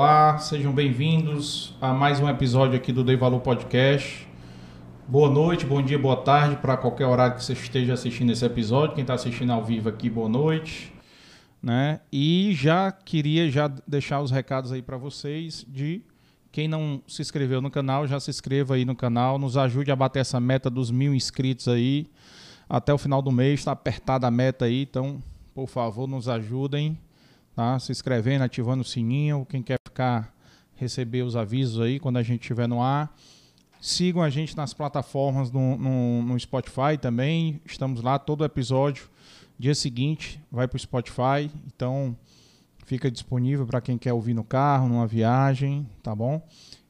Olá, sejam bem-vindos a mais um episódio aqui do Dei Valor Podcast. Boa noite, bom dia, boa tarde para qualquer horário que você esteja assistindo esse episódio. Quem está assistindo ao vivo aqui, boa noite. Né? E já queria já deixar os recados aí para vocês de quem não se inscreveu no canal, já se inscreva aí no canal, nos ajude a bater essa meta dos mil inscritos aí. Até o final do mês, está apertada a meta aí, então, por favor, nos ajudem tá? Se inscrevendo, ativando o sininho, quem quer ficar receber os avisos aí quando a gente estiver no ar. Sigam a gente nas plataformas no, no, no Spotify também. Estamos lá todo episódio. Dia seguinte vai para o Spotify. Então fica disponível para quem quer ouvir no carro, numa viagem, tá bom?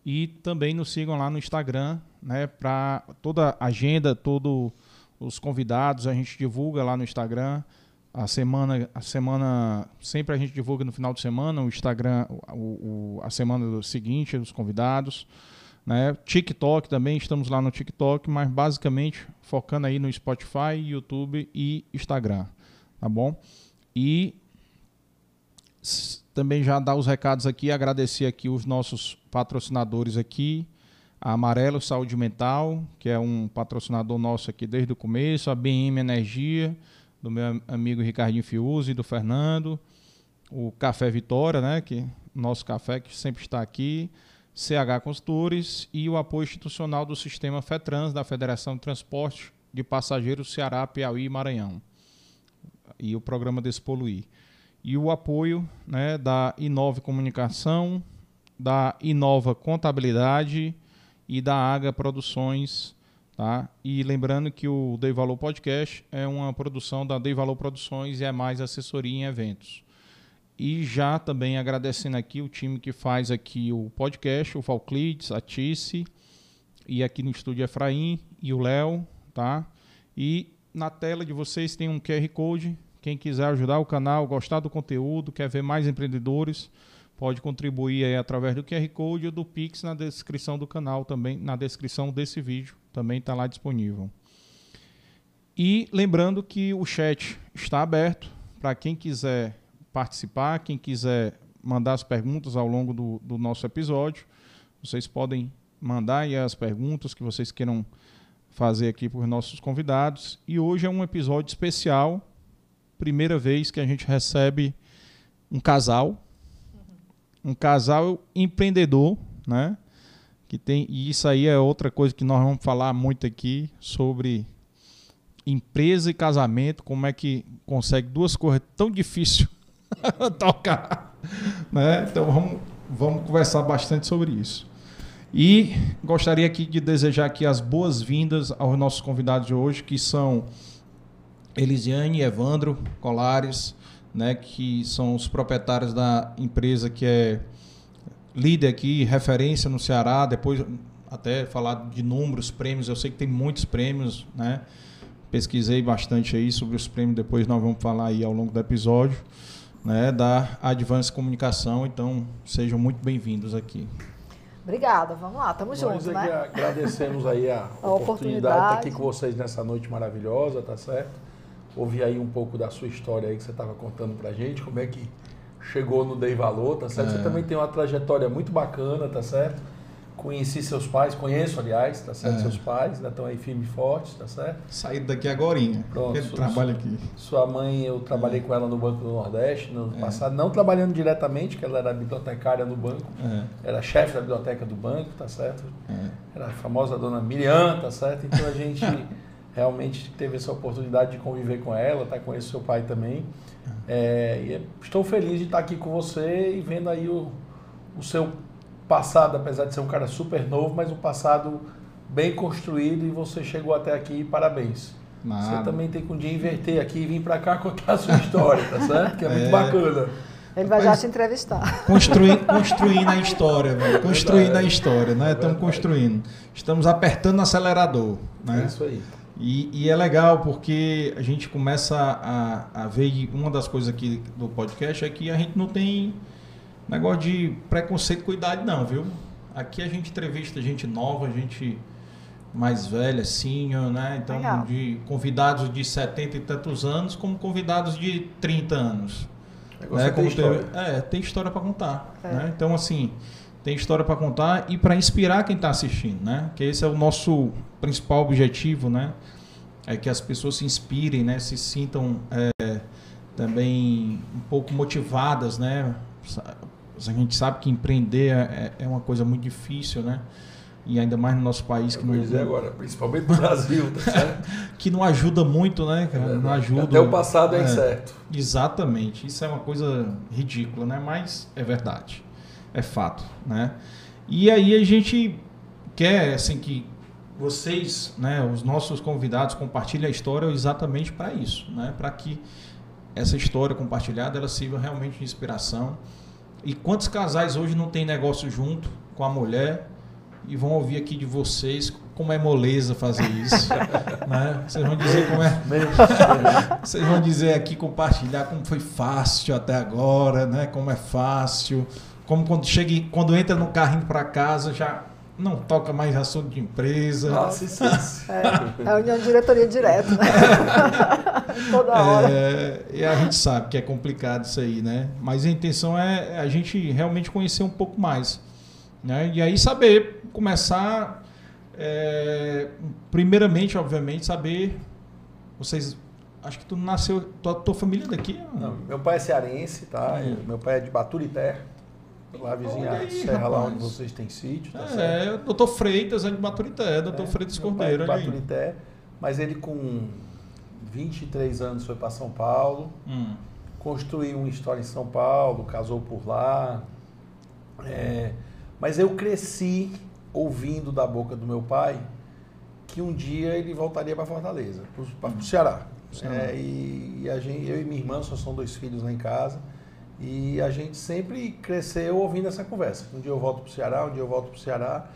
E também nos sigam lá no Instagram, né? Para toda a agenda, todos os convidados, a gente divulga lá no Instagram. A semana, a semana sempre a gente divulga no final de semana o Instagram, o, o, a semana seguinte dos convidados, né? TikTok também estamos lá no TikTok, mas basicamente focando aí no Spotify, YouTube e Instagram, tá bom? E também já dar os recados aqui, agradecer aqui os nossos patrocinadores aqui, a Amarelo Saúde Mental, que é um patrocinador nosso aqui desde o começo, a BM Energia do meu amigo Ricardinho Fiuzi, do Fernando, o Café Vitória, né, que nosso café que sempre está aqui, CH Consultores e o apoio institucional do sistema FETRANS da Federação de Transporte de Passageiros Ceará, Piauí e Maranhão. E o programa Despoluir. E o apoio né, da Inove Comunicação, da Inova Contabilidade e da AGA Produções Tá? E lembrando que o Dei Valor Podcast é uma produção da Dei Valor Produções e é mais assessoria em eventos. E já também agradecendo aqui o time que faz aqui o podcast, o Valclides, a Tice, e aqui no estúdio Efraim e o Léo, tá? E na tela de vocês tem um QR Code. Quem quiser ajudar o canal, gostar do conteúdo, quer ver mais empreendedores, pode contribuir aí através do QR Code ou do Pix na descrição do canal também, na descrição desse vídeo, também está lá disponível. E lembrando que o chat está aberto para quem quiser participar, quem quiser mandar as perguntas ao longo do, do nosso episódio. Vocês podem mandar aí as perguntas que vocês queiram fazer aqui para os nossos convidados. E hoje é um episódio especial, primeira vez que a gente recebe um casal um casal empreendedor, né? Que tem, e isso aí é outra coisa que nós vamos falar muito aqui sobre empresa e casamento, como é que consegue duas coisas tão difíceis tocar, né? Então vamos, vamos conversar bastante sobre isso. E gostaria aqui de desejar aqui as boas-vindas aos nossos convidados de hoje, que são Elisiane e Evandro Colares, né, que são os proprietários da empresa que é líder aqui, referência no Ceará, depois até falar de números, prêmios, eu sei que tem muitos prêmios, né? Pesquisei bastante aí sobre os prêmios, depois nós vamos falar aí ao longo do episódio, né, da Advance Comunicação, então sejam muito bem-vindos aqui. Obrigada, vamos lá, estamos juntos, né? agradecemos aí a, a oportunidade, oportunidade de estar aqui com vocês nessa noite maravilhosa, tá certo? ouvir aí um pouco da sua história aí que você estava contando pra gente, como é que chegou no Dei Valor, tá certo? É. Você também tem uma trajetória muito bacana, tá certo? Conheci seus pais, conheço, aliás, tá certo? É. Seus pais, ainda estão aí firmes e fortes, tá certo? Saído daqui agora, Pronto. Ele trabalha aqui. Sua mãe, eu trabalhei é. com ela no Banco do Nordeste no é. passado, não trabalhando diretamente, que ela era bibliotecária no banco, é. era chefe da biblioteca do banco, tá certo? É. Era a famosa dona Miriam, tá certo? Então a gente realmente teve essa oportunidade de conviver com ela, tá? Conheço seu pai também. É, e estou feliz de estar aqui com você e vendo aí o, o seu passado, apesar de ser um cara super novo, mas um passado bem construído e você chegou até aqui, parabéns. Nada. Você também tem que um dia inverter aqui e vir para cá contar a sua história, tá certo? Que é, é muito bacana. Ele vai já te entrevistar. Construir, construindo a história, velho. Construindo a história, né? Estamos construindo. Estamos apertando o acelerador. Né? É isso aí. E, e, é legal porque a gente começa a, a ver, uma das coisas aqui do podcast é que a gente não tem negócio de preconceito com idade não, viu? Aqui a gente entrevista gente nova, gente mais velha, senior, né? Então, legal. de convidados de 70 e tantos anos, como convidados de 30 anos. Né? Tem, história. Teve, é, tem história para contar. É. Né? Então, assim, tem história para contar e para inspirar quem está assistindo, né? Que esse é o nosso principal objetivo, né? É que as pessoas se inspirem, né? Se sintam é, também um pouco motivadas, né? A gente sabe que empreender é, é uma coisa muito difícil, né? e ainda mais no nosso país que não é agora, principalmente no Brasil, tá certo? que não ajuda muito, né, cara? não ajuda. Até o passado é, é incerto. Exatamente. Isso é uma coisa ridícula, né? Mas é verdade. É fato, né? E aí a gente quer assim que vocês, né, os nossos convidados compartilhem a história exatamente para isso, né? Para que essa história compartilhada ela sirva realmente de inspiração. E quantos casais hoje não tem negócio junto com a mulher e vão ouvir aqui de vocês como é moleza fazer isso. né? Vocês vão dizer como é. Vocês vão dizer aqui, compartilhar como foi fácil até agora, né? Como é fácil. Como quando chega, quando entra no carrinho para casa, já não toca mais assunto de empresa. Nossa, isso, isso. É, é a união de diretoria direta. Né? Toda hora. É, e a gente sabe que é complicado isso aí, né? Mas a intenção é a gente realmente conhecer um pouco mais. Né? E aí saber, começar, é, primeiramente, obviamente, saber, vocês, acho que tu nasceu, tua, tua família é daqui? Não, meu pai é cearense, tá? É. Meu pai é de Baturité, lá vizinha aí, Serra, rapaz. lá onde vocês têm sítio, tá É, certo? doutor Freitas é de Baturité, doutor é, Freitas Cordeiro. Pai é de Baturité, mas ele com 23 anos foi para São Paulo, hum. construiu uma história em São Paulo, casou por lá, é, mas eu cresci ouvindo da boca do meu pai que um dia ele voltaria para Fortaleza, para o Ceará. É, e, e, a gente, eu e minha irmã só são dois filhos lá em casa. E a gente sempre cresceu ouvindo essa conversa. Um dia eu volto para o Ceará, um dia eu volto para o Ceará.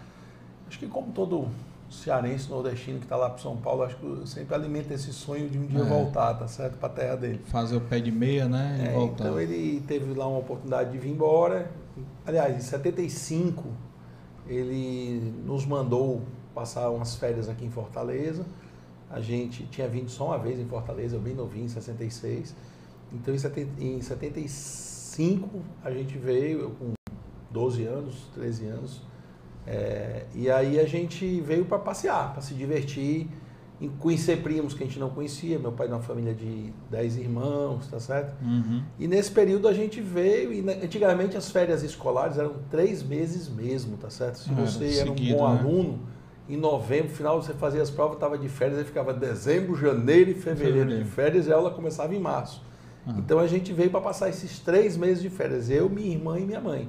Acho que como todo cearense, nordestino que está lá para São Paulo, acho que sempre alimenta esse sonho de um dia é. voltar, tá certo? Para a terra dele. Fazer o pé de meia, né? E é, voltar. Então ele teve lá uma oportunidade de vir embora. Aliás, em 75, ele nos mandou passar umas férias aqui em Fortaleza. A gente tinha vindo só uma vez em Fortaleza, eu bem novinho, em 66. Então, em 75, a gente veio, eu com 12 anos, 13 anos. É, e aí a gente veio para passear, para se divertir conhecer primos que a gente não conhecia. Meu pai é uma família de 10 irmãos, tá certo? Uhum. E nesse período a gente veio, e antigamente as férias escolares eram três meses mesmo, tá certo? Se você era, seguido, um bom né? aluno, em novembro, final você fazia as provas, estava de férias, aí ficava dezembro, janeiro e fevereiro, fevereiro. de férias e a aula começava em março. Uhum. Então a gente veio para passar esses três meses de férias, eu, minha irmã e minha mãe.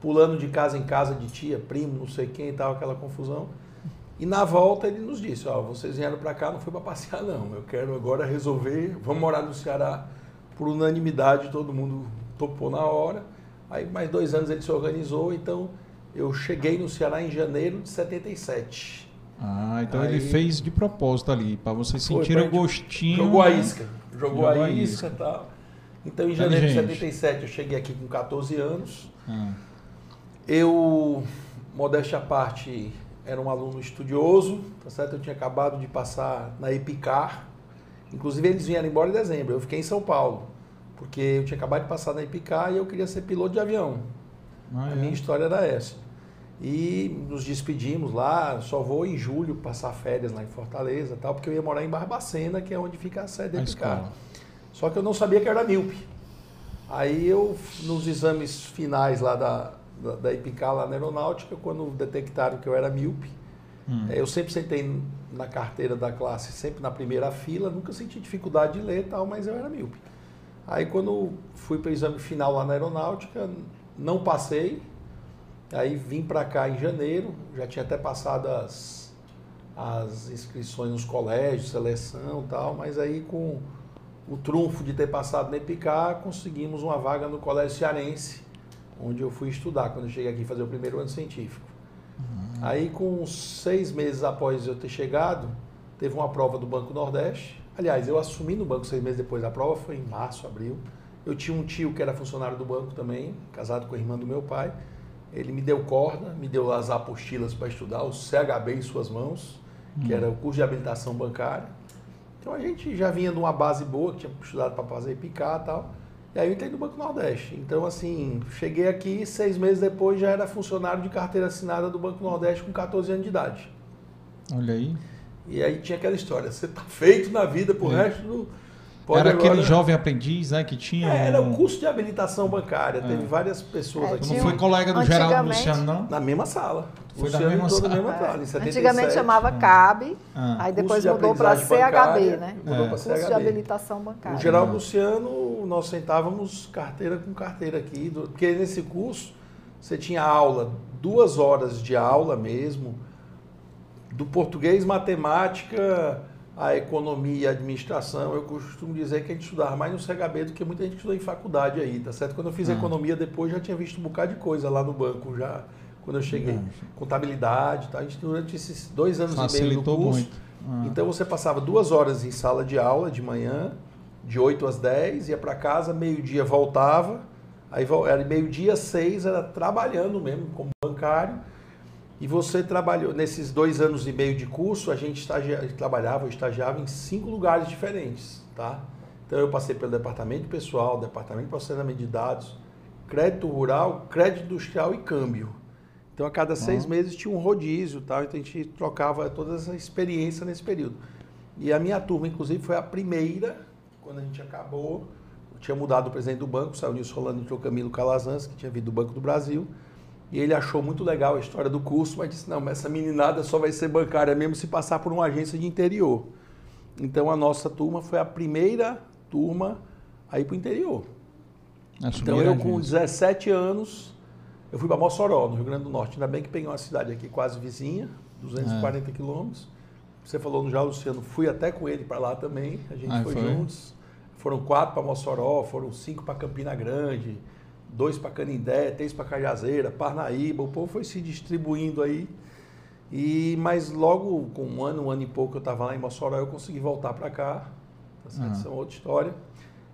Pulando de casa em casa de tia, primo, não sei quem e tal, aquela confusão. E na volta ele nos disse, ó, vocês vieram para cá, não foi para passear não, eu quero agora resolver, vamos morar no Ceará por unanimidade, todo mundo topou na hora. Aí mais dois anos ele se organizou, então eu cheguei no Ceará em janeiro de 77. Ah, então Aí, ele fez de propósito ali, para vocês sentirem o gostinho. Jogou a isca, jogou, jogou a isca e tal. Então em janeiro de 77 eu cheguei aqui com 14 anos. Ah. Eu, modéstia à parte, era um aluno estudioso, tá certo? Eu tinha acabado de passar na Epicar. Inclusive eles vieram embora em dezembro. Eu fiquei em São Paulo, porque eu tinha acabado de passar na Epicar e eu queria ser piloto de avião. Ah, a é? minha história era essa. E nos despedimos lá, só vou em julho passar férias lá em Fortaleza, tal, porque eu ia morar em Barbacena, que é onde fica a sede da Epicar. Só que eu não sabia que era míope. Aí eu, nos exames finais lá da, da, da Epicar lá na aeronáutica, quando detectaram que eu era míope. Hum. É, eu sempre sentei na carteira da classe, sempre na primeira fila, nunca senti dificuldade de ler tal, mas eu era míope. Aí quando fui para o exame final lá na aeronáutica, não passei. Aí vim para cá em janeiro, já tinha até passado as, as inscrições nos colégios, seleção e tal, mas aí com o trunfo de ter passado na Epicar, conseguimos uma vaga no Colégio Cearense, onde eu fui estudar quando eu cheguei aqui fazer o primeiro ano científico. Uhum. Aí, com seis meses após eu ter chegado, teve uma prova do Banco Nordeste. Aliás, eu assumi no banco seis meses depois da prova, foi em março, abril. Eu tinha um tio que era funcionário do banco também, casado com a irmã do meu pai. Ele me deu corda, me deu as apostilas para estudar, o CHB em suas mãos, que uhum. era o curso de habilitação bancária. Então a gente já vinha de uma base boa, que tinha estudado para fazer picar e tal. E aí eu entrei no Banco Nordeste. Então, assim, cheguei aqui, seis meses depois já era funcionário de carteira assinada do Banco Nordeste com 14 anos de idade. Olha aí. E aí tinha aquela história, você tá feito na vida pro é. resto do Pode era agora... aquele jovem aprendiz né, que tinha. É, era o um curso de habilitação bancária. É. Teve várias pessoas é, aqui. Não foi colega do Geraldo Luciano, não? Na mesma sala. Foi Luciano na mesma sala. Mesma sala é. Antigamente chamava CAB, ah. aí depois de mudou para CHB, bancária, né? Mudou é. para CHB. Curso de habilitação bancária. O Geraldo Luciano, nós sentávamos carteira com carteira aqui, porque nesse curso você tinha aula, duas horas de aula mesmo, do português, matemática a economia e a administração, eu costumo dizer que a gente estudava mais no CHB do que muita gente estudou em faculdade aí, tá certo? Quando eu fiz ah. economia depois, já tinha visto um bocado de coisa lá no banco, já quando eu cheguei. Ah. Contabilidade, tá? a gente durante esses dois anos Facilitou e meio do curso. Muito. Ah. Então você passava duas horas em sala de aula de manhã, de 8 às 10, ia para casa, meio-dia voltava, aí era meio-dia, seis, era trabalhando mesmo como bancário e você trabalhou, nesses dois anos e meio de curso, a gente estagia, trabalhava, eu estagiava em cinco lugares diferentes, tá? Então eu passei pelo departamento pessoal, departamento de processamento de dados, crédito rural, crédito industrial e câmbio. Então a cada seis uhum. meses tinha um rodízio, tal, então a gente trocava toda essa experiência nesse período. E a minha turma, inclusive, foi a primeira, quando a gente acabou, tinha mudado o presidente do banco, saiu o Nilson Rolando, entrou o Camilo Calazans, que tinha vindo do Banco do Brasil, e ele achou muito legal a história do curso, mas disse: não, mas essa meninada só vai ser bancária mesmo se passar por uma agência de interior. Então a nossa turma foi a primeira turma a ir para o interior. então eu, com 17 anos, eu fui para Mossoró, no Rio Grande do Norte. Ainda bem que peguei uma cidade aqui quase vizinha, 240 é. quilômetros. Você falou no já, Luciano, fui até com ele para lá também. A gente ah, foi, foi, juntos. Foram quatro para Mossoró, foram cinco para Campina Grande dois para Canindé, três para Cajazeira, Parnaíba, o povo foi se distribuindo aí. E, mas logo, com um ano, um ano e pouco eu estava lá em Mossoró, eu consegui voltar para cá. Tá certo? Uhum. Isso é uma outra história.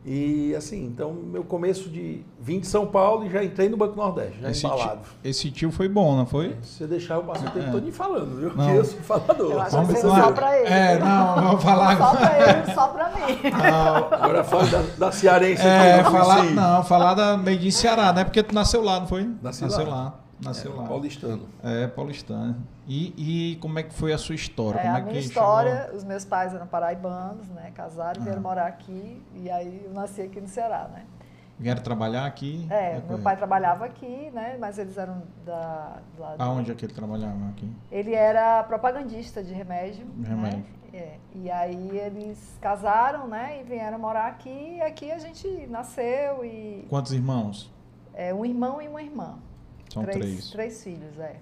E assim, então, meu começo de. Vim de São Paulo e já entrei no Banco Nordeste, já esse embalado. Tio, esse tio foi bom, não foi? Se você deixar, eu passo o tempo é. todo falando, viu? Porque eu sou falador. Eu acho vamos que só para ele. É, não, vamos falar Só para ele, só para mim. Não, agora fala da, da Cearense. É, falar, não, falar da meio de Ceará, né? Porque tu nasceu lá, não foi? Nasci nasceu lá. lá. Nasceu é, lá. Paulistano. É, paulistano. E, e como é que foi a sua história? É, como a é minha história, chegou? os meus pais eram paraibanos, né? Casaram, e vieram ah. morar aqui e aí eu nasci aqui no Ceará, né? Vieram trabalhar aqui? É, meu pai trabalhava aqui, né? Mas eles eram da... lá Aonde é que ele trabalhava aqui? Ele era propagandista de remédio. Né? Remédio. Né? É, e aí eles casaram, né? E vieram morar aqui. E aqui a gente nasceu e... Quantos irmãos? É, um irmão e uma irmã. São três. Três, três filhos, é.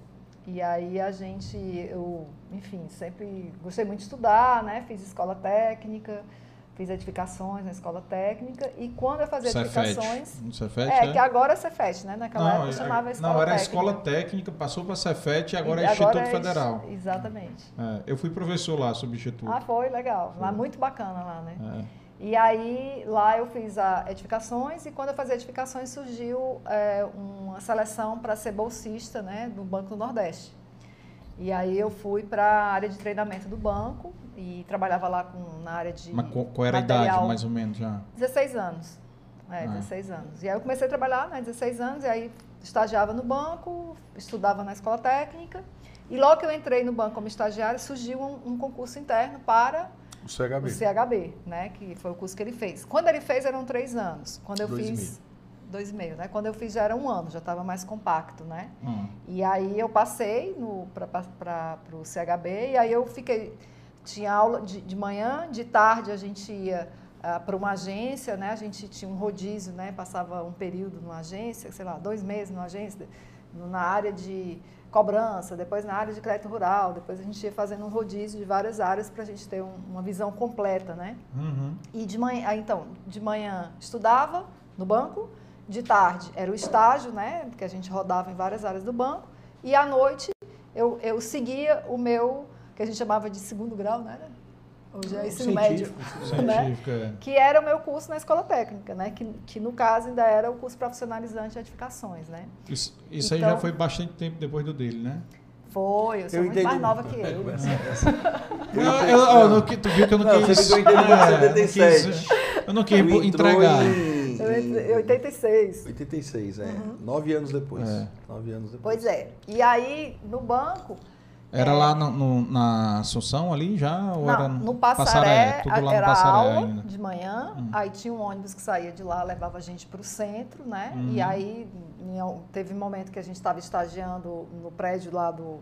E aí a gente, eu, enfim, sempre gostei muito de estudar, né? Fiz escola técnica, fiz edificações na escola técnica. E quando eu fazia Cefete. edificações. Cefete, é, é, que agora é Cefete, né? Naquela não, época é, chamava escola Não, era técnica. escola técnica, passou para Cefete e agora e é Instituto é, Federal. Exatamente. É, eu fui professor lá, substituto. Ah, foi, legal. Lá muito bacana lá, né? É. E aí lá eu fiz a edificações e quando eu fazia edificações surgiu é, uma seleção para ser bolsista né, do Banco do Nordeste. E aí eu fui para a área de treinamento do banco e trabalhava lá com, na área de. Mas qual era material, a idade, mais ou menos já? 16 anos. É, ah. 16 anos. E aí eu comecei a trabalhar, né, 16 anos, e aí estagiava no banco, estudava na escola técnica. E logo que eu entrei no banco como estagiária, surgiu um, um concurso interno para o CHB. O CHB, né? Que foi o curso que ele fez. Quando ele fez, eram três anos. Quando eu dois fiz. Mil. Dois e meio, né? Quando eu fiz já era um ano, já estava mais compacto, né? Hum. E aí eu passei para o CHB e aí eu fiquei. Tinha aula de, de manhã, de tarde a gente ia uh, para uma agência, né? A gente tinha um rodízio, né? Passava um período numa agência, sei lá, dois meses numa agência, na área de cobrança, depois na área de crédito rural, depois a gente ia fazendo um rodízio de várias áreas para a gente ter um, uma visão completa, né? Uhum. E de manhã, então, de manhã estudava no banco, de tarde era o estágio, né? Porque a gente rodava em várias áreas do banco, e à noite eu, eu seguia o meu, que a gente chamava de segundo grau, né? Hoje é ensino médio, né? É. que era o meu curso na escola técnica, né? Que, que no caso ainda era o curso profissionalizante de edificações, né? Isso, isso então, aí já então foi bastante tempo depois do dele, né? Foi, eu sou eu muito entendi. mais nova que ele. eu, eu, eu, não, tu viu que eu não, não quis... Você em 77. Eu não quis, eu não quis entregar. Em, em 86. 86, é. Uhum. Nove anos depois. É. Nove anos depois. Pois é. E aí, no banco... Era é... lá no, no, na Assunção ali já? Ou Não, era no Passaré, Passaré tudo lá era no Passaré aula ainda. de manhã, hum. aí tinha um ônibus que saía de lá, levava a gente para o centro, né? Hum. E aí teve um momento que a gente estava estagiando no prédio lá do,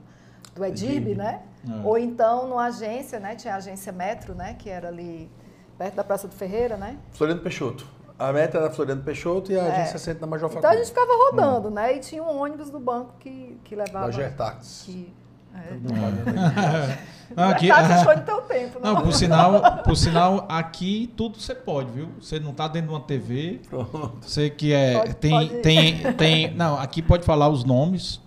do Edib, né? É. Ou então numa agência, né? Tinha a agência Metro, né? Que era ali perto da Praça do Ferreira, né? Floriano Peixoto. A meta era Floriano Peixoto e a é. agência centro na Major Facundo. Então a gente ficava rodando, hum. né? E tinha um ônibus do banco que, que levava... Da Gertax. Que, é. Não, aqui, tá no teu tempo, não, não por, sinal, por sinal, aqui tudo você pode, viu? Você não está dentro de uma TV. Pronto. Você que é. Pode, tem, pode tem, tem. Não, aqui pode falar os nomes,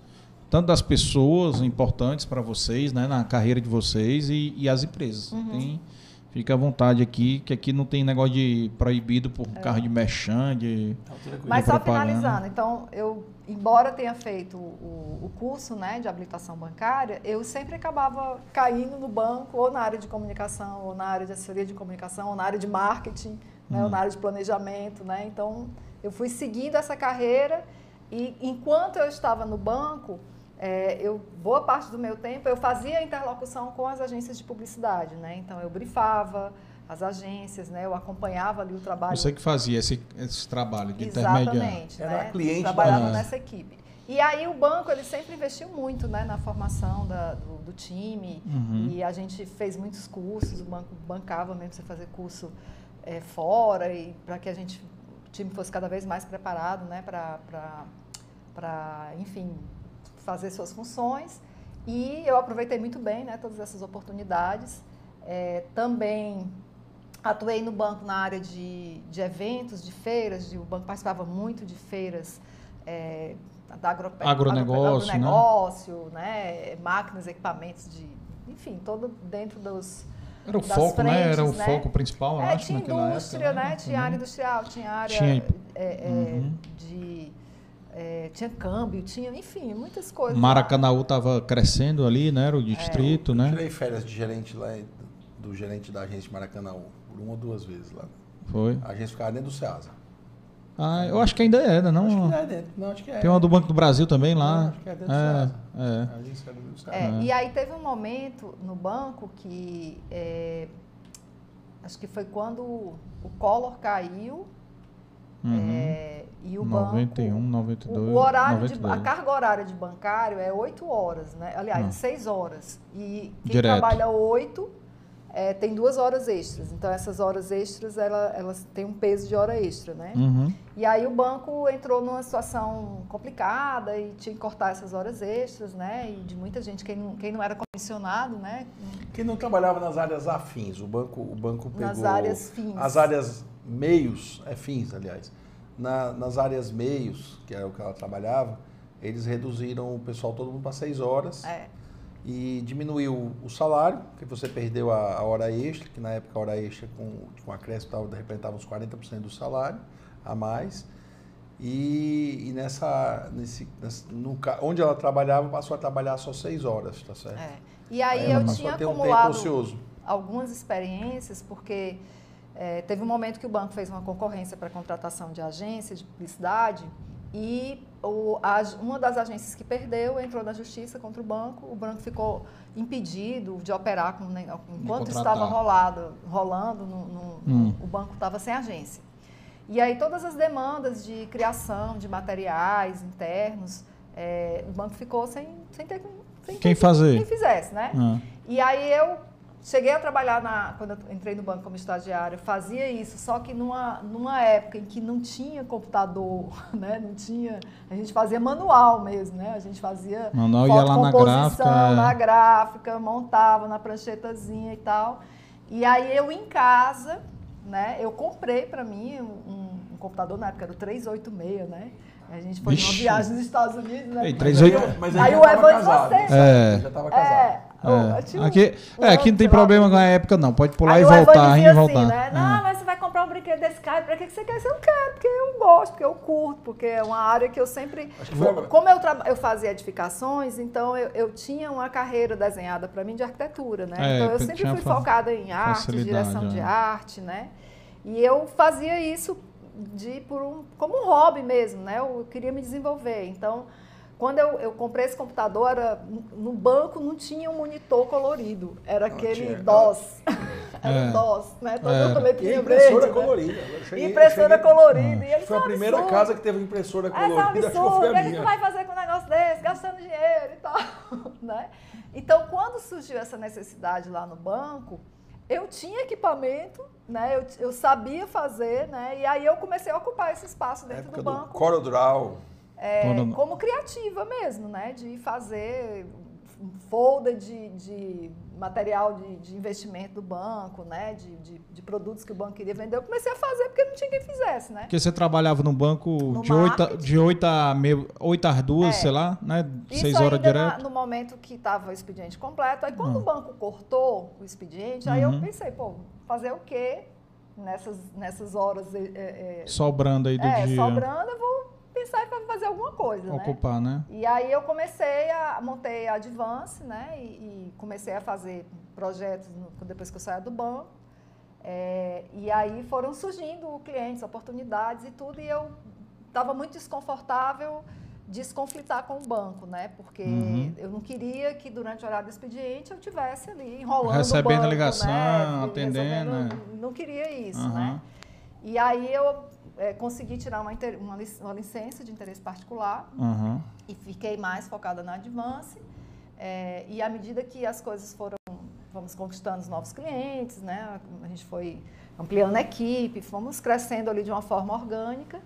tanto das pessoas importantes para vocês, né, na carreira de vocês e, e as empresas. Uhum. Tem, Fica à vontade aqui, que aqui não tem negócio de proibido por é. carro de merchan, de. Tá Mas só finalizando, então, eu, embora tenha feito o, o, curso né, de habilitação bancária, eu sempre acabava caindo no banco, ou na área de comunicação, ou na área de assessoria de comunicação, ou na área de marketing, né, hum. ou na área de planejamento. Né? Então, eu fui seguindo essa carreira e enquanto eu estava no banco, é, eu boa parte do meu tempo eu fazia interlocução com as agências de publicidade, né? Então eu brifava as agências, né? Eu acompanhava ali o trabalho. Você que fazia esse, esse trabalho de Exatamente, Era né? cliente trabalhava da... nessa equipe. E aí o banco ele sempre investiu muito, né, na formação da, do, do, time. Uhum. E a gente fez muitos cursos. O banco bancava mesmo você fazer curso é, fora e para que a gente o time fosse cada vez mais preparado, né, para para enfim fazer suas funções. E eu aproveitei muito bem né, todas essas oportunidades. É, também atuei no banco na área de, de eventos, de feiras. De, o banco participava muito de feiras é, da agro, agronegócio, agronegócio né? né? máquinas, equipamentos, de, enfim, todo dentro dos era o foco, frentes, né? Era o né? foco principal, é, acho, tinha indústria, época, né? né? Tinha uhum. área industrial, tinha área tinha... É, é uhum. de é, tinha câmbio, tinha, enfim, muitas coisas. Maracanaú estava crescendo ali, né? Era o distrito, é, eu né? tirei férias de gerente lá, do gerente da agência de Maracanaú, por uma ou duas vezes lá. Foi? A agência ficava dentro do Ceasa. Ah, eu acho que ainda é, né? Não, acho que ainda é dentro. Não, acho que é. Tem uma do Banco do Brasil também lá. Não, acho que é dentro do é, Ceasa. É. A agência é dentro do Ceasa. É, e aí teve um momento no banco que é, acho que foi quando o Collor caiu Uhum. É, e o 91, banco, 92, o, horário 92. De, a carga horária de bancário é 8 horas, né? Aliás, uhum. 6 horas. E quem Direto. trabalha 8 é, tem duas horas extras. Então, essas horas extras, ela, elas têm um peso de hora extra, né? Uhum. E aí o banco entrou numa situação complicada e tinha que cortar essas horas extras, né? E de muita gente, quem não, quem não era comissionado, né? Quem não trabalhava nas áreas afins, o banco, o banco pegou... Nas áreas fins. As áreas meios, é fins, aliás, na, nas áreas meios, que era o que ela trabalhava, eles reduziram o pessoal todo mundo para seis horas. É. E diminuiu o salário, que você perdeu a, a, hora extra, que na época a hora extra com, com acréscimo representava uns 40% do salário a mais. E, e nessa, nesse, nesse no, onde ela trabalhava, passou a trabalhar só seis horas, tá certo? É. E aí, aí eu tinha acumulado um algumas experiências, porque é, teve um momento que o banco fez uma concorrência para contratação de agência de publicidade e o, a, uma das agências que perdeu entrou na justiça contra o banco. O banco ficou impedido de operar com, né, enquanto estava rolado, rolando, no, no, hum. o banco estava sem agência. E aí todas as demandas de criação de materiais internos, é, o banco ficou sem, sem ter sem quem fazer, quem fizesse, né? Ah. E aí eu Cheguei a trabalhar na, quando eu entrei no banco como estagiária, fazia isso, só que numa, numa época em que não tinha computador, né? Não tinha, a gente fazia manual mesmo, né? A gente fazia manual ia lá na gráfica, é. na gráfica, montava na pranchetazinha e tal. E aí eu em casa, né? Eu comprei para mim um, um, computador na época era o 386, né? A gente foi Vixe. numa viagem nos Estados Unidos, né? Ei, 38... Mas aí, aí o Evandro você. É. Já estava casado. É. É. Um, aqui, um, é, aqui não tem problema com a época, não. Pode pular e voltar, e voltar. Assim, né? Não, é. mas você vai comprar um brinquedo desse cara, pra que você quer? Você não quer, porque eu gosto, porque eu curto, porque é uma área que eu sempre. Que como eu, eu fazia edificações, então eu, eu tinha uma carreira desenhada para mim de arquitetura, né? É, então eu sempre fui focada em arte, direção de é. arte, né? E eu fazia isso de por um, como um hobby mesmo, né? Eu queria me desenvolver. Então, quando eu, eu comprei esse computador, era, no banco não tinha um monitor colorido, era aquele tinha, DOS. era é. DOS, né? Todo é. mundo letrinha impressora verde, né? colorida. Né? Cheguei, impressora cheguei, colorida. E foi a primeira absurdo. casa que teve impressora colorida. Essa é absurdo. O que, é que tu vai fazer com um negócio desse? Gastando dinheiro e tal. né? Então, quando surgiu essa necessidade lá no banco, eu tinha equipamento, né? Eu, eu sabia fazer, né? E aí eu comecei a ocupar esse espaço dentro do banco. Do CorelDRAW é, como criativa mesmo, né? De fazer folder de, de material de, de, investimento do banco, né? De, de, de, produtos que o banco queria vender. Eu comecei a fazer porque não tinha quem fizesse, né? Porque você trabalhava no banco no de, 8, de 8, a meio, 8 às 2, é. sei lá, né? 6 horas direto. Na, no momento que estava o expediente completo. Aí quando hum. o banco cortou o expediente, uhum. aí eu uhum. pensei, pô, fazer o quê nessas, nessas horas... É, é, sobrando aí do é, dia. sobrando, eu vou pensar para fazer alguma coisa, né? Ocupar, né? E aí eu comecei a montei a Advance, né? E, e comecei a fazer projetos no, depois que eu saí do banco. É, e aí foram surgindo clientes, oportunidades e tudo, e eu estava muito desconfortável desconflitar com o banco, né? Porque uhum. eu não queria que durante o horário do expediente eu tivesse ali enrolando recebendo o banco, ligação, né? atendendo, né? não queria isso, uhum. né? E aí eu é, consegui tirar uma, uma, uma, licença de interesse particular uhum. e fiquei mais focada na Advance. É, e à medida que as coisas foram, vamos conquistando os novos clientes, né? A gente foi ampliando a equipe, fomos crescendo ali de uma forma orgânica.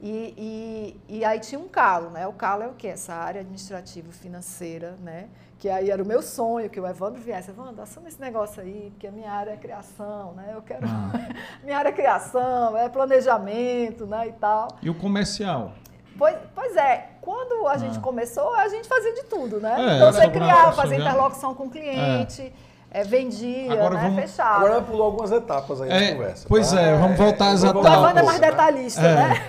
E, e, e, aí tinha um calo, né? O calo é o quê? Essa área administrativa financeira, né? Que aí era o meu sonho, que o Evandro viesse. Evandro, assume esse negócio aí, porque a minha área é criação, né? Eu quero... Ah. minha área é criação, é planejamento, né? E tal. E o comercial? Pois, pois é, quando a ah. gente começou, a gente fazia de tudo, né? É, então você criava, fazia interlocução com o cliente... É é, vendia, agora né? Vamos, fechava. Agora pulou algumas etapas aí é, na conversa. Pois tá? é, vamos voltar às etapas. O Lavanda é mais detalhista, é. né?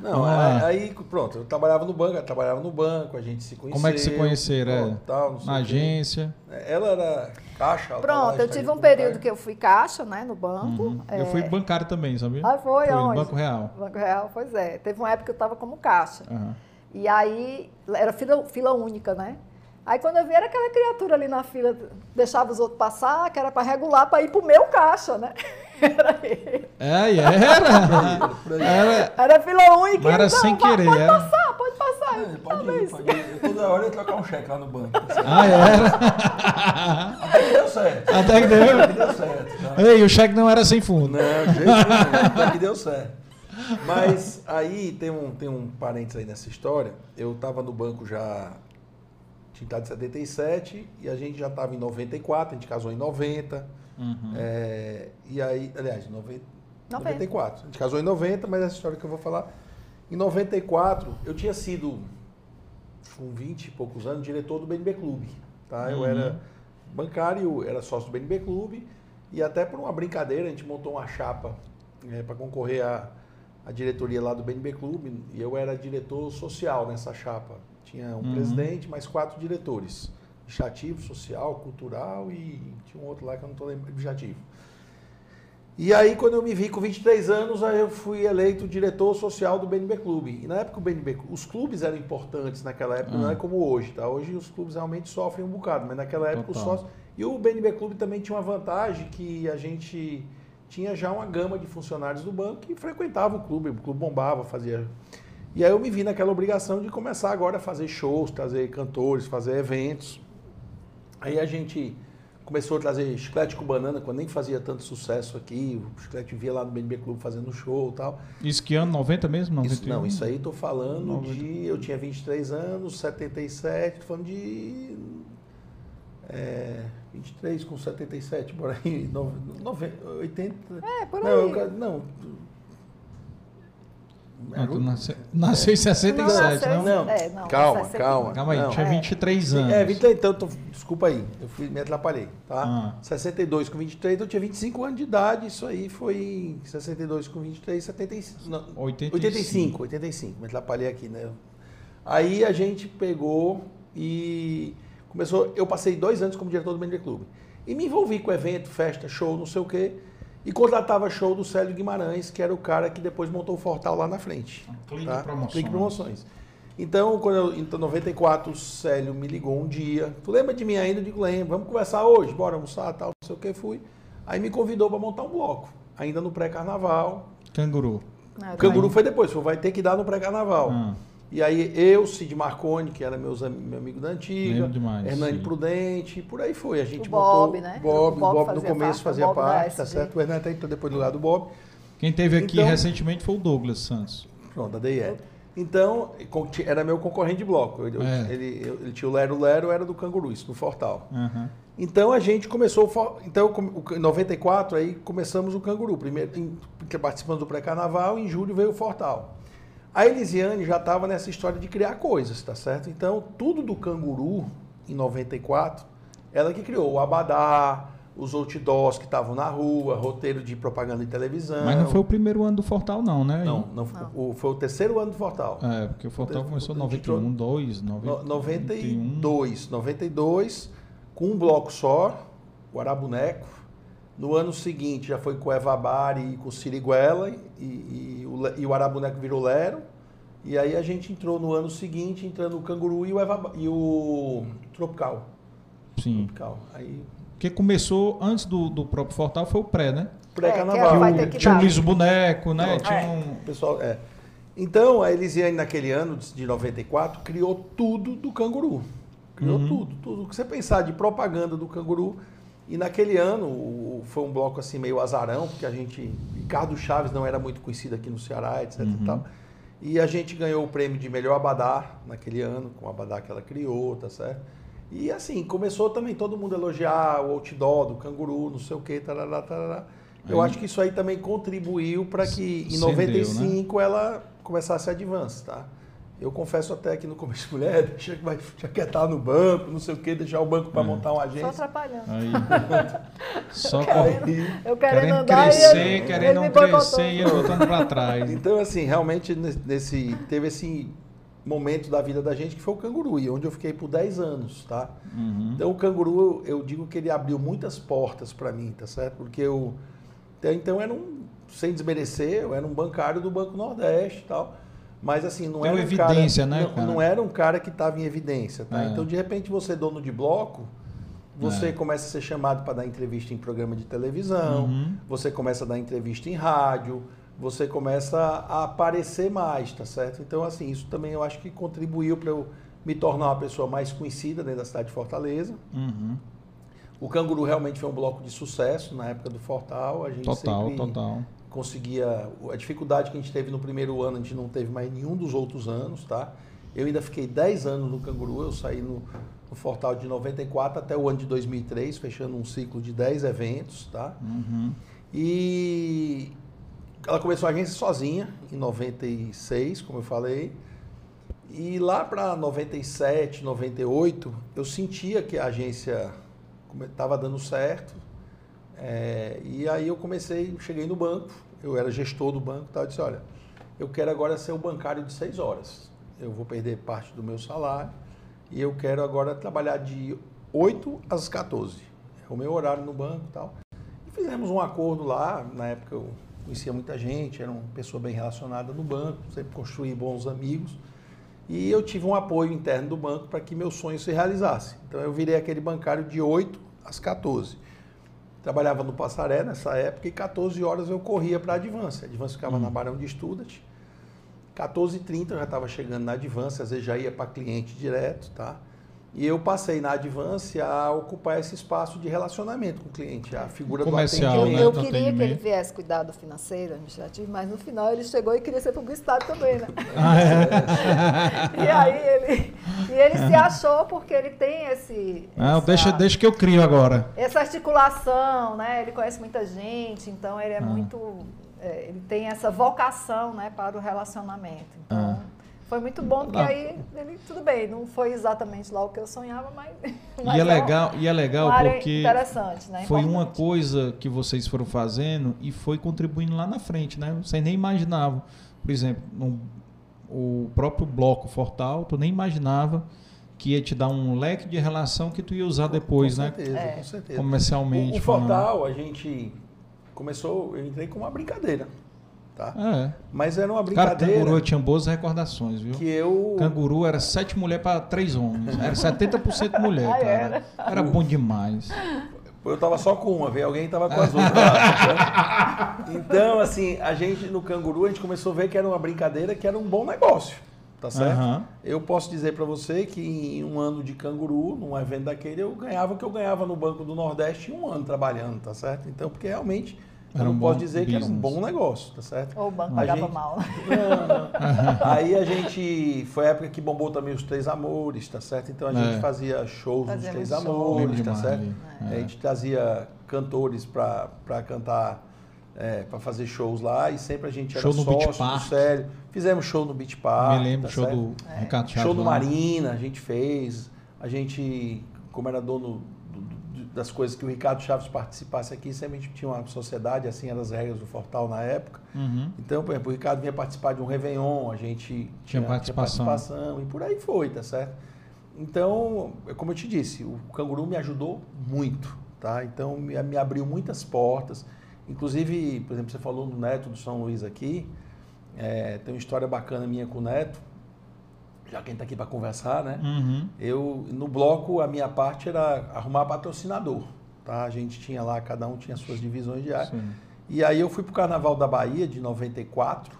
Não, aí, aí, pronto, eu trabalhava no banco, trabalhava no banco, a gente se conheceu. Como é que se conheceram? É? Tal, na agência? Ela era caixa. Pronto, eu tive um período que eu fui caixa, né, no banco. Uhum. É... Eu fui bancário também, sabia? Ah, foi, foi onde? Banco Real. Banco Real, pois é. Teve uma época que eu estava como caixa. Uhum. E aí, era fila, fila única, né? Aí quando eu vi, era aquela criatura ali na fila, deixava os outros passar, que era para regular, para ir para o meu caixa, né? Era ele. É, era. era. Era fila única. Mas era sem querer. Pode era. passar, pode passar. É, pode ir, pode ir. Toda hora eu trocar um cheque lá no banco. Ah, era? Até que deu certo. Até que deu? Até que deu certo. Tá? Ei, o cheque não era sem fundo. Não, jeito nenhum. Até que deu certo. Mas aí tem um, tem um parênteses aí nessa história. Eu estava no banco já tinha estado em 77 e a gente já estava em 94, a gente casou em 90. Uhum. É, e aí, aliás, 90, 94. A gente casou em 90, mas essa história que eu vou falar. Em 94, eu tinha sido, com 20 e poucos anos, diretor do BNB Clube. Tá? Eu uhum. era bancário, era sócio do BNB Clube. E até por uma brincadeira, a gente montou uma chapa é, para concorrer à, à diretoria lá do BNB Clube. E eu era diretor social nessa chapa. Tinha um uhum. presidente, mais quatro diretores. Administrativo, social, cultural e tinha um outro lá que eu não estou lembrando, objetivo. E aí, quando eu me vi com 23 anos, aí eu fui eleito diretor social do BNB Clube. E na época o BNB, os clubes eram importantes naquela época, uhum. não é como hoje, tá? Hoje os clubes realmente sofrem um bocado, mas naquela época Total. os sócios... E o BNB Clube também tinha uma vantagem que a gente tinha já uma gama de funcionários do banco que frequentavam o clube, o clube bombava, fazia e aí eu me vi naquela obrigação de começar agora a fazer shows, trazer cantores, fazer eventos. Aí a gente começou a trazer chiclete com banana, quando nem fazia tanto sucesso aqui. O chiclete via lá no BNB Clube fazendo show e tal. Isso que ano? 90 mesmo? 91? Isso, não, isso aí tô falando 90. de... Eu tinha 23 anos, 77, tô falando de... É, 23 com 77, por aí, 90, 80... É, por aí. Não, não não, tu nasceu, nasceu em 67, não? Não, é, não calma, calma. Calma aí, não. tinha 23 é. anos. É, 23, então, tô, desculpa aí, eu fui, me atrapalhei, tá? Ah. 62 com 23, então eu tinha 25 anos de idade, isso aí foi 62 com 23, 75, não, 85. 85, 85, me atrapalhei aqui, né? Aí a gente pegou e começou, eu passei dois anos como diretor do Bender Clube. E me envolvi com evento, festa, show, não sei o quê. E contratava show do Célio Guimarães, que era o cara que depois montou o Fortal lá na frente. Clique tá? Promoções. Clique Promoções. Então, quando eu, em 94, o Célio me ligou um dia. Tu lembra de mim ainda? Eu digo, lembro. Vamos conversar hoje? Bora almoçar, tal, não sei o que. Fui. Aí me convidou para montar um bloco. Ainda no pré-carnaval. Canguru. Ah, Canguru foi depois. Foi, vai ter que dar no pré-carnaval. Ah. E aí eu, Cid Marconi, que era meus, meu amigo da antiga, demais, Hernani sim. Prudente, por aí foi. A gente o Bob, né? Bob, o Bob, Bob no começo fazia Bob parte, tá certo? O Hernani tá entrou depois do lado do Bob. Quem teve aqui então, recentemente foi o Douglas Santos. Pronto, da DIE. Então, era meu concorrente de bloco. Ele, é. ele, ele, tinha o Lero Lero, era do Canguru, isso, do Fortal. Uhum. Então a gente começou, então em 94 aí começamos o Canguru, primeiro participando do pré-carnaval, em julho veio o Fortal. A Elisiane já estava nessa história de criar coisas, tá certo? Então tudo do Canguru em 94, ela que criou o Abadá, os outdoors que estavam na rua, roteiro de propaganda de televisão. Mas não foi o primeiro ano do Fortal, não, né? Não, não, não. O, foi o terceiro ano do Fortal. É, porque o Fortal o, começou em 91, 2, 92, 92, com um bloco só, o Arabuneco. No ano seguinte já foi com o Evabari e com o Siriguela, e, e, o, e o Arabuneco virou Lero. E aí a gente entrou no ano seguinte, entrando o Canguru e o, Eva, e o Tropical. Sim. Tropical. Aí porque começou antes do, do próprio Fortal, foi o pré, né? Pré-carnaval. É, tinha o Liso Boneco, né? tinha é. um... Pessoal, é. Então, a Elisiane, naquele ano de 94, criou tudo do canguru. Criou uhum. tudo, tudo. O que você pensar de propaganda do canguru. E naquele ano, foi um bloco assim meio azarão, porque a gente. Ricardo Chaves não era muito conhecido aqui no Ceará, etc. Uhum. E, tal. e a gente ganhou o prêmio de melhor abadá naquele ano, com o abadá que ela criou, tá certo? E assim, começou também todo mundo a elogiar o outdoor do canguru, não sei o que, tarará, tarará. Eu aí, acho que isso aí também contribuiu para que em 95 né? ela começasse a advance, tá? Eu confesso até que no começo, mulher, deixa que vai já quer estar no banco, não sei o quê, deixar o banco para é. montar uma agência. Só atrapalhando. Aí. Só eu querendo, eu querendo, querendo andar crescer, ele, querendo ele não crescer e voltando para trás. Então, assim, realmente nesse, teve esse momento da vida da gente que foi o canguru, e onde eu fiquei por 10 anos, tá? Uhum. Então o canguru, eu digo que ele abriu muitas portas para mim, tá certo? Porque eu então era um sem desmerecer, eu era um bancário do Banco Nordeste e tal. Mas assim, não Tem era um evidência, cara, né, não, não, era um cara que estava em evidência, tá? É. Então de repente você é dono de bloco, você é. começa a ser chamado para dar entrevista em programa de televisão, uhum. você começa a dar entrevista em rádio, você começa a aparecer mais, tá certo? Então, assim, isso também eu acho que contribuiu para eu me tornar uma pessoa mais conhecida dentro da cidade de Fortaleza. Uhum. O Canguru realmente foi um bloco de sucesso na época do Fortal. A gente total, sempre total. Conseguia. A dificuldade que a gente teve no primeiro ano, a gente não teve mais nenhum dos outros anos, tá? Eu ainda fiquei 10 anos no Canguru, eu saí no, no Fortal de 94 até o ano de 2003, fechando um ciclo de 10 eventos, tá? Uhum. E, ela começou a agência sozinha, em 96, como eu falei. E lá para 97, 98, eu sentia que a agência estava dando certo. É, e aí eu comecei, cheguei no banco, eu era gestor do banco e disse, olha, eu quero agora ser o bancário de seis horas. Eu vou perder parte do meu salário e eu quero agora trabalhar de 8 às 14. É o meu horário no banco e tal. E fizemos um acordo lá, na época eu conhecia muita gente, era uma pessoa bem relacionada no banco, sempre construí bons amigos. E eu tive um apoio interno do banco para que meu sonho se realizasse. Então eu virei aquele bancário de 8 às 14. Trabalhava no Passaré nessa época e 14 horas eu corria para a Advance. A Advance ficava na uhum. Barão de Estudas. 14h30 eu já estava chegando na Advance, às vezes já ia para cliente direto, tá? E eu passei na Advance a ocupar esse espaço de relacionamento com o cliente, a figura Comercial, do atendimento. Eu, eu queria que ele viesse cuidar do financeiro, administrativo, mas no final ele chegou e queria ser publicitário também, né? Ah, é? e aí ele, e ele se achou porque ele tem esse... Ah, essa, deixa, deixa que eu crio agora. Essa articulação, né? Ele conhece muita gente, então ele é ah. muito... É, ele tem essa vocação né, para o relacionamento. Então... Ah. Foi muito bom, porque ah. aí ele, tudo bem, não foi exatamente lá o que eu sonhava, mas. mas e, é legal, e é legal porque. Interessante, né? Foi uma coisa que vocês foram fazendo e foi contribuindo lá na frente, né? Vocês nem imaginavam. Por exemplo, no, o próprio bloco Fortal, tu nem imaginava que ia te dar um leque de relação que tu ia usar depois, com né? Certeza, é. Com certeza. Comercialmente. O, o Fortal, a gente começou, eu entrei com uma brincadeira. Tá? É. Mas era uma brincadeira. Cara, canguru tinha boas recordações, viu? Que eu... Canguru era sete mulheres para três homens. Era 70% mulher, cara. Era, era bom demais. Eu tava só com uma, veio alguém tava com as outras. Lá, então, assim, a gente no canguru, a gente começou a ver que era uma brincadeira, que era um bom negócio. Tá certo? Uhum. Eu posso dizer para você que em um ano de canguru, num evento daquele, eu ganhava o que eu ganhava no Banco do Nordeste em um ano trabalhando, tá certo? Então, porque realmente eu não posso dizer business. que era um bom negócio, tá certo? Ou o banco pagava gente... mal. Não, não. Aí a gente. Foi a época que bombou também os Três Amores, tá certo? Então a é. gente fazia shows dos Três Amores, tá certo? É. A gente trazia cantores para cantar é, para fazer shows lá e sempre a gente show era no sócio do Célio. Fizemos show no Beach Park. Me lembro, tá show certo? do é. Ricardo. Show no Marina, a gente fez. A gente, como era dono do, do, das coisas que o Ricardo Chaves participasse aqui, sempre a gente tinha uma sociedade, assim eram as regras do Fortal na época. Uhum. Então, por exemplo, o Ricardo vinha participar de um Réveillon, a gente tinha, tinha, participação. tinha participação e por aí foi, tá certo? Então, como eu te disse, o Canguru me ajudou muito, tá? Então, me, me abriu muitas portas. Inclusive, por exemplo, você falou do Neto do São Luís aqui. É, tem uma história bacana minha com o Neto, já quem está aqui para conversar, né? Uhum. Eu, no bloco, a minha parte era arrumar patrocinador. Tá? A gente tinha lá, cada um tinha suas divisões de área. E aí eu fui para o Carnaval da Bahia de 94,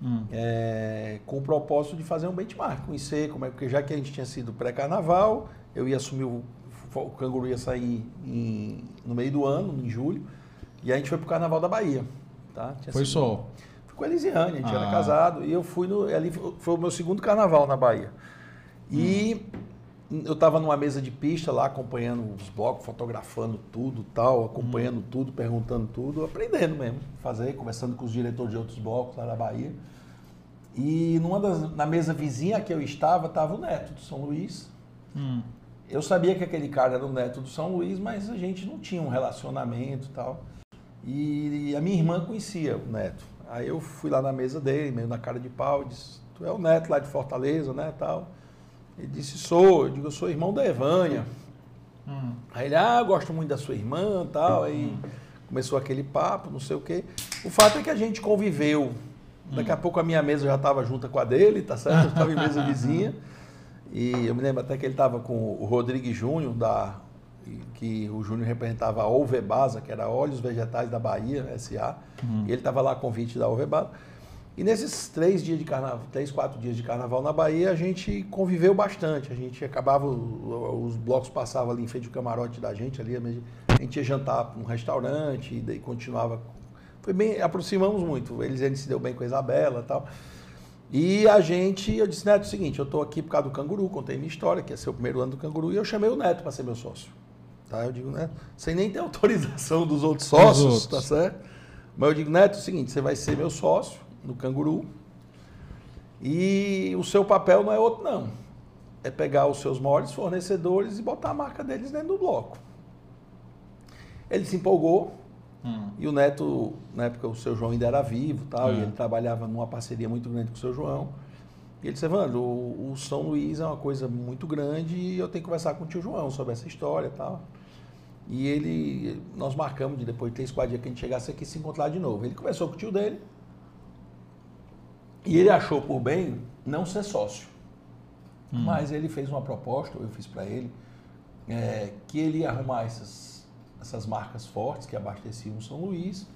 hum. é, com o propósito de fazer um benchmark, conhecer como é, porque já que a gente tinha sido pré-carnaval, eu ia assumir o, o canguru ia sair em, no meio do ano, em julho. E a gente foi pro Carnaval da Bahia. Tá? Tinha foi sido... só? Com a Elisiane, a gente ah. era casado. E eu fui no. Ali foi o meu segundo carnaval na Bahia. E hum. eu estava numa mesa de pista lá, acompanhando os blocos, fotografando tudo tal, acompanhando hum. tudo, perguntando tudo, aprendendo mesmo, fazer, conversando com os diretores de outros blocos lá da Bahia. E numa das, na mesa vizinha que eu estava, estava o neto do São Luís. Hum. Eu sabia que aquele cara era o neto do São Luís, mas a gente não tinha um relacionamento e tal. E a minha irmã conhecia o neto. Aí eu fui lá na mesa dele, meio na cara de pau, disse, tu é o neto lá de Fortaleza, né, tal. Ele disse, sou. Eu digo, eu sou irmão da Evânia. Hum. Aí ele, ah, gosto muito da sua irmã tal. Aí hum. começou aquele papo, não sei o quê. O fato é que a gente conviveu. Daqui a hum. pouco a minha mesa já estava junta com a dele, tá certo? Eu estava em mesa vizinha. E eu me lembro até que ele estava com o Rodrigo Júnior, da que o Júnior representava a Olvebasa, que era Óleos Vegetais da Bahia, SA, e ele estava lá a convite da Olvebasa. E nesses três dias de carnaval, três, quatro dias de carnaval na Bahia, a gente conviveu bastante. A gente acabava, os blocos passavam ali em frente do camarote da gente, ali, a gente ia jantar num restaurante, e daí continuava. Foi bem, aproximamos muito. Eles, ele se deu bem com a Isabela e tal. E a gente, eu disse, Neto, é o seguinte, eu estou aqui por causa do canguru, contei minha história, que ia ser o primeiro ano do canguru, e eu chamei o Neto para ser meu sócio. Tá? Eu digo, né? Sem nem ter autorização dos outros sócios, outros. tá certo? Mas eu digo, Neto, é o seguinte, você vai ser meu sócio no Canguru e o seu papel não é outro, não. É pegar os seus maiores fornecedores e botar a marca deles dentro do bloco. Ele se empolgou hum. e o Neto, na época o seu João ainda era vivo tal, é. e ele trabalhava numa parceria muito grande com o seu João. E ele disse, Evandro, o, o São Luís é uma coisa muito grande e eu tenho que conversar com o tio João sobre essa história e tal. E ele, nós marcamos de depois de três, quatro dias que a gente chegasse aqui se encontrar de novo. Ele conversou com o tio dele e ele achou por bem não ser sócio. Hum. Mas ele fez uma proposta, eu fiz para ele, é, que ele ia arrumar essas, essas marcas fortes que abasteciam o São Luís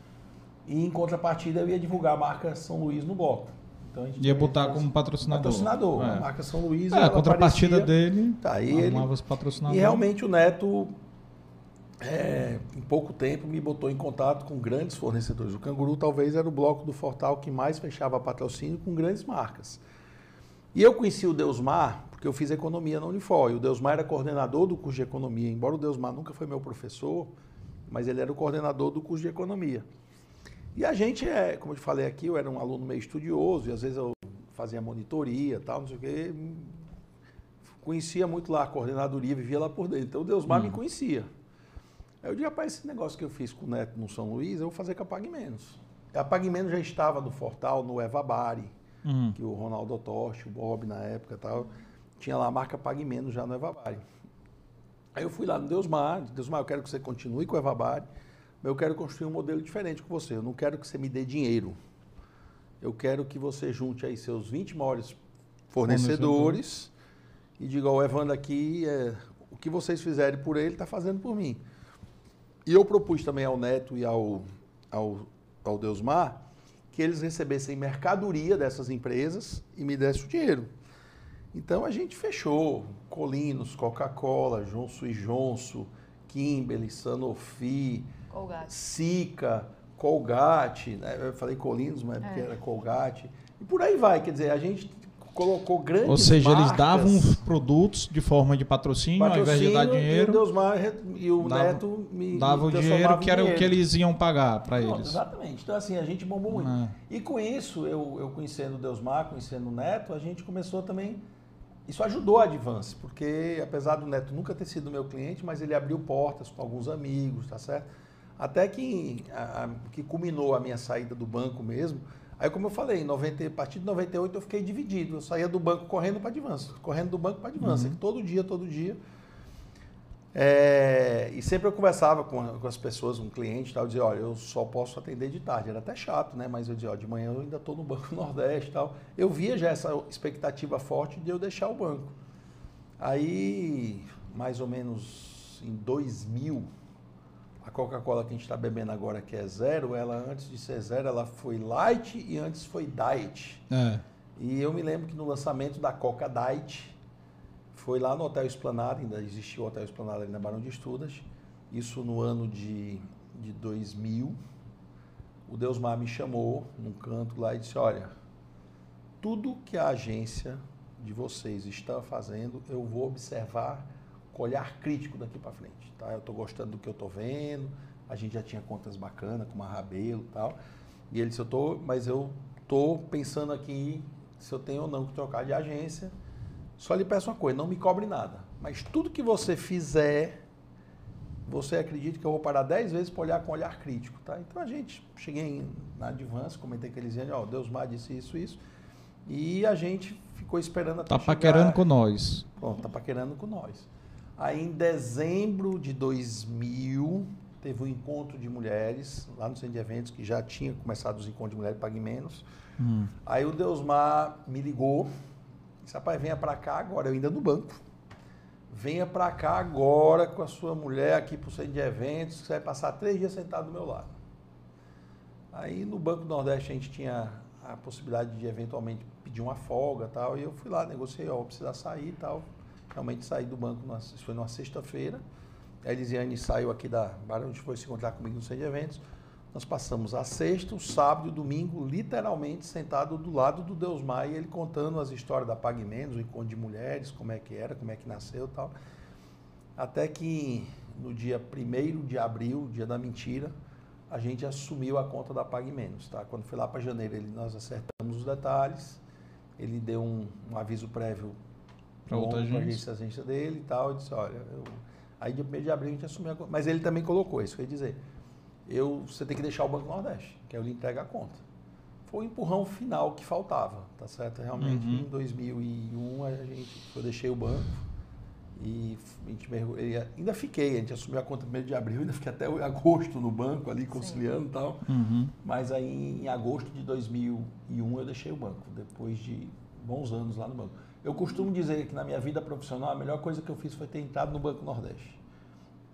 e em contrapartida eu ia divulgar a marca São Luís no bloco. Então, ia botar como patrocinador. Patrocinador, é. a marca São Luís. É, a contrapartida aparecia, dele, tá, aí ele, os patrocinadores. E realmente o Neto é, em pouco tempo me botou em contato com grandes fornecedores. O Canguru talvez era o bloco do Fortal que mais fechava patrocínio com grandes marcas. E eu conheci o Deusmar porque eu fiz economia na Unifor. E o Deusmar era coordenador do curso de economia. Embora o Deusmar nunca foi meu professor, mas ele era o coordenador do curso de economia. E a gente é, como eu te falei aqui, eu era um aluno meio estudioso e às vezes eu fazia monitoria, tal, não sei o quê. Conhecia muito lá a coordenadoria, vivia lá por dentro. Então o Deusmar hum. me conhecia. Aí eu disse, rapaz, esse negócio que eu fiz com o Neto no São Luís, eu vou fazer com a Pague Menos. A Pague Menos já estava no Fortal, no Eva Bari, uhum. que o Ronaldo Toste, o Bob na época tal, tinha lá a marca Pague Menos já no Eva Bari. Aí eu fui lá no Deusmar, Deusmar, eu quero que você continue com o Eva Bari, eu quero construir um modelo diferente com você. Eu não quero que você me dê dinheiro. Eu quero que você junte aí seus 20 maiores fornecedores Fornecedor. e diga, o Evandro aqui, é, o que vocês fizerem por ele, está fazendo por mim. E eu propus também ao Neto e ao, ao, ao Deusmar que eles recebessem mercadoria dessas empresas e me dessem o dinheiro. Então a gente fechou Colinos, Coca-Cola, Jonso e Jonso, Kimberly, Sanofi, Colgate. Sica, Colgate, né? eu falei Colinos, mas é. porque era Colgate, e por aí vai, quer dizer, a gente colocou grandes Ou seja, marcas, eles davam os produtos de forma de patrocínio, patrocínio ao invés de dar dinheiro. E o, Deusmar, e o dava, Neto me dava o dinheiro que era o que eles iam pagar para eles. Exatamente. Então, assim, a gente bombou muito. É. E com isso, eu, eu conhecendo o Deusmar, conhecendo o Neto, a gente começou também. Isso ajudou a Advance, porque apesar do Neto nunca ter sido meu cliente, mas ele abriu portas com alguns amigos, tá certo? Até que, a, que culminou a minha saída do banco mesmo Aí, como eu falei, 90, a partir de 98 eu fiquei dividido. Eu saía do banco correndo para Advance, correndo do banco para Advance, uhum. todo dia, todo dia. É, e sempre eu conversava com, com as pessoas, um cliente, tal, eu dizia, olha, eu só posso atender de tarde. Era até chato, né? Mas eu dizia, ó, de manhã eu ainda estou no Banco Nordeste e tal. Eu via já essa expectativa forte de eu deixar o banco. Aí, mais ou menos em 2000, a Coca-Cola que a gente está bebendo agora, que é zero, ela antes de ser zero, ela foi light e antes foi diet. É. E eu me lembro que no lançamento da Coca Diet, foi lá no Hotel Esplanada, ainda existia o Hotel Esplanada ali na Barão de Estudas, isso no ano de, de 2000. O Deusmar me chamou num canto lá e disse: Olha, tudo que a agência de vocês está fazendo, eu vou observar com olhar crítico daqui para frente. Tá? Eu estou gostando do que eu estou vendo, a gente já tinha contas bacanas, com uma Rabelo e tal. E ele disse, eu tô, mas eu estou pensando aqui se eu tenho ou não que trocar de agência. Só lhe peço uma coisa, não me cobre nada. Mas tudo que você fizer, você acredita que eu vou parar 10 vezes para olhar com olhar crítico, tá? Então a gente, cheguei na Advance, comentei com eles, ó, oh, Deus mais disse isso, isso. E a gente ficou esperando até Tá chegar... paquerando com nós. Pronto, tá paquerando com nós. Aí em dezembro de 2000 teve um encontro de mulheres lá no centro de eventos que já tinha começado os encontros de mulheres Pague Menos. Hum. Aí o Deusmar me ligou, disse, rapaz, venha para cá agora, eu ainda no banco. Venha para cá agora com a sua mulher aqui para o centro de eventos, que você vai passar três dias sentado do meu lado. Aí no Banco do Nordeste a gente tinha a possibilidade de eventualmente pedir uma folga tal, e eu fui lá, negociei, ó, vou precisar sair e tal realmente saí do banco, isso foi numa sexta-feira. A Elisiane saiu aqui da Barão, foi se encontrar comigo no centro de eventos. Nós passamos a sexta, o sábado e o domingo, literalmente sentado do lado do Deus Maia, ele contando as histórias da Pague Menos, o encontro de mulheres, como é que era, como é que nasceu e tal. Até que no dia 1 de abril, dia da mentira, a gente assumiu a conta da Pague Menos. Tá? Quando foi lá para janeiro, ele, nós acertamos os detalhes, ele deu um, um aviso prévio para outra agência. agência dele e tal. Eu disse, olha, eu... aí de 1 de abril a gente assumiu a conta. Mas ele também colocou isso, quer dizer, eu, você tem que deixar o Banco Nordeste, que eu lhe entrego a conta. Foi o empurrão final que faltava, tá certo? Realmente, uhum. em 2001, a gente, eu deixei o banco e a gente ainda fiquei, a gente assumiu a conta 1 de abril, ainda fiquei até agosto no banco ali, conciliando e tal. Uhum. Mas aí, em agosto de 2001, eu deixei o banco, depois de bons anos lá no banco. Eu costumo dizer que na minha vida profissional a melhor coisa que eu fiz foi ter entrado no Banco Nordeste.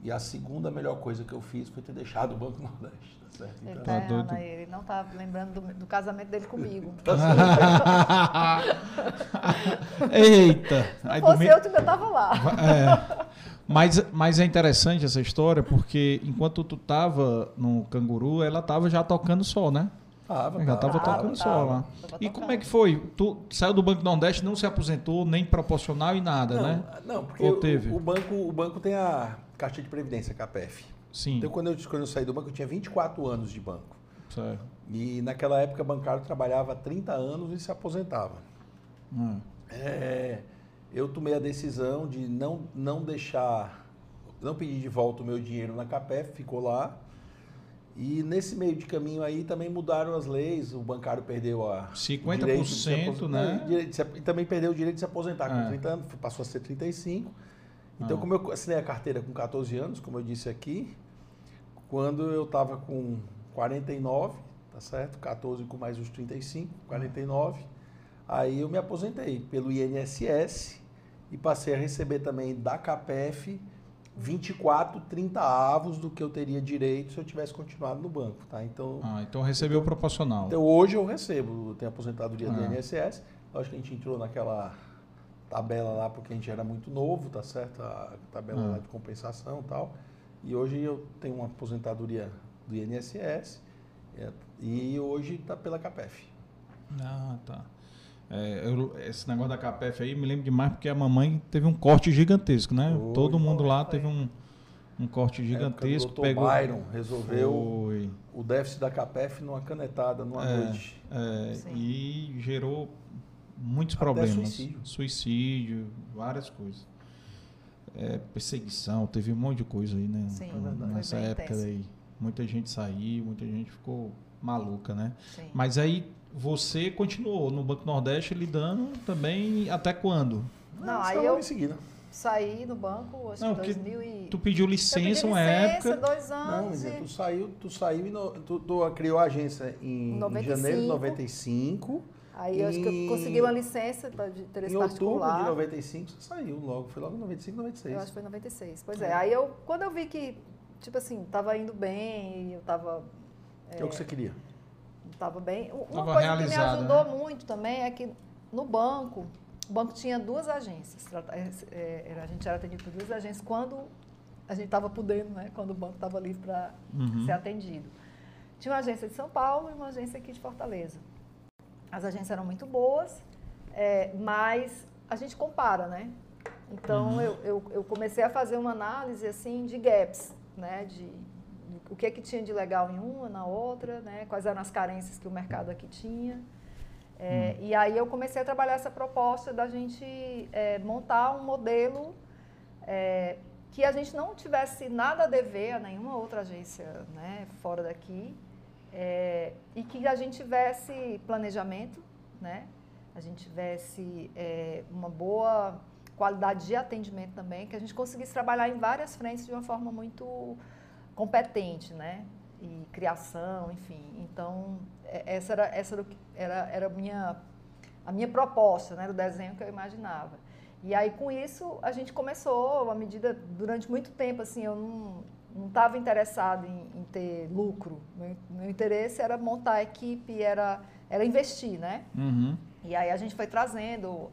E a segunda melhor coisa que eu fiz foi ter deixado o Banco Nordeste. Tá certo? Ele, então, tá errando, ele não está lembrando do, do, casamento dele comigo. Eita! Se não fosse eu, tu ainda estava lá. É. Mas, mas é interessante essa história porque enquanto tu estava no Canguru, ela estava já tocando sol, né? Tava, já estava tocando só lá. E como é que foi? Tu saiu do Banco Nordeste, não se aposentou, nem proporcional e nada, não, né? Não, porque Ou teve? O, o, banco, o banco tem a Caixa de Previdência, KPF. Sim. Então, quando eu, quando eu saí do banco, eu tinha 24 anos de banco. Certo. E naquela época, o bancário trabalhava 30 anos e se aposentava. Hum. É, eu tomei a decisão de não, não deixar, não pedir de volta o meu dinheiro na CAPEF, ficou lá. E nesse meio de caminho aí também mudaram as leis, o bancário perdeu a 50%, né? E também perdeu o direito de se aposentar com é. 30 anos, passou a ser 35. Então, ah. como eu assinei a carteira com 14 anos, como eu disse aqui, quando eu estava com 49, tá certo? 14 com mais os 35, 49. Aí eu me aposentei pelo INSS e passei a receber também da CAPEF 24, 30 avos do que eu teria direito se eu tivesse continuado no banco, tá? Então, ah, então recebeu então, proporcional. Então hoje eu recebo, eu tenho aposentadoria ah. do INSS. Acho que a gente entrou naquela tabela lá porque a gente era muito novo, tá certo? A tabela ah. lá de compensação e tal. E hoje eu tenho uma aposentadoria do INSS é, e hoje está pela CAPEF. Ah, tá. É, eu, esse negócio da CAPEF aí me lembro demais porque a mamãe teve um corte gigantesco, né? Foi, Todo mundo lá teve um, um corte gigantesco. O pegou... Byron resolveu foi. o déficit da CAPEF numa canetada, numa é, noite. É, e gerou muitos Até problemas. Suicídio. suicídio, várias coisas. É, perseguição, teve um monte de coisa aí, né? Sim, Nessa época intenso. aí. Muita gente saiu, muita gente ficou maluca, né? Sim. Mas aí você continuou no Banco Nordeste lidando também até quando? Não, aí eu em seguida. saí do banco, acho Não, que 2000 e... Tu pediu licença uma época. dois anos. Não, e... tu saiu, tu saiu e no, tu, tu, criou a agência em, em janeiro de 95. Aí eu acho que eu consegui uma licença de interesse em particular. Em outubro de 95 você saiu logo, foi logo em 95, 96. Eu acho que foi em 96. Pois é. é. Aí eu, quando eu vi que, tipo assim, tava indo bem, eu tava... É, é o que você queria? Estava bem. Uma Tava coisa que me ajudou né? muito também é que no banco, o banco tinha duas agências. É, é, a gente era atendido por duas agências quando a gente estava podendo, né? Quando o banco estava livre para uhum. ser atendido. Tinha uma agência de São Paulo e uma agência aqui de Fortaleza. As agências eram muito boas, é, mas a gente compara, né? Então uhum. eu, eu, eu, comecei a fazer uma análise assim de gaps, né? De, o que é que tinha de legal em uma, na outra, né? quais eram as carências que o mercado aqui tinha. É, hum. E aí eu comecei a trabalhar essa proposta da gente é, montar um modelo é, que a gente não tivesse nada a dever a nenhuma outra agência né, fora daqui é, e que a gente tivesse planejamento, né, a gente tivesse é, uma boa qualidade de atendimento também, que a gente conseguisse trabalhar em várias frentes de uma forma muito competente, né? E criação, enfim. Então, é, essa era, essa era, era a, minha, a minha proposta, né? O desenho que eu imaginava. E aí, com isso, a gente começou, à medida, durante muito tempo, assim, eu não não estava interessado em, em, ter lucro. Meu, meu, interesse era montar a equipe, era, era investir, né? Uhum. E aí a gente foi trazendo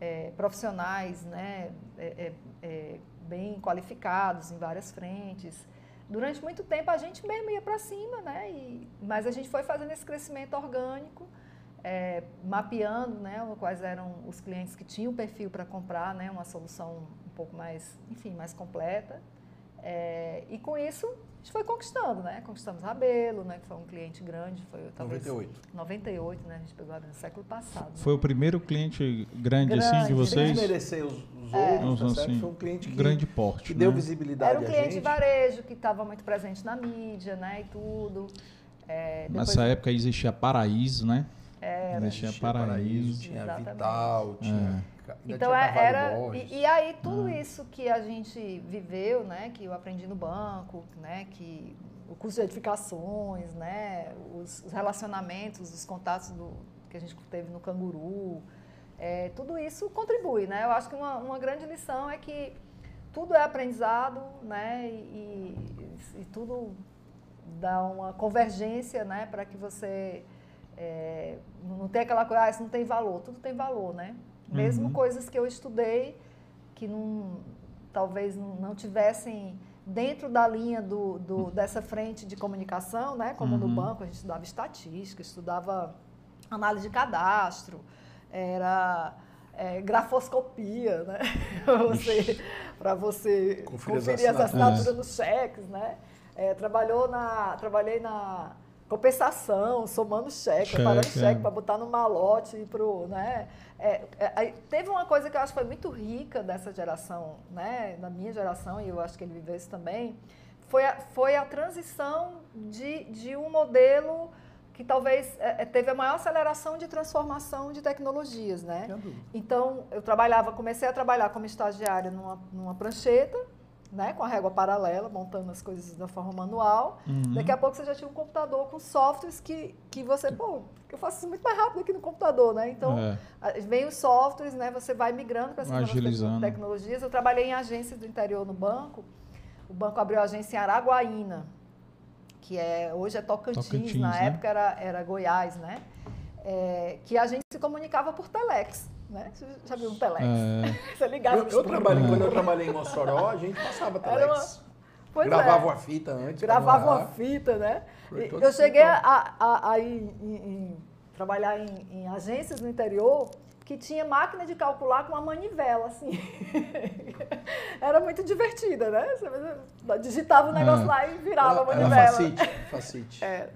é, profissionais, né? É, é, é bem qualificados em várias frentes durante muito tempo a gente mesmo ia para cima, né? E, mas a gente foi fazendo esse crescimento orgânico, é, mapeando né, quais eram os clientes que tinham perfil para comprar né, uma solução um pouco mais, enfim, mais completa. É, e com isso a gente foi conquistando, né? Conquistamos Rabelo, né? Que foi um cliente grande, foi talvez 98. 98, né? A gente pegou no século passado. Né? Foi o primeiro cliente grande, grande assim de vocês? Sem merecer os, os é. outros, tá assim, foi um cliente que, grande porte, que né? deu visibilidade Era um cliente de varejo que estava muito presente na mídia, né? E tudo. É, Nessa época existia Paraíso, né? Era. Existia Paraíso. Paraíso tinha Exatamente. Vital, tinha... É. Então é, era e, e, aí tudo ah. isso que a gente viveu, né, que eu aprendi no banco, né, que o curso de edificações, né, os, os relacionamentos, os contatos do, que a gente teve no Canguru, é, tudo isso contribui, né? Eu acho que uma, uma grande lição é que tudo é aprendizado, né, e, e tudo dá uma convergência, né, para que você é, não tem aquela coisa, ah, isso não tem valor, tudo tem valor, né? Mesmo uhum. coisas que eu estudei que não, talvez não tivessem dentro da linha do, do, dessa frente de comunicação, né? Como uhum. no banco, a gente estudava estatística, estudava análise de cadastro, era é, grafoscopia, né? Para você, conferir, conferir as assinaturas é. dos cheques, né? É, trabalhou na, trabalhei na compensação, somando cheque, cheque parando cheque é. para botar no malote e pro, né? É, é, teve uma coisa que eu acho que foi muito rica dessa geração, né? Da minha geração e eu acho que ele viveu isso também, foi a, foi a transição de, de um modelo que talvez é, é, teve a maior aceleração de transformação de tecnologias, né? Então eu trabalhava, comecei a trabalhar como estagiária numa, numa prancheta né, com a régua paralela, montando as coisas da forma manual. Uhum. Daqui a pouco você já tinha um computador com softwares que, que você, pô, eu faço isso muito mais rápido aqui no computador, né? Então, é. vem os softwares, né? Você vai migrando para essas tecnologias. Eu trabalhei em agências do interior no banco. O banco abriu a agência em Araguaína, que é hoje é Tocantins, Tocantins na né? época era, era Goiás, né? É, que a gente se comunicava por telex. Né? Você já viu um telex? É. Você ligava. Eu, eu trabalhei, quando eu trabalhei em Mossoró, a gente passava telex. Uma... Gravava é. uma fita antes. Gravava uma fita, né? Eu cheguei a, a, a, ir em, em, trabalhar em, em agências no interior que tinha máquina de calcular com uma manivela, assim. Era muito divertida, né? Você digitava o negócio é. lá e virava a manivela. Era facite, facite. É.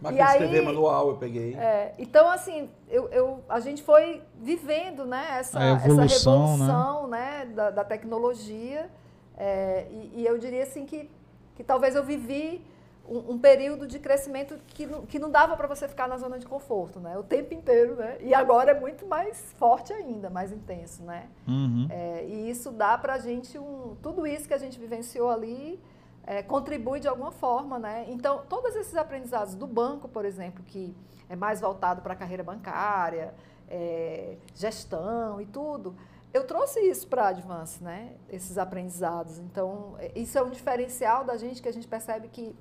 Máquina de escrever manual eu peguei. É. Então, assim, eu, eu, a gente foi vivendo né, essa, evolução, essa revolução né? né da, da, tecnologia. É, e, e eu diria assim que, que talvez eu vivi um, um, período de crescimento que não, que não dava para você ficar na zona de conforto, né? O tempo inteiro, né? E agora é muito mais forte ainda, mais intenso, né? Uhum. É, e isso dá para a gente um, tudo isso que a gente vivenciou ali é, contribui de alguma forma, né? Então, todos esses aprendizados do banco, por exemplo, que é mais voltado para a carreira bancária, é, gestão e tudo, eu trouxe isso para a Advance, né? Esses aprendizados. Então, é, isso é um diferencial da gente que a gente percebe que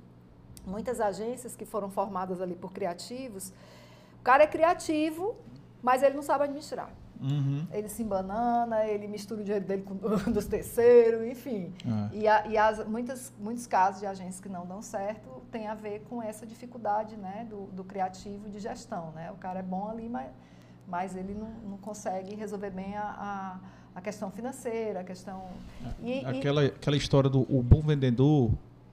muitas agências que foram formadas ali por criativos, o cara é criativo, mas ele não sabe administrar. Uhum. Ele se embanana, ele mistura o dinheiro dele com o dos terceiros, enfim. É. E, a, e as, muitas, muitos casos de agências que não dão certo tem a ver com essa dificuldade né, do, do criativo de gestão. Né? O cara é bom ali, mas, mas ele não, não consegue resolver bem a, a, a questão financeira, a questão... E, aquela, e... aquela história do o bom vendedor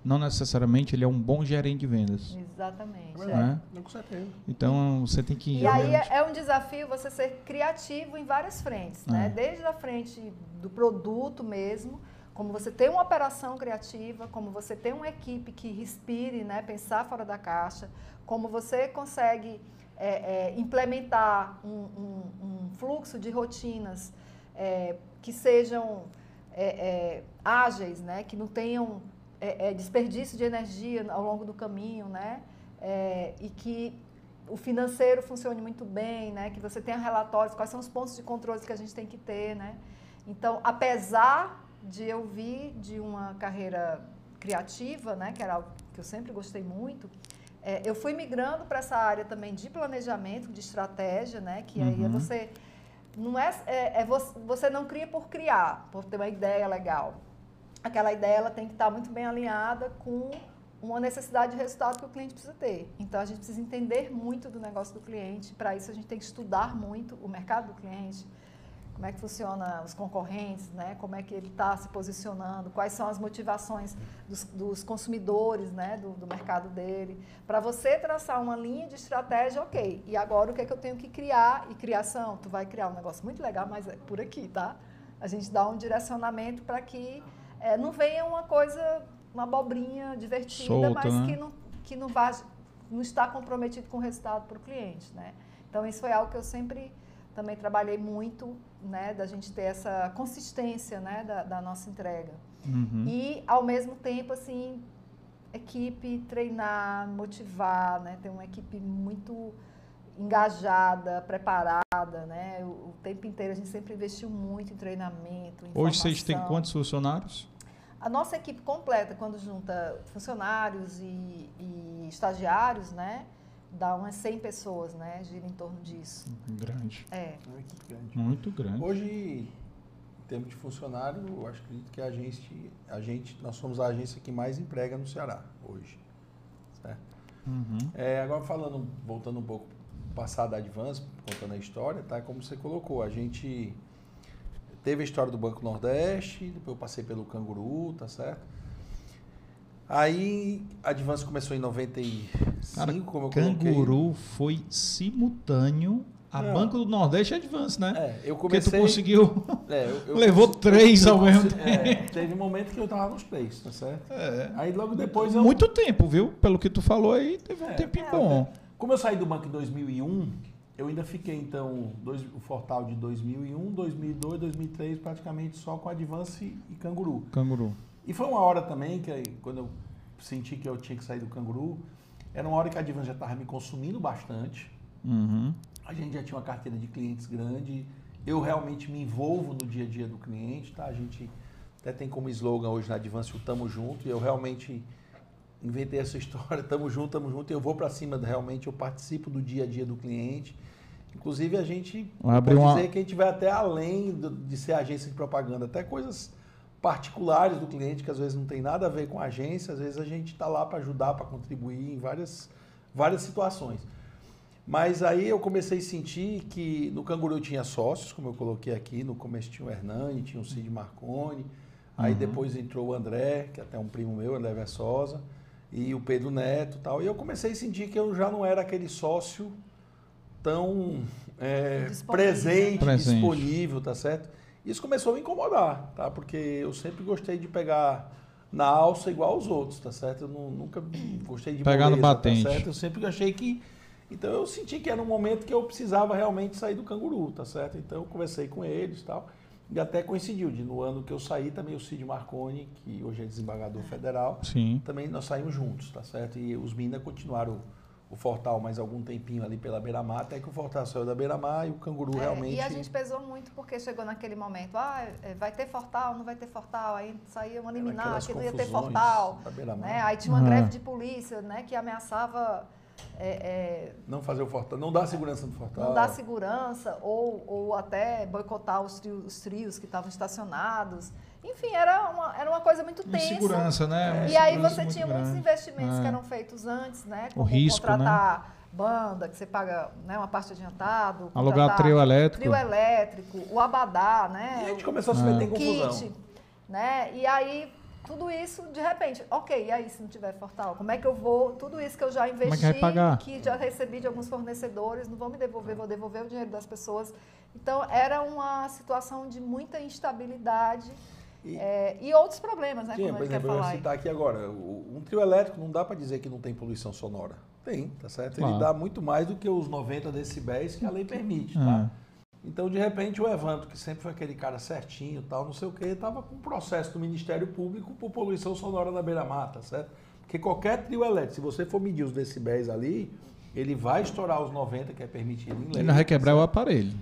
não necessariamente ele é um bom gerente de vendas. Exatamente. Né? É. Com certeza. Então você tem que. E aí é, é um desafio você ser criativo em várias frentes, né? é. né? Desde a frente do produto mesmo, como você ter uma operação criativa, como você ter uma equipe que respire, né? Pensar fora da caixa, como você consegue é, é, implementar um, um, um, fluxo de rotinas é, que sejam é, ágeis, né? Que não tenham é, é, desperdício de energia ao longo do caminho, né? É, e que o financeiro funcione muito bem, né? Que você tenha relatórios, quais são os pontos de controle que a gente tem que ter, né? Então, apesar de eu vir de uma carreira criativa, né? Que era algo que eu sempre gostei muito, é, eu fui migrando para essa área também de planejamento, de estratégia, né? Que uhum. aí é uhum. você não é, é, é você, você não cria por criar, por ter uma ideia legal aquela ideia ela tem que estar muito bem alinhada com uma necessidade de resultado que o cliente precisa ter. Então a gente precisa entender muito do negócio do cliente. Para isso a gente tem que estudar muito o mercado do cliente, como é que funciona os concorrentes, né? Como é que ele está se posicionando, quais são as motivações dos, dos consumidores, né? Do, do mercado dele. Para você traçar uma linha de estratégia, ok. E agora o que é que eu tenho que criar? E criação, tu vai criar um negócio muito legal, mas é por aqui, tá? A gente dá um direcionamento para que é, não venha uma coisa, uma abobrinha divertida, Solta, mas né? que, não, que não, vá, não está comprometido com o resultado para o cliente. Né? Então, isso foi algo que eu sempre também trabalhei muito, né, da gente ter essa consistência né, da, da nossa entrega. Uhum. E, ao mesmo tempo, assim, equipe, treinar, motivar, né, ter uma equipe muito engajada, preparada, né? O, o, tempo inteiro a gente sempre investiu muito em treinamento. Em Hoje vocês têm quantos funcionários? A nossa equipe completa, quando junta funcionários e, e estagiários, né? Dá umas 100 pessoas, né? Gira em torno disso. Grande. É. Equipe grande. Muito grande. Hoje, em termos de funcionário, eu acho que a gente, a gente, nós somos a agência que mais emprega no Ceará hoje. Certo? Uhum. É, agora falando, voltando um pouco passar da Advance, contando a história, tá? Como você colocou, a gente teve a história do Banco Nordeste, depois eu passei pelo Canguru, tá certo? Aí a Advance começou em 95, Cara, como eu Canguru coloquei. foi simultâneo a Não. Banco do Nordeste e Advance, né? É, eu comecei... Porque tu conseguiu... É, eu, eu Levou três eu, ao mesmo tempo. É, teve um momento que eu tava nos três, tá certo? É. Aí logo depois eu... Muito tempo, viu? Pelo que tu falou aí, teve um é, tempinho é, bom. Como eu saí do banco em 2001, eu ainda fiquei, então, dois, o Fortal de 2001, 2002, 2003, praticamente só com Advance e Canguru. Canguru. E foi uma hora também que quando eu senti que eu tinha que sair do canguru, era uma hora que a Divan já estava me consumindo bastante. Uhum. A gente já tinha uma carteira de clientes grande. Eu realmente me envolvo no dia a dia do cliente, tá? A gente até tem como slogan hoje na Advance o Tamo Junto. E eu realmente inventei essa história, tamo junto, tamo junto. E eu vou para cima, realmente, eu participo do dia a dia do cliente. Inclusive, a gente pode uma... dizer que a gente vai até além de ser agência de propaganda, até coisas particulares do cliente, que às vezes não tem nada a ver com a agência, às vezes a gente está lá para ajudar, para contribuir em várias, várias situações. Mas aí eu comecei a sentir que no Canguru tinha sócios, como eu coloquei aqui, no começo tinha o Hernani, tinha o Cid Marconi, aí uhum. depois entrou o André, que é até um primo meu, André Versosa, e o Pedro Neto tal. E eu comecei a sentir que eu já não era aquele sócio tão é, presente, presente, disponível, tá certo? Isso começou a me incomodar, tá? Porque eu sempre gostei de pegar na alça igual aos outros, tá certo? Eu não, nunca gostei de pegar moleza, no tá batente. Tá certo? Eu sempre achei que então eu senti que era um momento que eu precisava realmente sair do canguru, tá certo? Então eu conversei com eles, tal. E até coincidiu de no ano que eu saí também o Cid Marconi, que hoje é desembargador federal, Sim. também nós saímos juntos, tá certo? E os Minas continuaram o Fortal mais algum tempinho ali pela beira-mar, até que o Fortal saiu da beira-mar e o canguru é, realmente. E a gente pesou muito porque chegou naquele momento, ah, é, vai ter Fortal, não vai ter Fortal, aí saiu uma liminar que não ia ter Fortal. Né? Aí tinha uma uhum. greve de polícia né, que ameaçava. É, é, não fazer o Fortal, não dar segurança no Fortal. Não dar segurança, ou, ou até boicotar os trios, os trios que estavam estacionados. Enfim, era uma, era uma coisa muito tensa. Segurança, né? E aí você tinha grande. muitos investimentos é. que eram feitos antes, né? Como o risco, contratar né? banda, que você paga né, uma parte adiantado. Alugar trio elétrico. Trio elétrico, o abadá, né? E a gente começou a se meter em confusão. Kit, né? E aí, tudo isso, de repente, ok, e aí se não tiver Fortal? Como é que eu vou, tudo isso que eu já investi, é que, que já recebi de alguns fornecedores, não vão me devolver, vou devolver o dinheiro das pessoas. Então, era uma situação de muita instabilidade, e, é, e outros problemas, né? Sim, por exemplo, eu vou citar aqui agora, um trio elétrico não dá para dizer que não tem poluição sonora. Tem, tá certo? Ele dá muito mais do que os 90 decibéis que a lei permite, tá? Então, de repente, o Evandro, que sempre foi aquele cara certinho, tal, não sei o quê, estava com um processo do Ministério Público por poluição sonora na beira-mata, certo? Porque qualquer trio elétrico, se você for medir os decibéis ali, ele vai estourar os 90, que é permitido em lei. Ele vai quebrar o aparelho.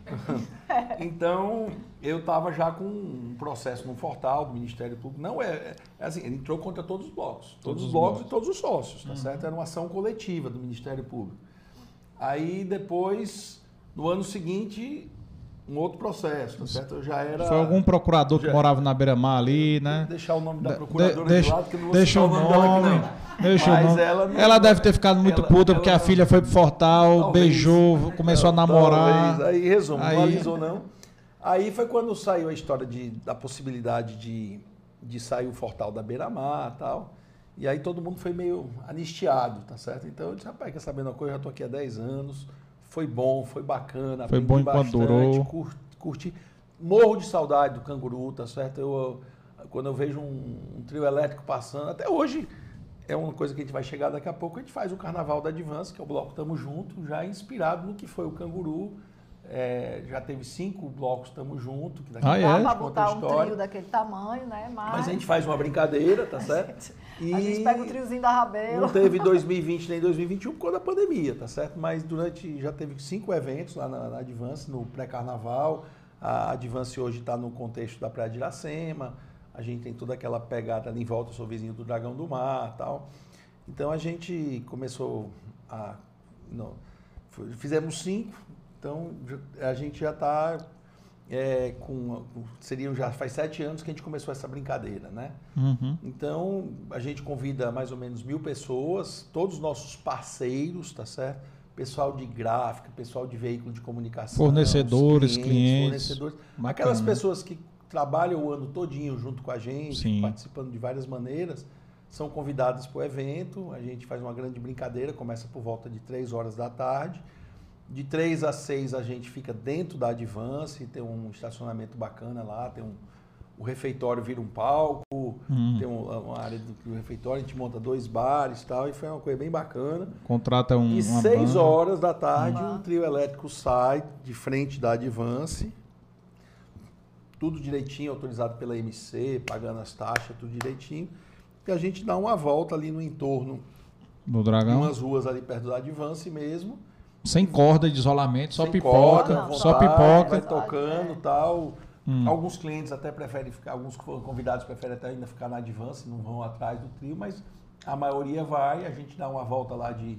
então, eu estava já com um processo no Fortal do Ministério Público. Não é, é assim, ele entrou contra todos os blocos. Todos, todos os blocos, blocos, e todos os sócios, tá uhum. certo? Era uma ação coletiva do Ministério Público. Aí, depois, no ano seguinte, um outro processo, tá certo? Eu já era. Foi algum procurador já, que morava na beira-mar ali, né? Deixar o nome da procuradora de, deixa, de lado, que não vou deixa o nome, nome dela aqui, não. Deixa Mas ela, não, ela deve ter ficado muito ela, puta porque a filha foi pro Fortal, talvez, beijou, começou a namorar. Talvez. Aí resumo, aí... não avisou não. Aí foi quando saiu a história de, da possibilidade de, de sair o Fortal da Beira-Mar e tal. E aí todo mundo foi meio anistiado, tá certo? Então eu disse, rapaz, quer saber uma coisa? Eu já tô aqui há 10 anos, foi bom, foi bacana. Foi bom enquanto durou. Curti, curti, morro de saudade do canguru, tá certo? Eu, quando eu vejo um, um trio elétrico passando, até hoje é uma coisa que a gente vai chegar daqui a pouco, a gente faz o Carnaval da Advance, que é o bloco Tamo Junto, já inspirado no que foi o Canguru. É, já teve cinco blocos Tamo Junto, que daqui ah, a pouco é? Dá botar um trio daquele tamanho, né? Mas... Mas a gente faz uma brincadeira, tá certo? Gente, e a gente pega o triozinho da Rabelo. Não teve 2020 nem 2021 por causa da pandemia, tá certo? Mas durante, já teve cinco eventos lá na, na Advance, no pré-carnaval. A Advance hoje está no contexto da Praia de Iracema a gente tem toda aquela pegada ali em volta, eu sou vizinho do Dragão do Mar tal. Então a gente começou a. Não, fizemos cinco, então a gente já está é, com. Seriam já faz sete anos que a gente começou essa brincadeira, né? Uhum. Então a gente convida mais ou menos mil pessoas, todos os nossos parceiros, tá certo? Pessoal de gráfica, pessoal de veículo de comunicação, fornecedores, clientes, clientes fornecedores, aquelas pessoas que trabalham o ano todinho junto com a gente, Sim. participando de várias maneiras, são convidados para o evento. A gente faz uma grande brincadeira, começa por volta de 3 horas da tarde. De 3 a 6 a gente fica dentro da Advance, tem um estacionamento bacana lá, tem um, o refeitório vira um palco, hum. tem uma área do, do refeitório, a gente monta dois bares e tal, e foi uma coisa bem bacana. Contrata um. E 6 horas da tarde, uhum. um trio elétrico sai de frente da Advance, tudo direitinho, autorizado pela MC, pagando as taxas, tudo direitinho. E a gente dá uma volta ali no entorno do Dragão. umas ruas ali perto da Advance mesmo. Sem corda de isolamento, só pipoca, corda, só pipoca. Vai tocando e tal. Hum. Alguns clientes até preferem ficar, alguns convidados preferem até ainda ficar na Advance, não vão atrás do trio, mas a maioria vai, a gente dá uma volta lá de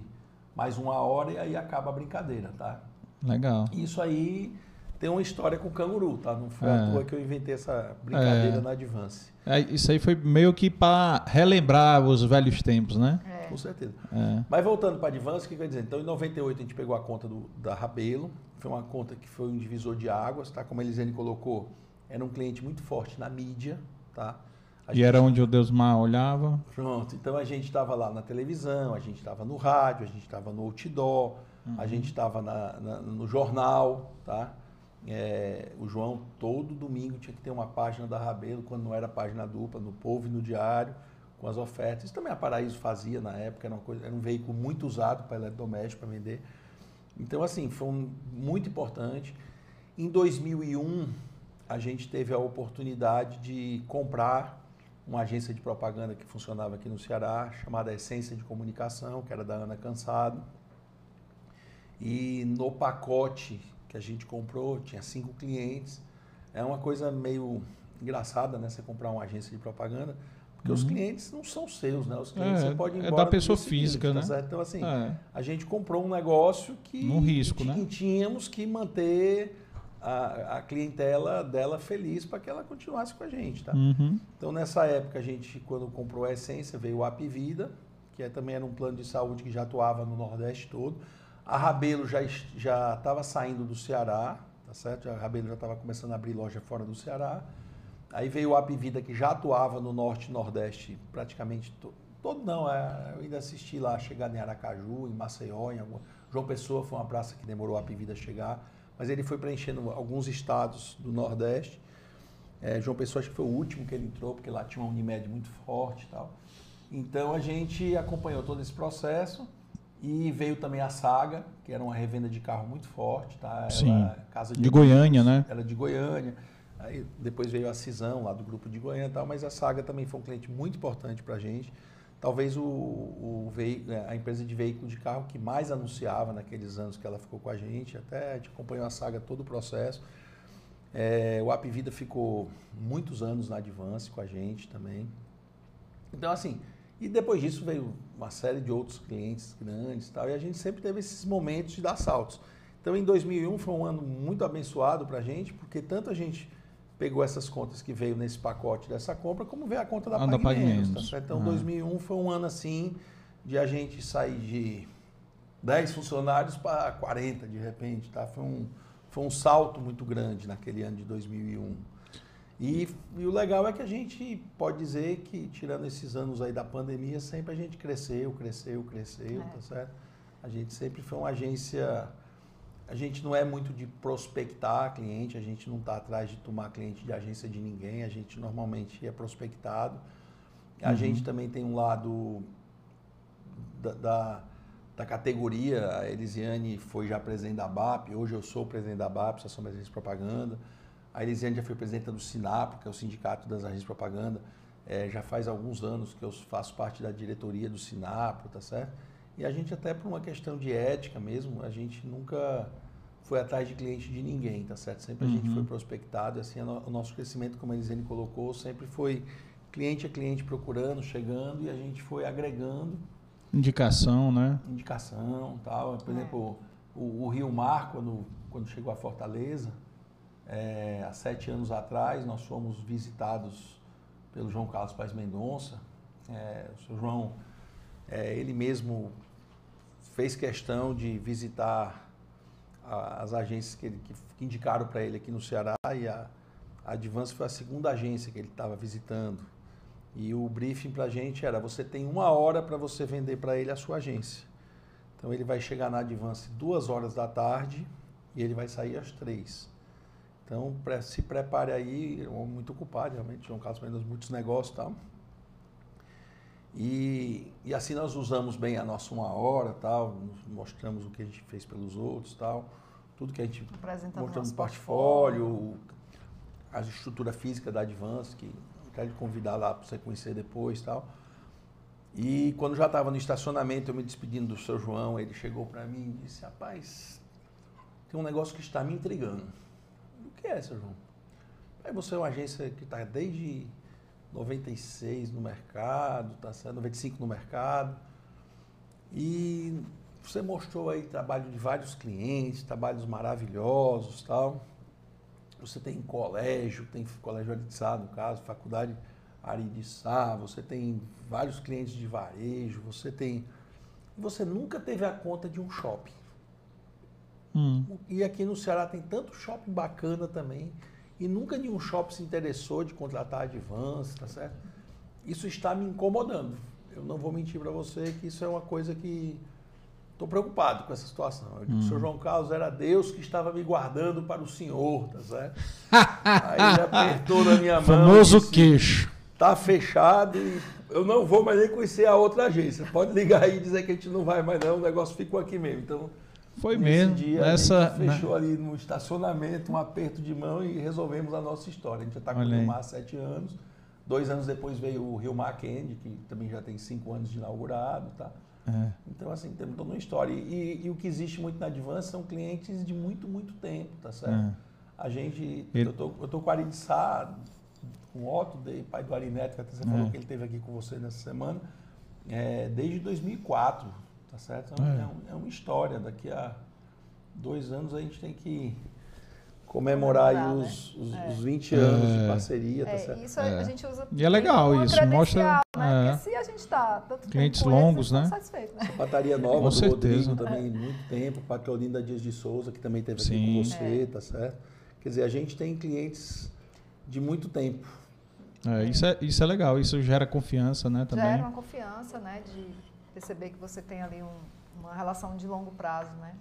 mais uma hora e aí acaba a brincadeira, tá? Legal. Isso aí tem uma história com o canguru, tá? Não foi é. à toa que eu inventei essa brincadeira é. na Advance. É, isso aí foi meio que para relembrar os velhos tempos, né? É. Com certeza. É. Mas voltando para a Advance, o que quer dizer? Então, em 98 a gente pegou a conta do, da Rabelo, foi uma conta que foi um divisor de águas, tá? Como a Elisane colocou, era um cliente muito forte na mídia, tá? A e gente... era onde o Deus Mar olhava? Pronto, então a gente estava lá na televisão, a gente estava no rádio, a gente estava no outdoor, uhum. a gente estava no jornal, tá? É, o João todo domingo tinha que ter uma página da Rabelo, quando não era página dupla, no Povo e no Diário, com as ofertas. Isso também a Paraíso fazia na época, era, uma coisa, era um veículo muito usado para eletrodoméstico, para vender. Então, assim, foi um, muito importante. Em 2001, a gente teve a oportunidade de comprar uma agência de propaganda que funcionava aqui no Ceará, chamada Essência de Comunicação, que era da Ana Cansado. E no pacote que a gente comprou, tinha cinco clientes. É uma coisa meio engraçada, né? Você comprar uma agência de propaganda, porque uhum. os clientes não são seus, né? Os clientes é, você pode ir embora. É da pessoa física, né? Tá então, assim, é. a gente comprou um negócio que. Num risco, que, né? tínhamos que manter a, a clientela dela feliz para que ela continuasse com a gente, tá? Uhum. Então, nessa época, a gente, quando comprou a Essência, veio o Apvida, que é, também era um plano de saúde que já atuava no Nordeste todo. A Rabelo já já estava saindo do Ceará, tá certo? A Rabelo já estava começando a abrir loja fora do Ceará. Aí veio o Apvida, que já atuava no Norte e Nordeste praticamente todo, todo não, é, eu ainda assisti lá chegar em Aracaju, em Maceió, em alguma, João Pessoa foi uma praça que demorou a Apvida a chegar mas ele foi preenchendo alguns estados do Nordeste. É, João Pessoa acho que foi o último que ele entrou, porque lá tinha uma Unimed muito forte e tal. Então a gente acompanhou todo esse processo e veio também a Saga, que era uma revenda de carro muito forte, tá? Ela, Sim. Casa de, de Goiânia, né? Era de Goiânia. Aí depois veio a Cisão lá do grupo de Goiânia e tal, mas a Saga também foi um cliente muito importante para a gente talvez o, o a empresa de veículo de carro que mais anunciava naqueles anos que ela ficou com a gente, até a gente acompanhou a saga todo o processo. É, o Apvida ficou muitos anos na Advance com a gente também. Então, assim, e depois disso veio uma série de outros clientes grandes e tal, e a gente sempre teve esses momentos de dar saltos. Então, em 2001 foi um ano muito abençoado para a gente, porque tanto a gente pegou essas contas que veio nesse pacote dessa compra, como veio a conta da ah, Pague Menos. Tá então, ah. 2001 foi um ano assim de a gente sair de 10 funcionários para 40 de repente, tá? Foi um, foi um salto muito grande naquele ano de 2001. E, e, o legal é que a gente pode dizer que, tirando esses anos aí da pandemia, sempre a gente cresceu, cresceu, cresceu, é. tá certo? A gente sempre foi uma agência a gente não é muito de prospectar cliente, a gente não está atrás de tomar cliente de agência de ninguém, a gente normalmente é prospectado. A uhum. gente também tem um lado da, da, da, categoria, a Elisiane foi já presidente da BAP, hoje eu sou presidente da BAP, sou agência de propaganda. A Elisiane já foi presidente do SINAPRO, que é o Sindicato das Agências de Propaganda. É, já faz alguns anos que eu faço parte da diretoria do SINAPRO, tá certo? E a gente até por uma questão de ética mesmo, a gente nunca foi atrás de cliente de ninguém, tá certo? Sempre a gente foi uhum. prospectado, assim, o nosso crescimento, como a Elisene colocou, sempre foi cliente a cliente procurando, chegando e a gente foi agregando. Indicação, né? Indicação, tal. Por é. exemplo, o, o, Rio Mar, quando, quando chegou a Fortaleza, é, há sete anos atrás, nós fomos visitados pelo João Carlos Paz Mendonça. É, o seu João, é, ele mesmo fez questão de visitar a, as agências que, ele, que, que indicaram para ele aqui no Ceará e a, a Advance foi a segunda agência que ele estava visitando. E o briefing para a gente era: você tem uma hora para você vender para ele a sua agência. Então ele vai chegar na Advance duas horas da tarde e ele vai sair às três. Então se prepare aí, é muito ocupado realmente, João Carlos Mendes, muitos negócios e tal. E, e assim nós usamos bem a nossa uma hora, tal, mostramos o que a gente fez pelos outros, tal, tudo que a gente mostramos no portfólio, a estrutura física da Advance, que eu quero te convidar lá para você conhecer depois e tal. E quando já estava no estacionamento, eu me despedindo do seu João, ele chegou para mim e disse: Rapaz, tem um negócio que está me intrigando. O que é, seu João? Aí você é uma agência que está desde 96 no mercado, tá certo? 95 no mercado. E você mostrou aí trabalho de vários clientes, trabalhos maravilhosos tal. Você tem colégio, tem colégio Aritsá, no caso, faculdade Aridissá, você tem vários clientes de varejo, você tem. Você nunca teve a conta de um shopping. Hum. E aqui no Ceará tem tanto shopping bacana também. E nunca nenhum shopping se interessou de contratar Advance, tá certo? Isso está me incomodando. Eu não vou mentir para você que isso é uma coisa que estou preocupado com essa situação. Eu digo, hum. o senhor João Carlos era Deus que estava me guardando para o senhor, tá certo? Aí ele apertou na minha mão. Famoso disse, queixo. Tá fechado e eu não vou mais nem conhecer a outra agência. Pode ligar aí e dizer que a gente não vai mais não, o negócio ficou aqui mesmo. Então, foi mesmo. Dia, Nessa, a gente fechou né? ali no estacionamento, um aperto de mão e resolvemos a nossa história. A gente já está com o Rio Mar há sete anos. Dois anos depois veio o Rio Mar Candy, que também já tem cinco anos de inaugurado. Tá? É. Então, assim, temos toda uma história. E, e, o que existe muito na Advance são clientes de muito, muito tempo, tá certo? É. A gente, ele... eu tô, eu tô com o Ari Sá, com o Otto, pai do Arineto, que até você é. falou que ele esteve aqui com você nessa semana, é, desde 2004 Tá certo? É, é. Um, é uma história. Daqui a dois anos a gente tem que comemorar, comemorar aí os, né? os, é. os 20 anos de é. parceria, tá certo? Isso a gente usa E é legal isso, mostra... Né? Porque se a gente está Clientes longos, né? Satisfeito, né? Sapataria Nova com do certeza. Rodrigo também, muito tempo. Patrolina Dias de Souza, que também teve aqui com você, tá certo? Quer dizer, a gente tem clientes de muito tempo. É, isso, é, isso é legal, isso gera confiança, né? Também. Gera uma confiança, né? De perceber que você tem ali um, uma relação de longo prazo, né?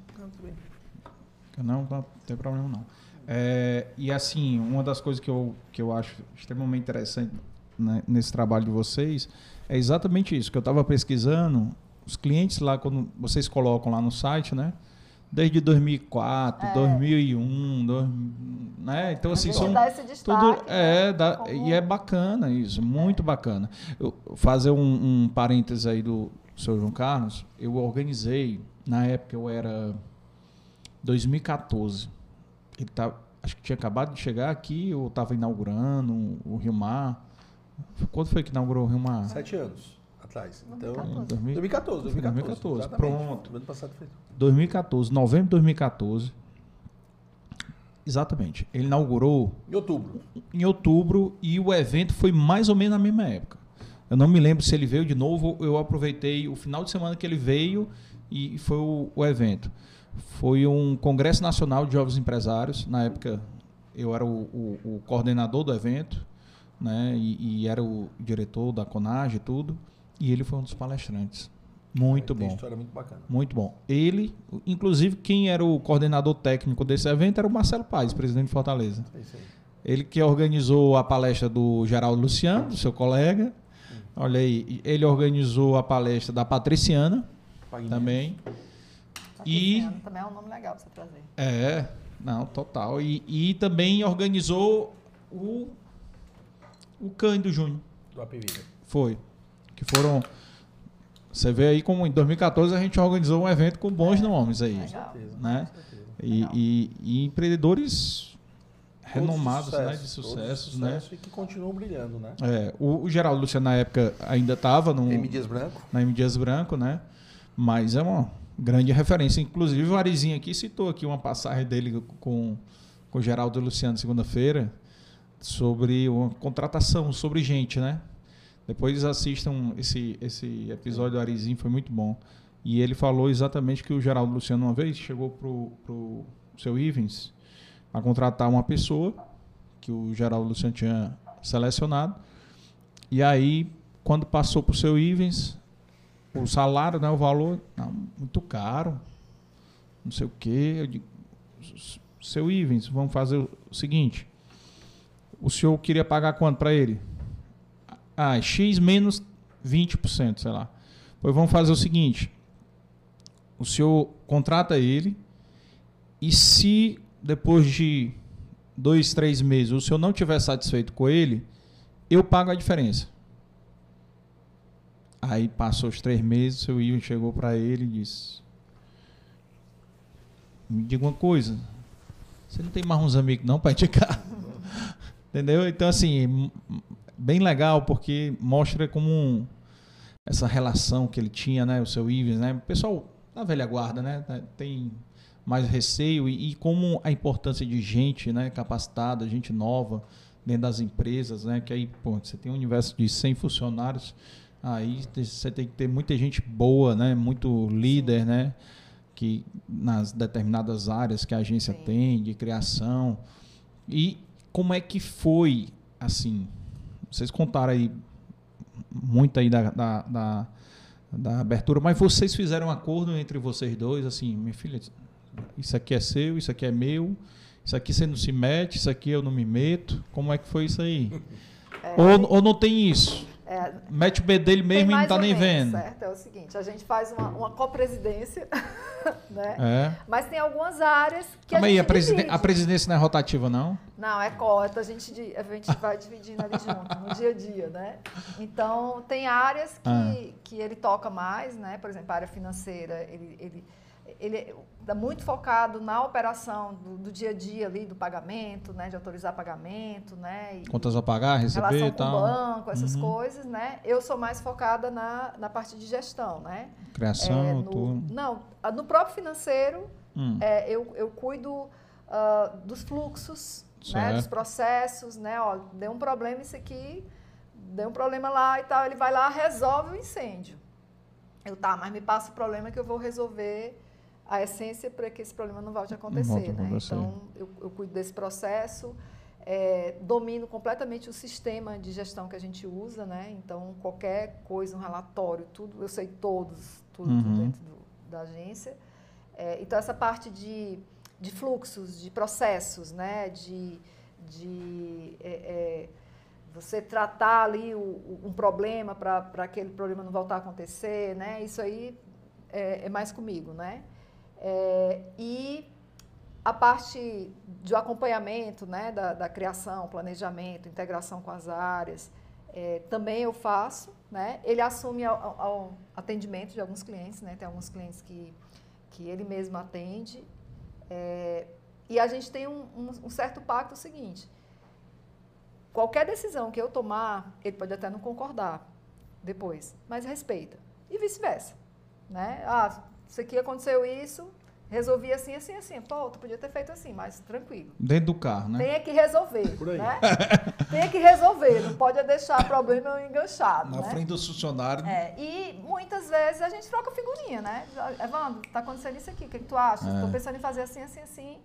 Não, não tem problema não. É, e assim, uma das coisas que eu, que eu acho extremamente interessante né, nesse trabalho de vocês é exatamente isso, que eu estava pesquisando, os clientes lá, quando vocês colocam lá no site, né? Desde 2004, é. 2001, do, né? Então assim são tudo é, né? dá, e é bacana isso, muito é. bacana. Eu, fazer um, um parênteses aí do, seu João Carlos, eu organizei, na época eu era 2014. Ele tá, acho que tinha acabado de chegar aqui, eu estava inaugurando o Rio Mar. Quando foi que inaugurou o Rio Mar? Sete anos atrás. Então, 2014. 2014, 2014. Pronto. Ano passado foi. 2014, novembro de 2014. Exatamente. Ele inaugurou. Em outubro. Em outubro e o evento foi mais ou menos na mesma época. Eu não me lembro se ele veio de novo. Eu aproveitei o final de semana que ele veio e foi o, o evento. Foi um congresso nacional de jovens empresários. Na época eu era o, o, o coordenador do evento, né? E, e, era o diretor da Conage e tudo. E ele foi um dos palestrantes. Muito é, bom. história muito bacana. Muito bom. Ele, inclusive, quem era o coordenador técnico desse evento era o Marcelo Paes, presidente de Fortaleza. É isso aí. Ele que organizou a palestra do Geraldo Luciano, seu colega, Olha aí, ele organizou a palestra da Patriciana também. Patriciana e também é um nome legal para você trazer. É, não, total. E, e também organizou o o Cândido Júnior. Do Apivida. Foi. Que foram você vê aí como em 2014 a gente organizou um evento com bons é, nomes aí, legal. né? E, e, e, empreendedores renomados, né, de sucessos, né? E que continuam brilhando, né? É, o, o Geraldo Luciano na época ainda estava no M Dias Branco, na M Dias Branco, né? Mas é uma grande referência. Inclusive o Arizinho aqui citou aqui uma passagem dele com com o Geraldo Luciano segunda-feira sobre uma contratação, sobre gente, né? Depois assistam esse esse episódio do Arizinho, foi muito bom. E ele falou exatamente que o Geraldo Luciano uma vez chegou pro pro seu Ivens a contratar uma pessoa que o Geraldo Luciano tinha selecionado. E aí, quando passou para o seu Ivens, o salário, né, o valor, não, muito caro, não sei o quê. Eu digo, seu Ivens, vamos fazer o seguinte. O senhor queria pagar quanto para ele? Ah, X menos 20%, sei lá. Pois vamos fazer o seguinte. O senhor contrata ele e se depois de dois, três meses, o senhor não tiver satisfeito com ele, eu pago a diferença. Aí passou os três meses, o seu Ivan chegou para ele e disse: Me diga uma coisa, você não tem mais uns amigos não para indicar? Entendeu? Então, assim, bem legal porque mostra como um, essa relação que ele tinha, né? O seu Ives, né? O pessoal da velha guarda, né? Tem mais receio e, e, como a importância de gente, né? Capacitada, gente nova dentro das empresas, né? Que aí, pô, você tem um universo de 100 funcionários, aí você tem que ter muita gente boa, né? Muito líder, né? Que nas determinadas áreas que a agência Sim. tem de criação e como é que foi assim vocês contaram aí muito aí da, da, da, da, abertura, mas vocês fizeram um acordo entre vocês dois, assim, minha filha, isso aqui é seu, isso aqui é meu, isso aqui você não se mete, isso aqui eu não me meto. Como é que foi isso aí? É, ou, ou não tem isso? É, Mete o B dele mesmo e não está nem menos, vendo. Certo, é o seguinte, a gente faz uma, uma copresidência, né? É. Mas tem algumas áreas que Calma a gente aí, a, a presidência não é rotativa, não? Não, é cota, a gente, a gente vai dividindo ali junto, no dia a dia, né? Então, tem áreas que, ah. que ele toca mais, né? Por exemplo, a área financeira, ele, ele ele está muito focado na operação do, do, dia a dia ali, do pagamento, né, de autorizar pagamento, né, e, Contas a pagar, receber e tal. banco, essas uhum. coisas, né. Eu sou mais focada na, na parte de gestão, né. Criação, é, no, tudo. Não, no próprio financeiro, hum. é, eu, eu cuido uh, dos fluxos, né, dos processos, né, ó, deu um problema isso aqui, deu um problema lá e tal, ele vai lá, resolve o incêndio. Eu, tá, mas me passa o problema que eu vou resolver a essência para que esse problema não volte a acontecer. Né? Então, eu, eu, cuido desse processo, é, domino completamente o sistema de gestão que a gente usa, né? Então, qualquer coisa, um relatório, tudo, eu sei todos, tudo, uhum. tudo dentro do, da agência. É, então, essa parte de, de fluxos, de processos, né? De, de é, é você tratar ali o, um problema para aquele problema não voltar a acontecer, né? Isso aí é, é mais comigo, né? É, e a parte de acompanhamento né, da, da, criação, planejamento, integração com as áreas, é, também eu faço. Né? Ele assume o atendimento de alguns clientes, né? tem alguns clientes que, que ele mesmo atende. É, e a gente tem um, um, um certo pacto seguinte, qualquer decisão que eu tomar, ele pode até não concordar depois, mas respeita. E vice-versa. Né? Ah, isso aqui aconteceu isso, resolvi assim, assim, assim. Pô, tu podia ter feito assim, mas tranquilo. Dentro do carro, né? Tem que resolver. Por aí. Né? Tem que resolver, não pode deixar problema enganchado. Na né? frente do funcionário. É, e muitas vezes a gente troca figurinha, né? Evandro, tá acontecendo isso aqui, o que, que tu acha? Estou é. pensando em fazer assim, assim, assim.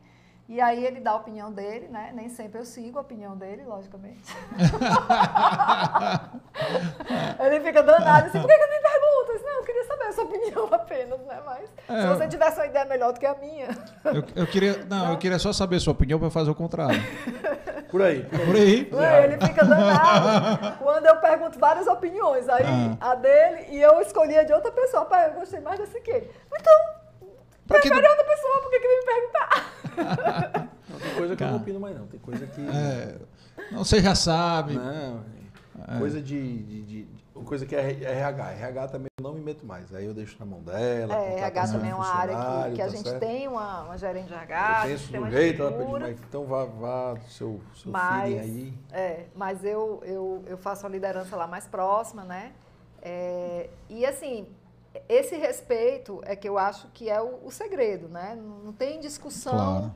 E aí ele dá a opinião dele, né? Nem sempre eu sigo a opinião dele, logicamente. ele fica danado assim, por que, que me perguntas? Não, eu queria saber a sua opinião apenas, né? Mas é, se você tivesse uma ideia melhor do que a minha. Eu, eu queria. Não, não, eu queria só saber a sua opinião para fazer o contrário. Por aí. Por aí. Por aí. Ele fica danado quando eu pergunto várias opiniões. Aí ah. a dele e eu escolhi a de outra pessoa. Pai, eu gostei mais dessa que ele. Então, pra prefere que... outra pessoa, por que, que vem me perguntar? Não, tem coisa que Cara, eu não opino mais, não. Tem coisa que. É, não, você já sabe. Não, é. coisa de, de, de, Coisa que é RH. RH também eu não me meto mais. Aí eu deixo na mão dela. É, RH também é uma área que, que a tá gente certo? tem uma, uma gerente de RH. Tem sujeito, ela pede, mas então vá, vá seu, seu mas, feeling aí. É, mas eu, eu, eu faço a liderança lá mais próxima, né? É, e assim, esse respeito é que eu acho que é o, o segredo, né? Não tem discussão claro.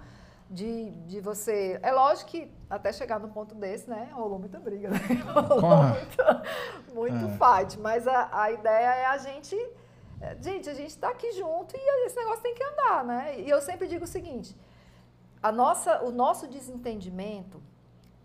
de, de você. É lógico que até chegar no ponto desse, né? Rolou muita briga, né? Rolou muito, muito é. fight. Mas a, a ideia é a gente. É, gente, a gente está aqui junto e esse negócio tem que andar, né? E eu sempre digo o seguinte: a nossa, o nosso desentendimento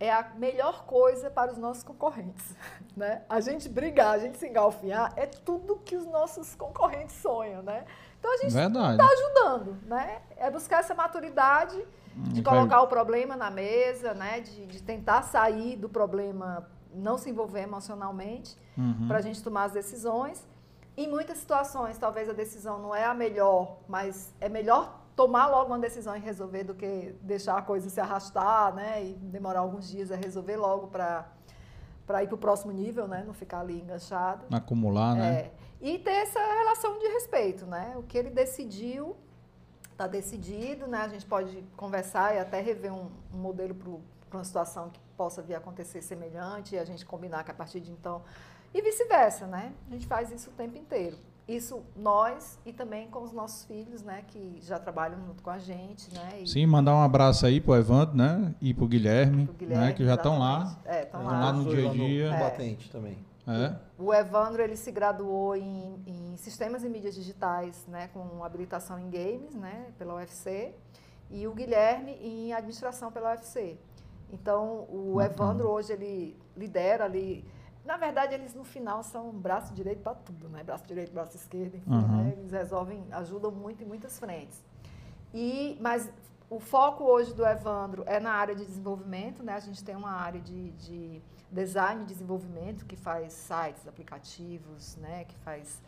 é a melhor coisa para os nossos concorrentes. Né? A gente brigar, a gente se engalfinhar, é tudo que os nossos concorrentes sonham. Né? Então a gente está ajudando. Né? É buscar essa maturidade de colocar o problema na mesa, né? de, de tentar sair do problema, não se envolver emocionalmente, uhum. para a gente tomar as decisões. Em muitas situações, talvez a decisão não é a melhor, mas é melhor tomar logo uma decisão e resolver do que deixar a coisa se arrastar, né? E demorar alguns dias a resolver logo para para ir para o próximo nível, né? Não ficar ali enganchado. Acumular, né? É. E ter essa relação de respeito, né? O que ele decidiu está decidido, né? A gente pode conversar e até rever um, um modelo para uma situação que possa vir a acontecer semelhante e a gente combinar que a partir de então e vice-versa, né? A gente faz isso o tempo inteiro. Isso nós e também com os nossos filhos, né, que já trabalham junto com a gente, né? E... Sim, mandar um abraço aí pro Evandro, né, e pro Guilherme, pro Guilherme né, que já estão lá, é, estão lá. lá no dia a dia. É. Batente também. É. O Evandro ele se graduou em, em, sistemas e mídias digitais, né, com habilitação em games, né, pela UFC, e o Guilherme em administração pela UFC. Então o Evandro hoje ele lidera ali na verdade, eles no final são braço direito para tudo, né? Braço direito, braço esquerdo, enfim, uhum. né? Eles resolvem, ajudam muito em muitas frentes. E, mas o foco hoje do Evandro é na área de desenvolvimento, né? A gente tem uma área de, de design e desenvolvimento que faz sites, aplicativos, né? Que faz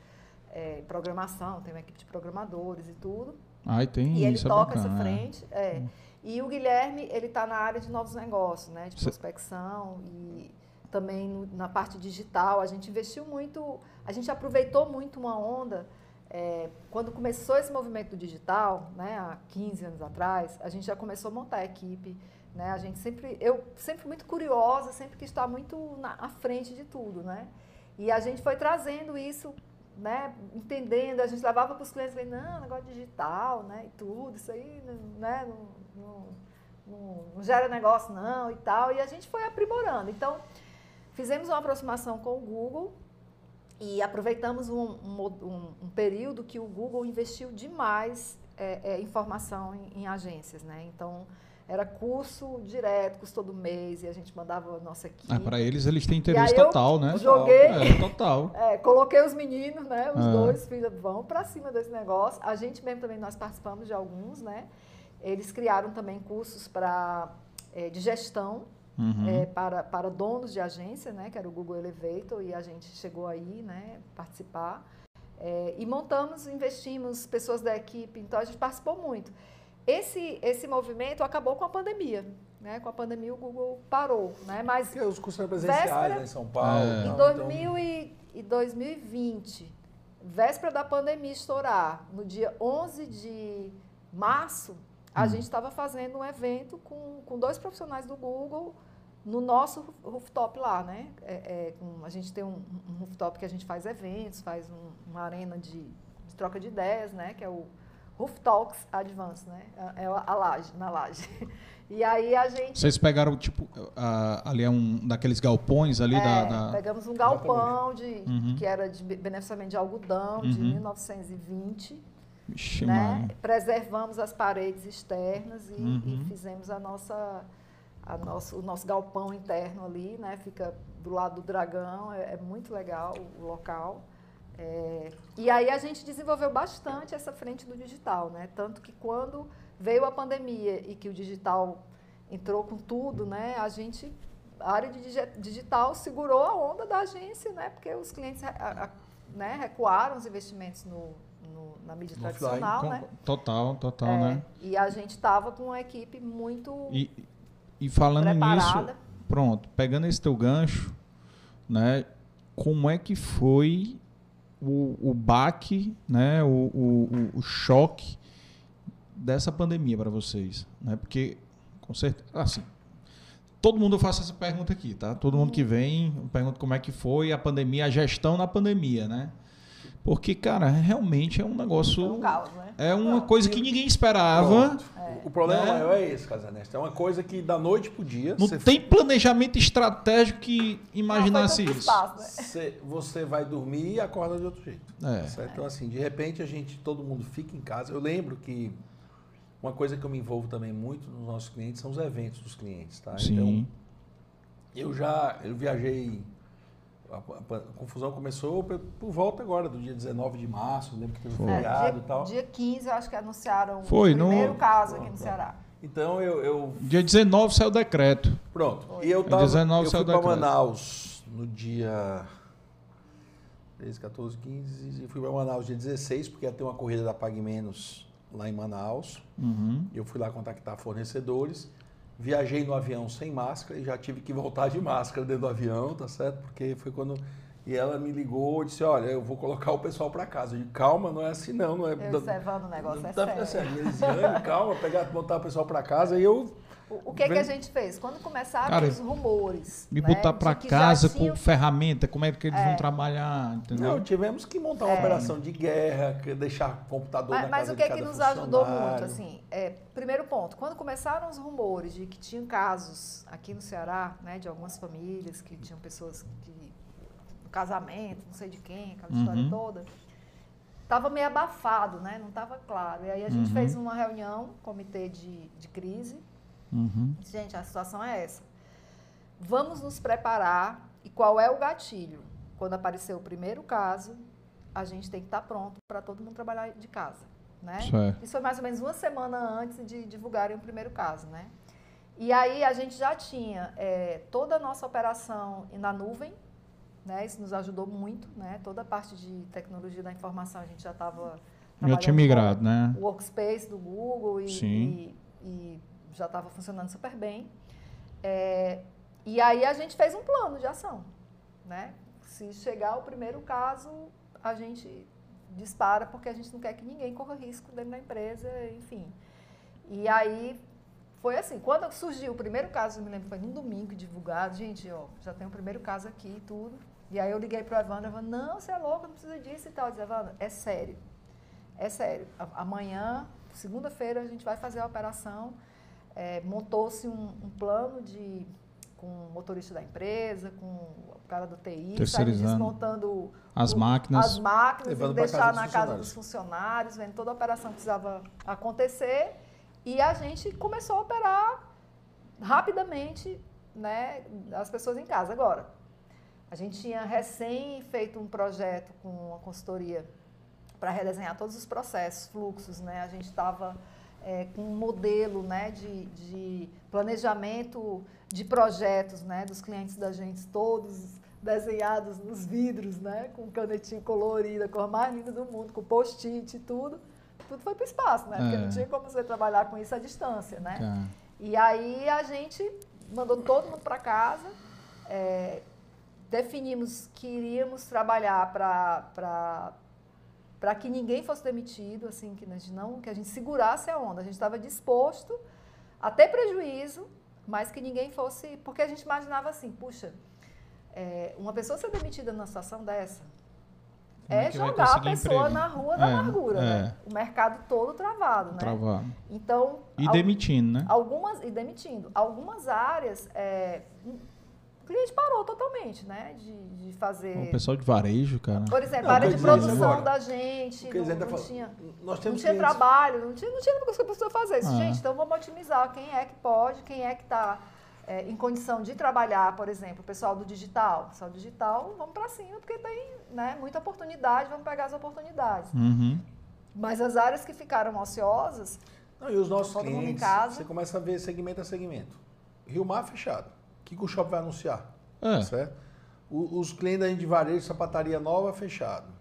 é, programação, tem uma equipe de programadores e tudo. Ah, e tem e ele isso é toca é bacana, essa frente. É. é. E o Guilherme, ele está na área de novos negócios, né? De prospecção e também na parte digital. A gente investiu muito, a gente aproveitou muito uma onda. É, quando começou esse movimento digital, né, há 15 anos atrás, a gente já começou a montar a equipe. Né? A gente sempre, eu sempre muito curiosa, sempre quis estar muito na à frente de tudo, né? E a gente foi trazendo isso, né? Entendendo, a gente levava para os clientes, falei, não, negócio digital, né? E tudo, isso aí, né? Não, não, não, não gera negócio não e tal. E a gente foi aprimorando. Então, Fizemos uma aproximação com o Google e aproveitamos um, um, um período que o Google investiu demais é, é, informação em, em, agências, né? Então era curso direto, curso todo mês e a gente mandava a nossa equipe. Ah, para eles eles têm interesse total, né? Joguei, é, total. É, coloquei os meninos, né? Os ah. dois filhos vão para cima desse negócio. A gente mesmo também nós participamos de alguns, né? Eles criaram também cursos para é, de gestão uhum. é, para, para donos de agência, né, que era o Google Elevator, e a gente chegou aí, né, participar. É, e montamos, investimos pessoas da equipe, então a gente participou muito. Esse, esse movimento acabou com a pandemia. Né? Com a pandemia o Google parou. Né? Mas Porque os cursos presenciais véspera, né, em São Paulo. É. Em 2000 então... e, e 2020, véspera da pandemia estourar, no dia 11 de março, a hum. gente estava fazendo um evento com, com dois profissionais do Google no nosso rooftop lá, né? É, é, um, a gente tem um, um, rooftop que a gente faz eventos, faz um, uma arena de, de, troca de ideias, né? Que é o Rooftalks Advance, né? É, é a laje, na laje. E aí a gente... Vocês pegaram, tipo, ali é um daqueles galpões ali é, da, da, pegamos um galpão de, uhum. que era de beneficiamento de algodão, uhum. de 1920 Vixe, né? Preservamos as paredes externas e, uhum. e fizemos a nossa, a nosso, o nosso galpão interno ali, né? Fica do lado do dragão, é, é muito legal o local. É, e aí a gente desenvolveu bastante essa frente do digital, né? Tanto que quando veio a pandemia e que o digital entrou com tudo, né? A gente, a área de digital segurou a onda da agência, né? Porque os clientes a, a, né, recuaram os investimentos no, na mídia no tradicional, né? Total, total, é, né? E a gente estava com uma equipe muito e, e falando preparada. nisso, pronto, pegando esse teu gancho, né? Como é que foi o, o baque, né? O, o, o choque dessa pandemia para vocês, né? Porque com certeza, assim, todo mundo faz essa pergunta aqui, tá? Todo mundo que vem pergunta como é que foi a pandemia, a gestão na pandemia, né? Porque, cara, realmente é um negócio. É, um caos, né? é uma coisa que ninguém esperava. É. O problema né? maior é esse, Casanesta. É uma coisa que da noite pro dia. Não tem planejamento estratégico que imaginasse isso. Espaço, né? você, você vai dormir e acorda de outro jeito. É. Então, assim, de repente a gente, todo mundo fica em casa. Eu lembro que uma coisa que eu me envolvo também muito nos nossos clientes são os eventos dos clientes, tá? Sim. Então, eu já eu viajei a, a, a, confusão começou por, por, volta agora, do dia 19 de março, lembro que teve um feriado e tal. Dia 15, eu acho que anunciaram Foi, o primeiro no... caso aqui no Ceará. Então eu, eu, Dia 19 saiu o decreto. Pronto. Foi. E eu, tava, 19 eu fui para Manaus no dia. 13, 14, 15. E fui para Manaus dia 16, porque ia ter uma corrida da Pague Menos lá em Manaus. Uhum. Eu fui lá contactar fornecedores. Viajei no avião sem máscara e já tive que voltar de máscara dentro do avião, tá certo? Porque foi quando. E ela me ligou e disse: Olha, eu vou colocar o pessoal para casa. Eu disse: Calma, não é assim não. não é, Observando o negócio, é sério. Assim, Elisiane, calma, pegar, botar o pessoal para casa. E eu o, que, que a gente fez? Quando começaram Cara, os rumores. Me né, botar para casa com tinha... ferramenta, como é que eles é. vão trabalhar? Entendeu? Não, tivemos que montar uma é. operação de guerra, deixar computador mas, na mas casa Mas o que, que nos ajudou muito? Assim, é, primeiro ponto, quando começaram os rumores de que tinham casos aqui no Ceará, né, de algumas famílias que tinham pessoas que. casamento, não sei de quem, aquela uhum. história toda estava meio abafado, né? Não estava claro. E aí a gente uhum. fez uma reunião, comitê de, de crise, Uhum. Gente, a situação é essa. Vamos nos preparar. E qual é o gatilho? Quando aparecer o primeiro caso, a gente tem que estar pronto para todo mundo trabalhar de casa. Né? Isso foi mais ou menos uma semana antes de divulgarem o primeiro caso. Né? E aí a gente já tinha é, toda a nossa operação na nuvem, né? Isso nos ajudou muito, né? Toda a parte de tecnologia da informação a gente já estava já tinha migrado, né? O workspace do Google e, e, e já estava funcionando super bem. É, e aí a gente fez um plano de ação. Né? Se chegar o primeiro caso, a gente dispara porque a gente não quer que ninguém corra risco dentro da empresa, enfim. E aí foi assim, quando surgiu o primeiro caso, eu me lembro, foi num domingo divulgado, gente, ó, já tem o primeiro caso aqui e tudo. E aí eu liguei para o Evandro, Evandro, não, você é louco, não precisa disso e tal. Eu disse, Evandro, é sério, é sério. Amanhã, segunda-feira, a gente vai fazer a operação é, montou-se um, um, plano de com o motorista da empresa, com o cara do TI, desmontando as o, máquinas, as máquinas e deixar na casa dos funcionários, vendo toda a operação que precisava acontecer. E a gente começou a operar rapidamente né, as pessoas em casa. Agora, a gente tinha recém feito um projeto com uma consultoria para redesenhar todos os processos, fluxos, né? A gente estava é, com um modelo né, de, de, planejamento de projetos né, dos clientes da gente, todos desenhados nos vidros, né, com canetinha colorida, cor mais linda do mundo, com post-it e tudo. Tudo foi para o espaço, né? Porque é. não tinha como você trabalhar com isso à distância, né? Tá. E aí a gente mandou todo mundo para casa, é, definimos que iríamos trabalhar para para que ninguém fosse demitido, assim, que a gente não, que a gente segurasse a onda. A gente estava disposto a ter prejuízo, mas que ninguém fosse, porque a gente imaginava assim, puxa, é, uma pessoa ser demitida numa situação dessa é, é jogar a pessoa emprego? na rua da é, amargura, é. né? O mercado todo travado, né? Travado. Então e demitindo, né? Algumas e demitindo. Algumas áreas é, o cliente parou totalmente, né? De, de fazer. O pessoal de varejo, cara. Por exemplo, a área de produção da gente. Não, não, não, tinha, nós temos não tinha trabalho, não tinha, não tinha coisa que a pessoa fazer. Ah. Gente, então vamos otimizar quem é que pode, quem é que está é, em condição de trabalhar, por exemplo, o pessoal do digital. O pessoal do digital, vamos para cima, porque tem né, muita oportunidade, vamos pegar as oportunidades. Uhum. Mas as áreas que ficaram ociosas. Não, e os nossos clientes, casa, você começa a ver segmento a segmento. Rio Mar fechado que, que o shopping vai anunciar? É. Certo? O, os clientes da gente de varejo, sapataria nova, fechado.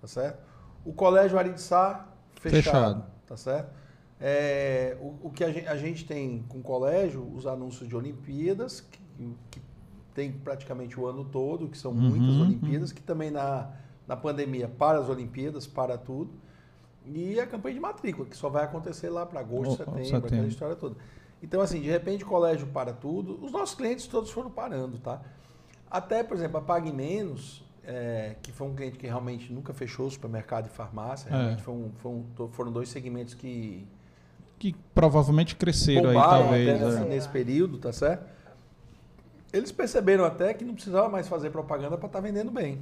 Tá certo? O colégio Aritzá, fechado. fechado. Tá certo? É, o, o, que a gente, a gente, tem com o colégio, os anúncios de Olimpíadas, que, que tem praticamente o ano todo, que são uhum, muitas Olimpíadas, uhum. que também na, na pandemia para as Olimpíadas, para tudo. E a campanha de matrícula, que só vai acontecer lá para agosto, oh, setembro, setembro, aquela história toda. Então, assim, de repente o colégio para tudo. Os nossos clientes todos foram parando, tá? Até, por exemplo, a Pague Menos, é, que foi um cliente que realmente nunca fechou supermercado e farmácia. É. Realmente foi um, foi um, foram dois segmentos que... Que provavelmente cresceram aí, talvez. Até é. nesse período, tá certo? Eles perceberam até que não precisava mais fazer propaganda para estar tá vendendo bem.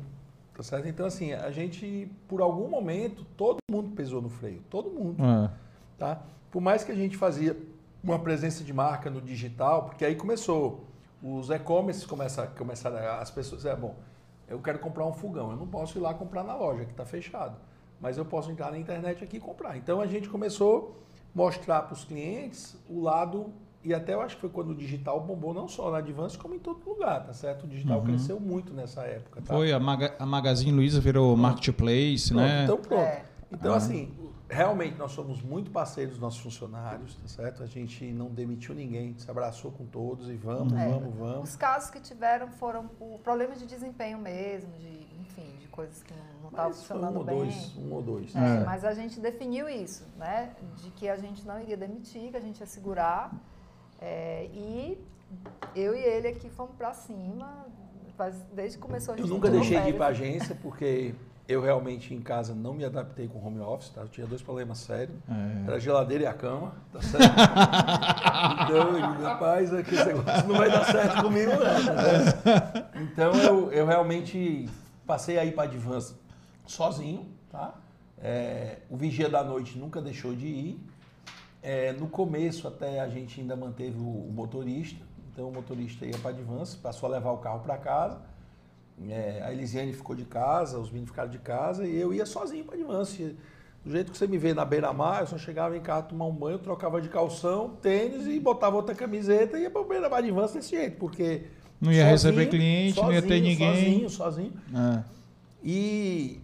Tá certo? Então, assim, a gente, por algum momento, todo mundo pesou no freio. Todo mundo. É. Tá? Por mais que a gente fazia uma presença de marca no digital, porque aí começou. Os e-commerce começaram, começaram as pessoas, é bom, eu quero comprar um fogão, eu não posso ir lá comprar na loja, que está fechado. Mas eu posso entrar na internet aqui e comprar. Então a gente começou a mostrar para os clientes o lado e até eu acho que foi quando o digital bombou não só na Advance, como em todo lugar, tá certo? O digital uhum. cresceu muito nessa época. Tá? Foi, a, Maga, a Magazine Luiza virou marketplace, pronto, né? Então pronto. É. Então, ah. assim, realmente nós somos muito parceiros dos nossos funcionários, tá certo? A gente não demitiu ninguém, se abraçou com todos e vamos, é. vamos, vamos. Os casos que tiveram foram por problemas de desempenho mesmo, de, enfim, de coisas que não estavam funcionando um bem. Ou dois, um ou dois. É, é. Mas a gente definiu isso, né? De que a gente não iria demitir, que a gente ia segurar. É, e eu e ele aqui fomos para cima, desde que começou a gente. Eu nunca deixei de ir para agência, porque eu realmente em casa não me adaptei com home office, tá? Eu tinha dois problemas sérios. É. Era a geladeira e a cama, tá certo? então, rapaz, aqui esse negócio não vai dar certo comigo, não. Tá então eu, eu realmente passei aí para Advance sozinho, tá? É, o vigia da noite nunca deixou de ir. É, no começo até a gente ainda manteve o, o motorista, então o motorista ia para Advance, passou a levar o carro para casa. É, a Elisiane ficou de casa, os meninos ficaram de casa e eu ia sozinho para Advance. Do jeito que você me vê na beira-mar, eu só chegava em casa, tomar um banho, trocava de calção, tênis e botava outra camiseta e ia para beira-mar Advance desse jeito, porque. Não ia sozinho, receber cliente, sozinho, não ia ter ninguém. Sozinho, sozinho. É. E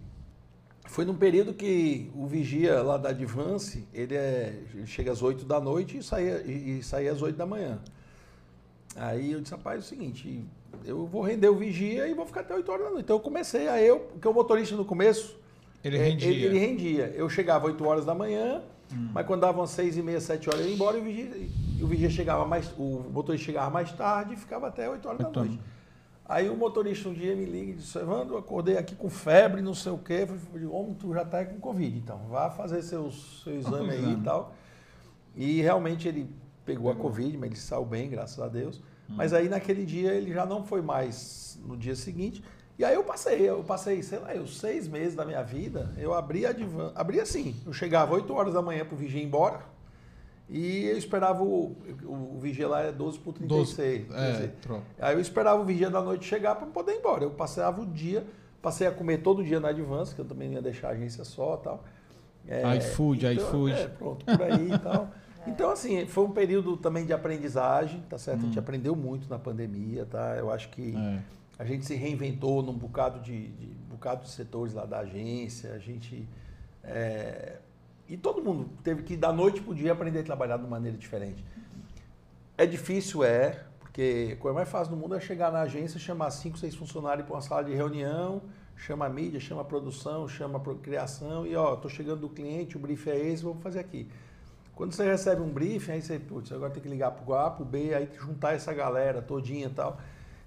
foi num período que o vigia lá da Advance, ele, é, ele chega às 8 da noite e saía, e, e saía às 8 da manhã. Aí eu disse, rapaz, é o seguinte, eu vou render o vigia e vou ficar até 8 horas da noite. Então eu comecei a eu, porque o motorista no começo. Ele é, rendia. Ele, ele, rendia. Eu chegava 8 horas da manhã, hum. mas quando davam 6 e meia, 7 horas eu ia embora e o vigia, o vigia chegava mais. O motorista chegava mais tarde e ficava até 8 horas 8 da noite. Aí o motorista um dia me liga e disse, Evandro, acordei aqui com febre, não sei o quê. Eu falei, homem, tu já está com Covid, então vá fazer seus, seu exame aí e tal. E realmente ele pegou a Covid, mas ele saiu bem, graças a Deus. Hum. Mas aí naquele dia ele já não foi mais no dia seguinte. E aí eu passei, eu passei, sei lá, eu seis meses da minha vida, eu abri a divan, abri assim, eu chegava 8 horas da manhã para o vigia ir embora, e eu esperava o, o, o vigia lá é 12 por 36. 12, é, aí eu esperava o vigia da noite chegar para poder ir embora. Eu passava o dia, passei a comer todo dia na Advance, que eu também ia deixar a agência só tal. É, iFood, então, iFood. É, pronto, por aí e tal. Então, assim, foi um período também de aprendizagem, tá certo? Hum. A gente hum. aprendeu muito na pandemia, tá? Eu acho que é. a gente se reinventou num bocado de, de, bocado de setores lá da agência, a gente... É, e todo mundo teve que, da noite para o dia, aprender a trabalhar de maneira diferente. É difícil, é, porque a coisa mais fácil do mundo é chegar na agência, chamar cinco, seis funcionários para uma sala de reunião, chama a mídia, chama a produção, chama a criação e, ó, estou chegando do cliente, o brief é esse, vamos fazer aqui. Quando você recebe um briefing, aí você, putz, agora tem que ligar para o A, para o B, aí juntar essa galera todinha e tal.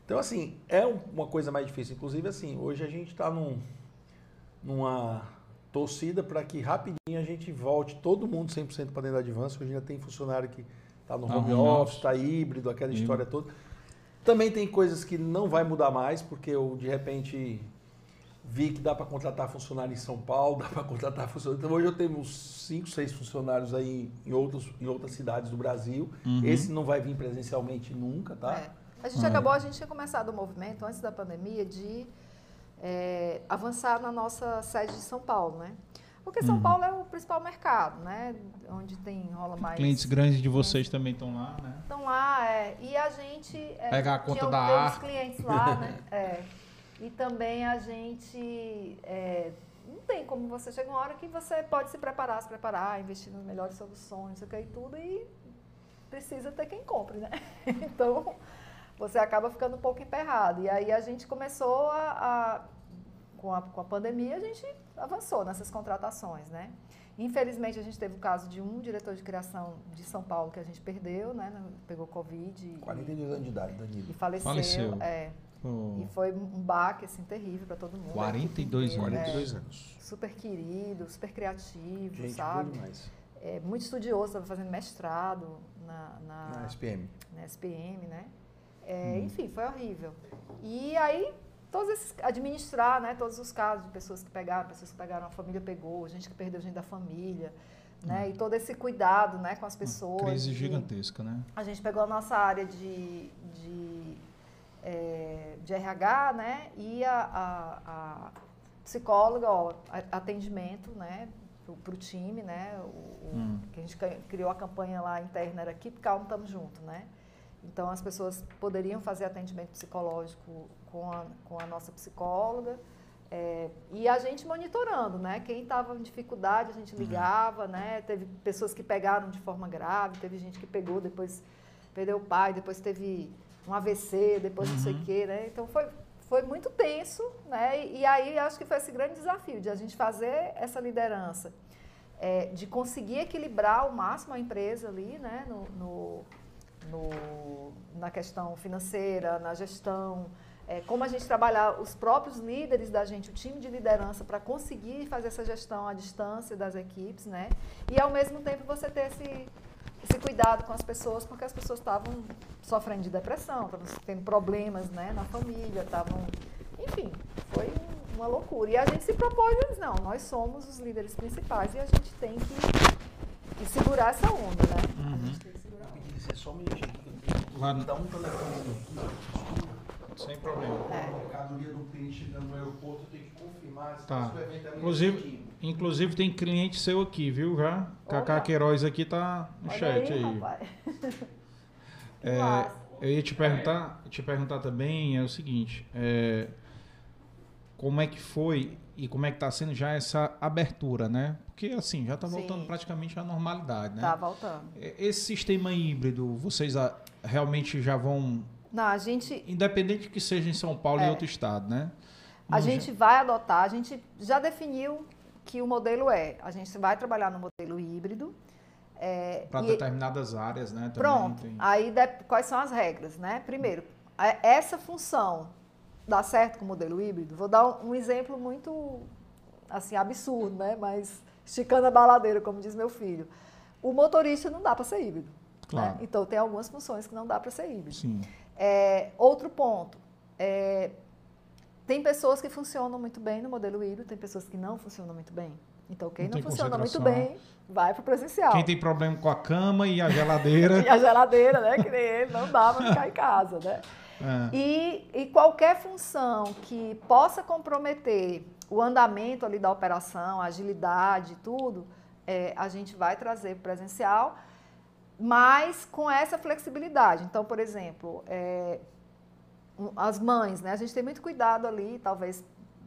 Então, assim, é uma coisa mais difícil. Inclusive, assim, hoje a gente está num, numa torcida para que rapidinho a gente volte todo mundo 100% para dentro da Advance. Hoje ainda tem funcionário que está no tá home office, está híbrido, aquela história toda. Também tem coisas que não vai mudar mais, porque eu, de repente, vi que dá para contratar funcionário em São Paulo, dá para contratar funcionário. Então hoje eu tenho uns 5, 6 funcionários aí em, outros, em outras cidades do Brasil. Uhum. Esse não vai vir presencialmente nunca, tá? É. A gente acabou, a gente tinha começado o movimento antes da pandemia de é, avançar na nossa sede de São Paulo, né? Porque São uhum. Paulo é o principal mercado, né? Onde tem rola mais. Clientes grandes de vocês também estão lá, né? Estão lá, é. E a gente é, pega a conta da ar. clientes lá, né? É. E também a gente é, não tem como você chega uma hora que você pode se preparar, se preparar, investir nas melhores soluções, isso aqui e tudo, e precisa ter quem compre, né? Então, você acaba ficando um pouco emperrado. E aí a gente começou a, a com, a com a pandemia, a gente avançou nessas contratações, né? Infelizmente, a gente teve o caso de um diretor de criação de São Paulo que a gente perdeu, né? Pegou Covid. 42 anos de idade, Danilo. E faleceu. faleceu. É. Oh. E foi um baque assim, terrível para todo mundo. 42, 42 é, anos. Super querido, super criativo, Gente, sabe? É, muito estudioso, estava fazendo mestrado na, na, na SPM. Na SPM, né? É, hum. Enfim, foi horrível. E aí, todos esses, administrar né, todos os casos de pessoas que pegaram, pessoas que pegaram, a família pegou, gente que perdeu gente da família. Né? Hum. E todo esse cuidado né, com as pessoas. Uma crise gigantesca, né? A gente pegou a nossa área de, de é, de RH, né? E a, a, a psicóloga, ó, atendimento, né? para o time, né? O, hum. que a gente criou a campanha lá interna era Keep Calm, estamos junto, né? Então as pessoas poderiam fazer atendimento psicológico com a, com a nossa psicóloga é, e a gente monitorando, né? Quem estava em dificuldade a gente uhum. ligava, uhum. né? Teve pessoas que pegaram de forma grave, teve gente que pegou depois perdeu o pai, depois teve um AVC, depois uhum. não sei o uhum. quê, né? Então foi foi muito tenso, né? E, e aí acho que foi esse grande desafio de a gente fazer essa liderança, é, de conseguir equilibrar ao máximo a empresa ali, né? No, no, no na questão financeira, na gestão, é, como a gente trabalhar os próprios líderes da gente, o time de liderança, para conseguir fazer essa gestão à distância das equipes, né? E ao mesmo tempo você ter esse esse cuidado com as pessoas, porque as pessoas estavam sofrendo de depressão, estavam tendo problemas né, na família, estavam. Enfim, foi uma loucura. E a gente se propôs, não, nós somos os líderes principais e a gente tem que, que segurar essa onda, né? Uhum. A gente tem que segurar a onda. Só um minutinho. Dá um telefone sem problema. É. A mercadoria do cliente chegando no aeroporto, tem que confirmar se tá. é inclusive, inclusive tem cliente seu aqui, viu? Já. Cacá Queiroz aqui tá no Olha chat aí. aí. é, eu ia te perguntar, te perguntar também é o seguinte, é, como é que foi e como é que está sendo já essa abertura, né? Porque assim, já está voltando praticamente à normalidade, né? Está voltando. Esse sistema híbrido, vocês realmente já vão não, a gente. Independente que seja em São Paulo é, em outro estado, né? a gente já... vai adotar, a gente já definiu que o modelo é. A gente vai trabalhar no modelo híbrido. É, Para determinadas áreas, né? Também pronto. Tem... Aí de, quais são as regras, né? Primeiro, essa função dá certo com o modelo híbrido. Vou dar um, um exemplo muito assim absurdo, né? Mas esticando a baladeira, como diz meu filho. O motorista não dá para ser híbrido. Né? Claro. Né? Então tem algumas funções que não dá para ser híbrido. Sim. É, outro ponto, é, tem pessoas que funcionam muito bem no modelo híbrido, tem pessoas que não funcionam muito bem. Então, quem não, não funciona muito bem, vai para o presencial. Quem tem problema com a cama e a geladeira. e a geladeira, né? Que nem ele, não dá para ficar em casa, né? É. E, e qualquer função que possa comprometer o andamento ali da operação, a agilidade, tudo, é, a gente vai trazer presencial mas com essa flexibilidade. Então, por exemplo, é, as mães, né? A gente tem muito cuidado ali, talvez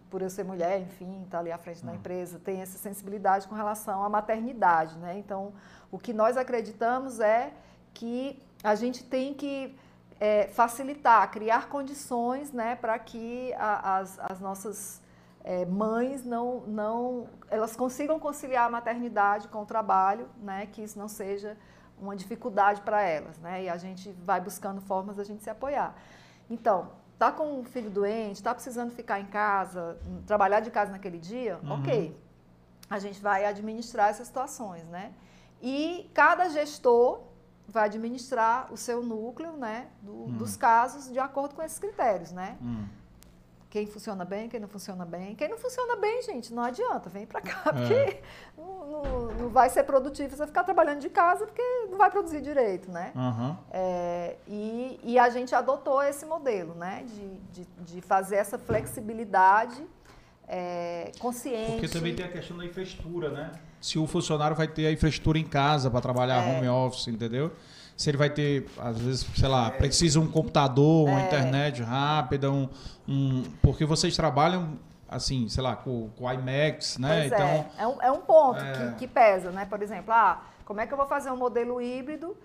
por eu ser mulher, enfim, estar tá ali à frente da hum. empresa, tem essa sensibilidade com relação à maternidade, né? Então, o que nós acreditamos é que a gente tem que é, facilitar, criar condições, né, para que a, as, as nossas é, mães não, não, elas consigam conciliar a maternidade com o trabalho, né, que isso não seja uma dificuldade para elas, né? E a gente vai buscando formas da gente se apoiar. Então, tá com um filho doente, tá precisando ficar em casa, trabalhar de casa naquele dia, uhum. ok. A gente vai administrar essas situações, né? E cada gestor vai administrar o seu núcleo, né, do, uhum. dos casos de acordo com esses critérios, né? Uhum quem funciona bem, quem não funciona bem. Quem não funciona bem, gente, não adianta, vem para cá, é. porque não, não, não, vai ser produtivo você ficar trabalhando de casa, porque não vai produzir direito, né? Uhum. É, e, e, a gente adotou esse modelo, né, de, de, de fazer essa flexibilidade é, consciente. Porque também tem a questão da infraestrutura, né? Se o funcionário vai ter a infraestrutura em casa para trabalhar é. home office, entendeu? Se ele vai ter, às vezes, sei lá, precisa um computador, uma é. internet rápida, um, um, porque vocês trabalham assim, sei lá, com, o IMAX, né? Pois então, é. É, um, é um ponto é... Que, que, pesa, né? Por exemplo, ah, como é que eu vou fazer um modelo híbrido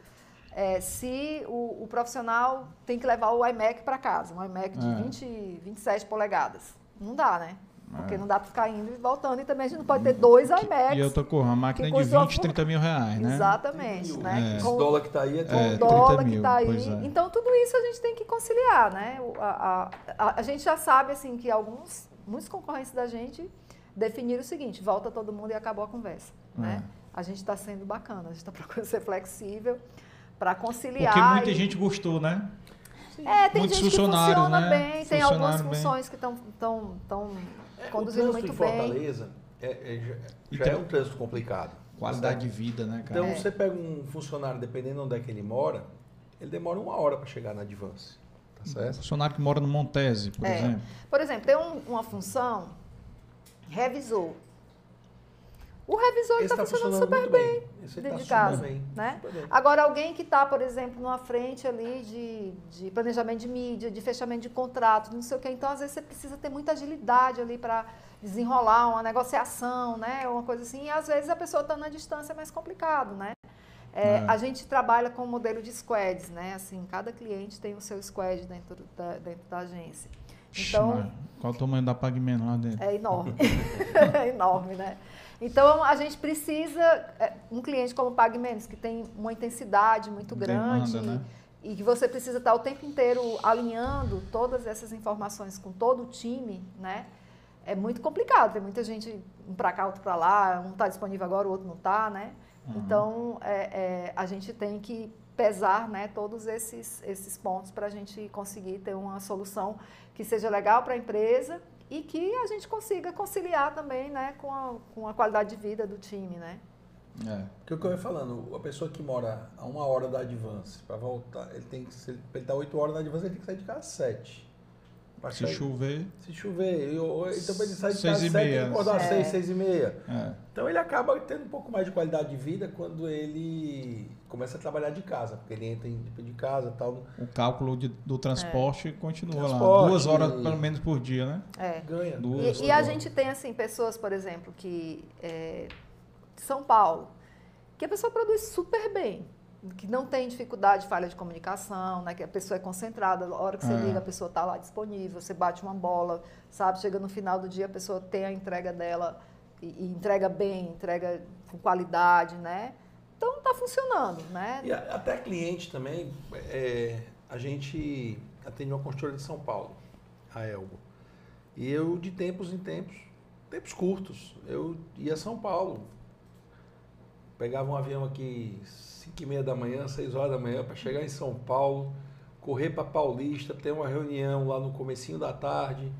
é, se o, o, profissional tem que levar o iMac para casa, um iMac de é. 20, 27 polegadas? Não dá, né? Porque é. não dá para ficar indo e voltando. E também a gente não pode ter dois iMacs. E eu tô com uma máquina de 20, 30 mil reais, né? Exatamente. Né? É. Com o dólar que está aí é, com é, o dólar que está aí. É. Então, tudo isso a gente tem que conciliar, né? A, a, a, a, gente já sabe, assim, que alguns, muitos concorrentes da gente definiram o seguinte, volta todo mundo e acabou a conversa, né? É. A gente está sendo bacana, a gente está procurando ser flexível para conciliar. Porque muita e... gente gostou, né? É, tem Muitos gente que funciona né? bem, tem algumas funções bem. que estão é, conduzindo muito bem. Fortaleza é, é, já, já é um trânsito complicado. Qualidade de vida, né, cara? Então, é. você pega um funcionário, dependendo de onde é que ele mora, ele demora uma hora para chegar na Advance. Tá certo? Um funcionário que mora no Montese, por é. exemplo. Por exemplo, tem um, uma função revisor. O revisor está tá funcionando, funcionando, super bem, bem dentro de casa. Bem, né? Bem. Agora, alguém que está, por exemplo, numa frente ali de, de planejamento de mídia, de fechamento de contrato, não sei o quê, então às vezes você precisa ter muita agilidade ali para desenrolar uma negociação, né? Uma coisa assim, e às vezes a pessoa está na distância é mais complicado, né? É, é. A gente trabalha com o modelo de squads, né? Assim, cada cliente tem o seu squad dentro da, dentro da agência. Então, qual o tamanho da Pagman lá dentro? É enorme. é enorme, né? Então, a gente precisa, é, um cliente como o PagMenos, que tem uma intensidade muito grande Demanda, né? e que você precisa estar o tempo inteiro alinhando todas essas informações com todo o time, né? É muito complicado, tem muita gente um para cá, outro para lá, um está disponível agora, o outro não está, né? Uhum. Então, é, é, a gente tem que pesar né, todos esses, esses pontos para a gente conseguir ter uma solução que seja legal para a empresa e que a gente consiga conciliar também né, com, a, com a qualidade de vida do time, né? É. Porque o que eu ia falando, a pessoa que mora a uma hora da Advance, para voltar, ele tem que, se ele está oito horas na Advance, ele tem que sair de casa às Se sair, chover. Se chover. Eu, então ele sai de casa sete, tem que acordar às é. seis, seis e meia. É. Então ele acaba tendo um pouco mais de qualidade de vida quando ele começa a trabalhar de casa, porque ele entra de casa tal. O cálculo de, do transporte é. continua transporte, lá. Duas horas pelo menos por dia, né? É. Ganha. Duas, e, e a gente tem, assim, pessoas, por exemplo, que. É, de São Paulo, que a pessoa produz super bem que não tem dificuldade de falha de comunicação, né? Que a pessoa é concentrada, a hora que você é. liga, a pessoa está lá disponível, você bate uma bola, sabe? Chega no final do dia, a pessoa tem a entrega dela e, e entrega bem, entrega com qualidade, né? Então está funcionando, né? E até cliente também, é, a gente atende uma construtora de São Paulo, a Elbo. E eu, de tempos em tempos, tempos curtos, eu ia a São Paulo, pegava um avião aqui 5 e meia da manhã, 6 horas da manhã, para chegar em São Paulo, correr para Paulista, ter uma reunião lá no comecinho da tarde,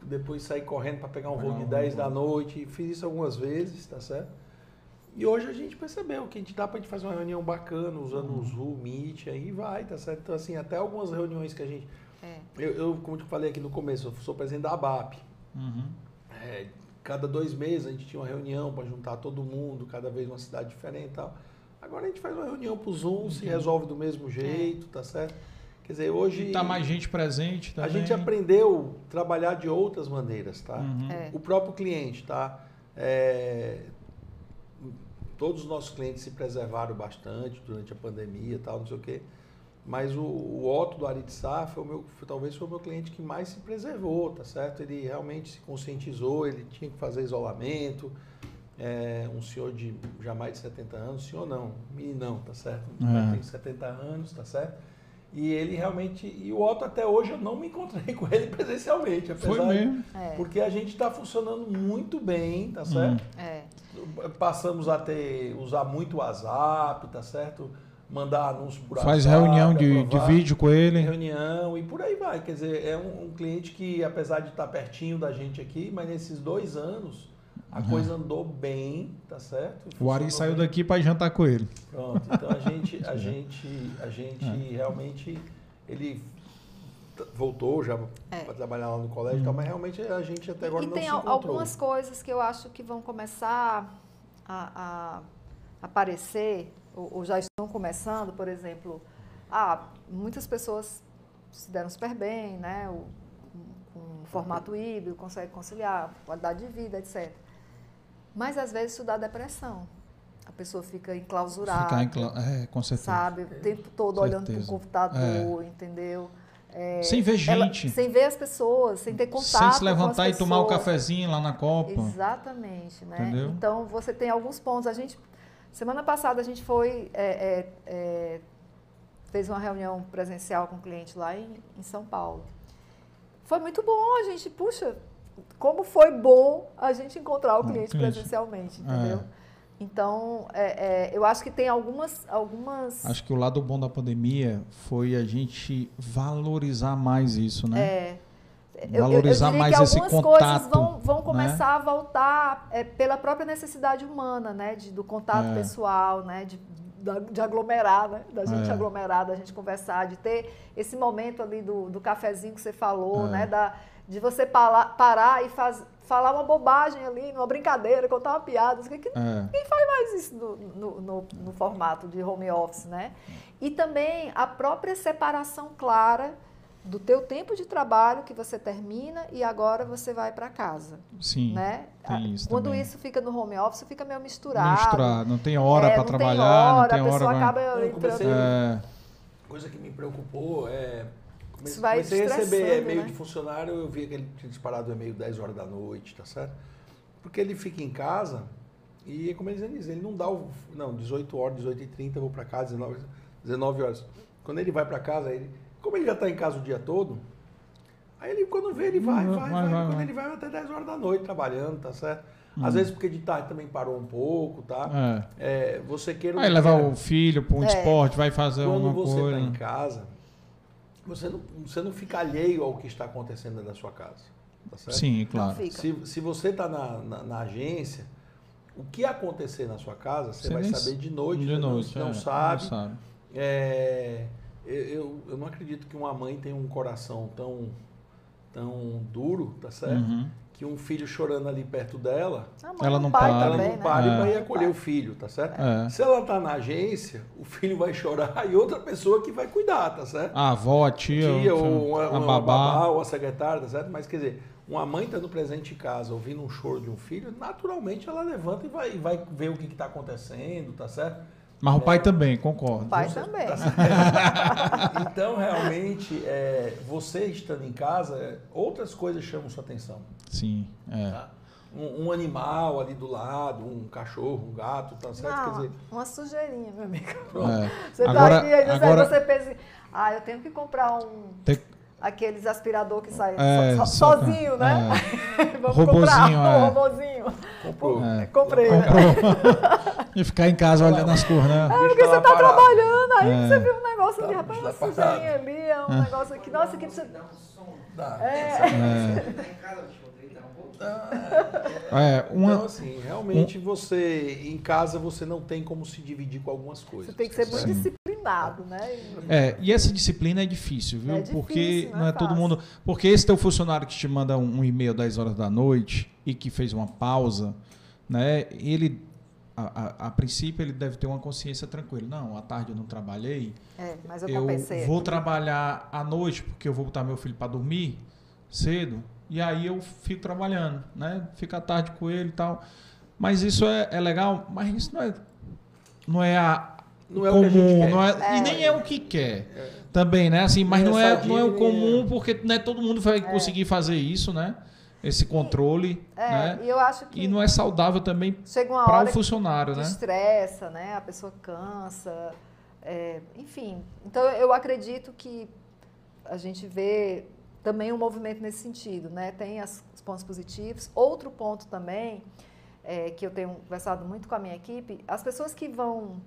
depois sair correndo para pegar um voo de 10 da noite. Fiz isso algumas vezes, tá certo? E hoje a gente percebeu que a gente dá para a gente fazer uma reunião bacana, usando o Zoom, Meet, aí vai, tá certo? Então, assim, até algumas reuniões que a gente... É. Eu, eu, como eu falei aqui no começo, eu sou presidente da ABAP. Uhum. É, cada dois meses a gente tinha uma reunião para juntar todo mundo, cada vez uma cidade diferente e tal. Agora a gente faz uma reunião para o Zoom, uhum. se resolve do mesmo jeito, tá certo? Quer dizer, hoje. Está mais gente presente também. A gente aprendeu a trabalhar de outras maneiras, tá? Uhum. É. O próprio cliente, tá? É, todos os nossos clientes se preservaram bastante durante a pandemia e tal, não sei o quê. Mas o, o Otto do Aritsá foi o meu, foi, talvez foi o meu cliente que mais se preservou, tá certo? Ele realmente se conscientizou, ele tinha que fazer isolamento, é, um senhor de já mais de 70 anos, senhor não, meninão, tá certo? É. Tem 70 anos, tá certo? E ele realmente. E o Otto até hoje eu não me encontrei com ele presencialmente, apesar Foi mesmo. De, é. Porque a gente está funcionando muito bem, tá certo? Hum. É. Passamos a ter, usar muito o WhatsApp, tá certo? Mandar anúncios por Faz WhatsApp, reunião de, de vídeo com ele. Reunião e por aí vai. Quer dizer, é um, um cliente que, apesar de estar pertinho da gente aqui, mas nesses dois anos a uhum. coisa andou bem, tá certo? O Ari saiu bem. daqui para jantar com ele. Pronto, então a gente, a gente, a gente é. realmente, ele voltou já é. para trabalhar lá no colégio, uhum. mas realmente a gente até agora e, não tem se encontrou. algumas coisas que eu acho que vão começar a, a aparecer, ou, ou, já estão começando, por exemplo, ah, muitas pessoas se deram super bem, né? O, com formato híbrido, consegue conciliar qualidade de vida, etc. Mas às vezes isso dá depressão. A pessoa fica enclausurada. Ficar encla... É, com certeza. Sabe? O tempo todo olhando para o computador, é. entendeu? É, sem ver gente. Ela, sem ver as pessoas, sem ter contato. Sem se levantar e tomar o um cafezinho lá na Copa. Exatamente, né? Entendeu? Então você tem alguns pontos. A gente. Semana passada a gente foi. É, é, é fez uma reunião presencial com um cliente lá em, em São Paulo. Foi muito bom, a gente, puxa, como foi bom a gente encontrar o cliente, cliente. presencialmente, entendeu? É. Então, é, é, eu acho que tem algumas, algumas. Acho que o lado bom da pandemia foi a gente valorizar mais isso, né? É. Valorizar eu, eu mais esse contato. Algumas coisas vão, vão né? começar né? a voltar é, pela própria necessidade humana, né? De, do contato é. pessoal, né? De, de aglomerar, né? Da gente é. aglomerar, da gente conversar, de ter esse momento ali do, do cafezinho que você falou, né? Da, de você parar, parar e faz, falar uma bobagem ali, numa brincadeira, contar uma piada. Que, que, é. Ninguém faz mais isso no, no, no, no, formato de home office, né? E também a própria separação clara do teu tempo de trabalho que você termina e agora você vai para casa. Sim. Né? Tem isso Quando também. isso fica no home office, fica meio misturado. Misturado, não tem hora é, para trabalhar, hora, não tem hora. A pessoa acaba eu comecei, é... Coisa que me preocupou é Comecei, isso vai comecei a receber e-mail né? de funcionário, eu vi que ele tinha disparado o e-mail 10 horas da noite, tá certo? Porque ele fica em casa e, como ele diz, ele não dá o. Não, 18 horas, 18 e 30 eu vou para casa, 19, 19 horas. Quando ele vai para casa, ele, como ele já está em casa o dia todo, aí ele, quando vê, ele vai, vai, vai. vai, vai quando vai. ele vai até 10 horas da noite trabalhando, tá certo? Às hum. vezes porque de tarde também parou um pouco, tá? É. É, você queira. Aí levar o filho para um é. esporte, vai fazer Quando alguma coisa. Quando você está em casa, você não, você não fica alheio ao que está acontecendo dentro da sua casa. Tá certo? Sim, claro. Se, se você está na, na, na, agência, o que acontecer na sua casa, você, você vai saber de noite. De noite, não, não, é, sabe. não sabe. É, eu, eu não acredito que uma mãe tenha um coração tão, tão duro, tá certo? Uhum que um filho chorando ali perto dela, ela não para, ela não para né? para ir acolher o filho, tá certo? É. Se ela tá na agência, o filho vai chorar e outra pessoa que vai cuidar, tá certo? A avó, a tia, tia ou uma, a uma, babá. babá ou a secretária, tá certo? Mas quer dizer, uma mãe estando presente em casa, ouvindo um choro de um filho, naturalmente ela levanta e vai, vai ver o que está acontecendo, tá certo? Mas o pai é. também, concordo. O pai também. Tá então, realmente, é, você estando em casa, outras coisas chamam sua atenção. Sim, é. Tá? Um, um, animal ali do lado, um cachorro, um gato, tá certo? Não, Quer dizer, uma sujeirinha, meu amigo. É. Você tá agora, tá aqui, aí agora, você pensa, ah, eu tenho que comprar um... Tem aqueles aspirador que sai é, so, sozinho, né? É. Vamos robozinho, comprar um é. robozinho. Comprou. É. Comprei. Comprou. e ficar em casa olhando as cores, né? É, porque você tá trabalhando, aí é. você viu um negócio ali, rapaz, uma sujeirinha ali, é um negócio aqui, nossa, que precisa... Dá. É. É, uma, então, assim, realmente um, você, em casa, você não tem como se dividir com algumas coisas. Você tem que ser muito Sim. Né? É, e essa disciplina é difícil, viu? É difícil, porque não é, não é todo mundo. Porque esse teu funcionário que te manda um, um e-mail 10 horas da noite e que fez uma pausa, né? Ele. A, a, a, princípio ele deve ter uma consciência tranquila. Não, à tarde eu não trabalhei. É, mas eu, eu vou aqui. trabalhar à noite porque eu vou botar meu filho para dormir cedo e aí eu fico trabalhando, né? Fico à tarde com ele e tal. Mas isso é, é legal, mas isso não é, não é a não é comum, o que a gente quer. Não é, é. E nem é o que quer. É. Também, né? Assim, mas não é, não é o comum, porque né, todo mundo vai é. conseguir fazer isso, né? Esse controle. É, né? e eu acho que. E não é saudável também para o funcionário, que né? Estressa, né? A pessoa cansa. É, enfim. Então eu acredito que a gente vê também um movimento nesse sentido, né? Tem as, os pontos positivos. Outro ponto também, é, que eu tenho conversado muito com a minha equipe, as pessoas que vão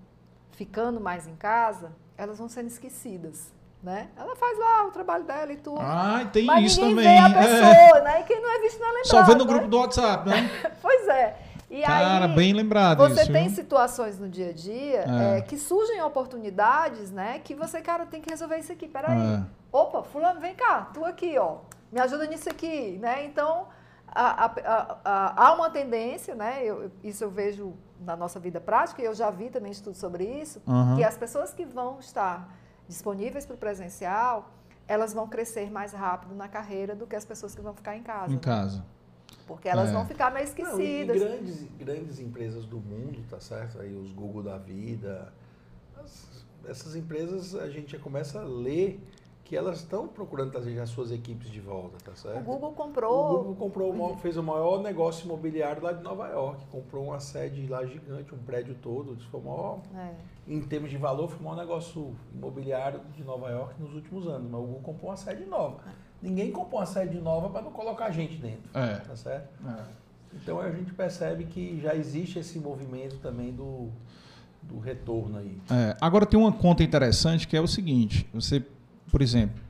ficando mais em casa, elas vão sendo esquecidas. Né? Ela faz lá o trabalho dela e tudo. Ah, tem mas isso também. Vê a pessoa, é. né? E quem não é visto não é lembrado. Só vê no né? grupo do WhatsApp, né? pois é. E Cara, aí, bem lembrado Você isso, tem viu? situações no dia a dia é. É, que surgem oportunidades, né? Que você, cara, tem que resolver isso aqui. Peraí. É. Opa, fulano, vem cá, tu aqui, ó. Me ajuda nisso aqui, né? Então, há uma tendência, né? Eu, isso eu vejo na nossa vida prática, e eu já vi também estudo sobre isso, uhum. que as pessoas que vão estar disponíveis para o presencial, elas vão crescer mais rápido na carreira do que as pessoas que vão ficar em casa. Em né? casa. Porque elas é. vão ficar meio esquecidas. Não, grandes, grandes empresas do mundo, tá certo? Aí os Google da vida, as, essas empresas a gente já começa a ler que elas estão procurando trazer as suas equipes de volta, tá certo? O Google comprou. O Google comprou, fez o maior negócio imobiliário lá de Nova York, comprou uma sede lá gigante, um prédio todo, isso foi o maior, é. em termos de valor, foi o maior negócio imobiliário de Nova York nos últimos anos, mas o Google comprou uma sede nova. É. Ninguém comprou uma sede nova para não colocar gente dentro. É. Tá certo? É. Então a gente percebe que já existe esse movimento também do, do retorno aí. É. Agora tem uma conta interessante que é o seguinte: você, por exemplo,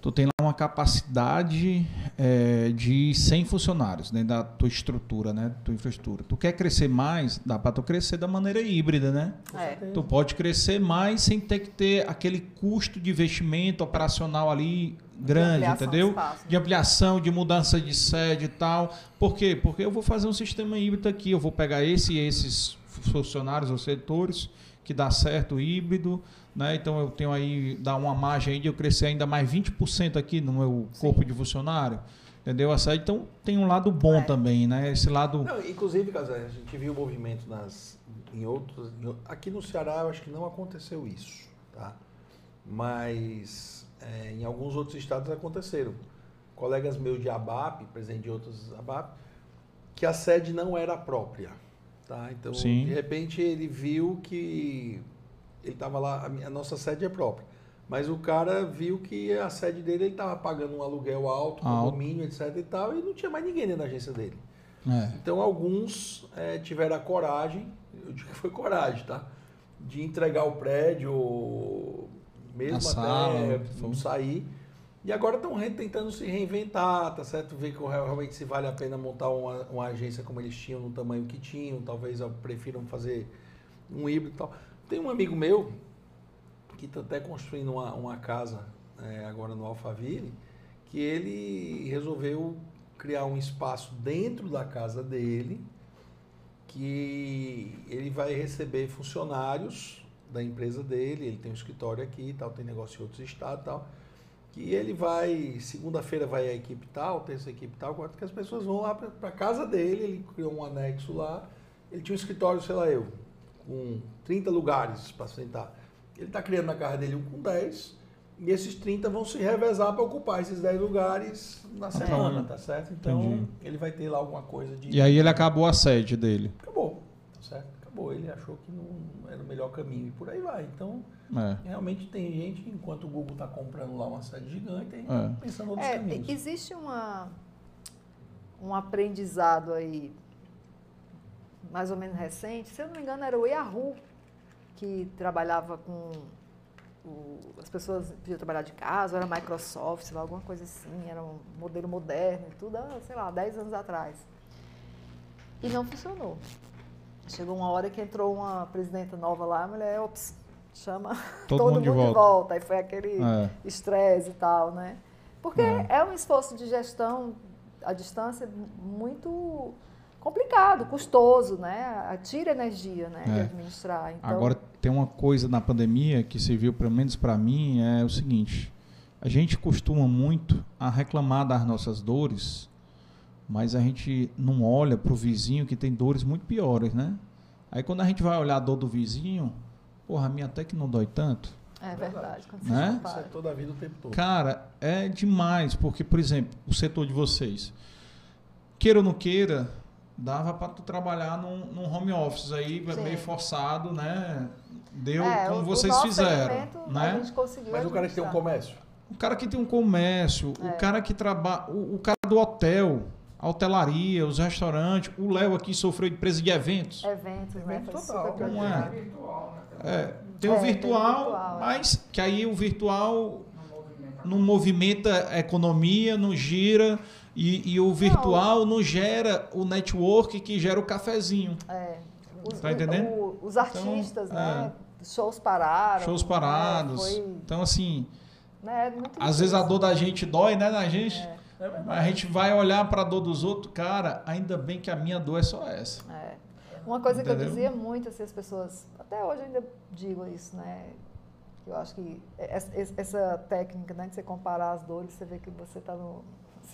tu tem lá uma capacidade é, de 100 funcionários dentro da tua estrutura, né, tua infraestrutura. Tu quer crescer mais, dá para tu crescer da maneira híbrida, né? É. Tu pode crescer mais sem ter que ter aquele custo de investimento operacional ali grande, de entendeu? Espaço, né? De ampliação, de mudança de sede e tal. Por quê? Porque eu vou fazer um sistema híbrido aqui, eu vou pegar esse e esses funcionários ou setores que dá certo híbrido, né? Então eu tenho aí dá uma margem aí de eu crescer ainda mais 20% aqui no meu corpo Sim. de funcionário. Entendeu? A sede, então tem um lado bom é. também, né? Esse lado. Não, inclusive, Casé, a gente viu o movimento nas, em outros. Aqui no Ceará eu acho que não aconteceu isso, tá? Mas é, em alguns outros estados aconteceram. Colegas meus de ABAP, presidente de outros ABAP, que a sede não era própria. Tá? Então, Sim. de repente, ele viu que ele estava lá, a, nossa sede é própria. Mas o cara viu que a sede dele ele estava pagando um aluguel alto, condomínio, etc. e tal, e não tinha mais ninguém dentro da agência dele. É. Então alguns é, tiveram a coragem, eu digo que foi coragem, tá? De entregar o prédio, mesmo a até sala, sair. E agora estão tentando se reinventar, tá certo? Ver que realmente se vale a pena montar uma, uma agência como eles tinham, no tamanho que tinham. Talvez prefiram fazer um híbrido e tal. Tem um amigo meu que está até construindo uma, uma casa é, agora no Alphaville, que ele resolveu criar um espaço dentro da casa dele, que ele vai receber funcionários da empresa dele, ele tem um escritório aqui e tal, tem negócio em outros estados e tal que ele vai, segunda-feira vai a equipe tal, terça equipe tal, quarta que as pessoas vão lá para a casa dele, ele criou um anexo lá, ele tinha um escritório, sei lá eu, com 30 lugares para sentar. Ele está criando na casa dele um com 10, e esses 30 vão se revezar para ocupar esses 10 lugares na semana, tá certo? Então, Entendi. ele vai ter lá alguma coisa de... E aí ele acabou a sede dele. Acabou, tá certo? Acabou, ele achou que não era o melhor caminho e por aí vai. Então... É. Realmente tem gente, enquanto o Google está comprando lá uma sede gigante, tem é. pensando outros é, caminhos. Existe uma, um aprendizado aí, mais ou menos recente, se eu não me engano era o Yahoo, que trabalhava com o, as pessoas podiam trabalhar de casa, era Microsoft, sei lá, alguma coisa assim, era um modelo moderno e tudo, sei lá, 10 anos atrás. E não funcionou. Chegou uma hora que entrou uma presidenta nova lá, a mulher, ops, chama todo, todo mundo, mundo, de volta. volta. Aí foi aquele é. estresse e tal, né? Porque é. é um esforço de gestão à distância muito complicado, custoso, né? Tira energia, né? É. De administrar. Então... Agora tem uma coisa na pandemia que se viu, pelo menos para mim, é o seguinte: a gente costuma muito a reclamar das nossas dores, mas a gente não olha para o vizinho que tem dores muito piores, né? Aí quando a gente vai olhar a dor do vizinho, porra, a minha até que não dói tanto. É verdade. Quando né? Isso é toda a vida o tempo todo. Cara, é demais, porque, por exemplo, o setor de vocês, queira ou não queira, dava para tu trabalhar num, num, home office aí, Sim. meio forçado, né? Deu é, como o, vocês o fizeram. Né? Mas o cara que tem um comércio. O cara que tem um comércio, é. o cara que trabalha. O, o cara do hotel a hotelaria, os restaurantes. O Léo aqui sofreu de empresa de eventos. Eventos, né? Total. Não é? É, tem o é, virtual, virtual, é. mas que aí o virtual não movimenta a economia, não gira. E, e o virtual não. não. gera o network que gera o cafezinho. É. Os, tá entendendo? O, os artistas, então, né? É. Shows pararam. Shows parados. Né? Foi... Então, assim. Né? É às vezes a dor da gente dói, né, da gente? É. É a gente vai olhar para a dor dos outros, cara, ainda bem que a minha dor é só essa. É. Uma coisa Entendeu? que eu dizia muito, assim, as pessoas, até hoje eu ainda digo isso, né? Eu acho que essa técnica né, de você comparar as dores, você vê que você está no.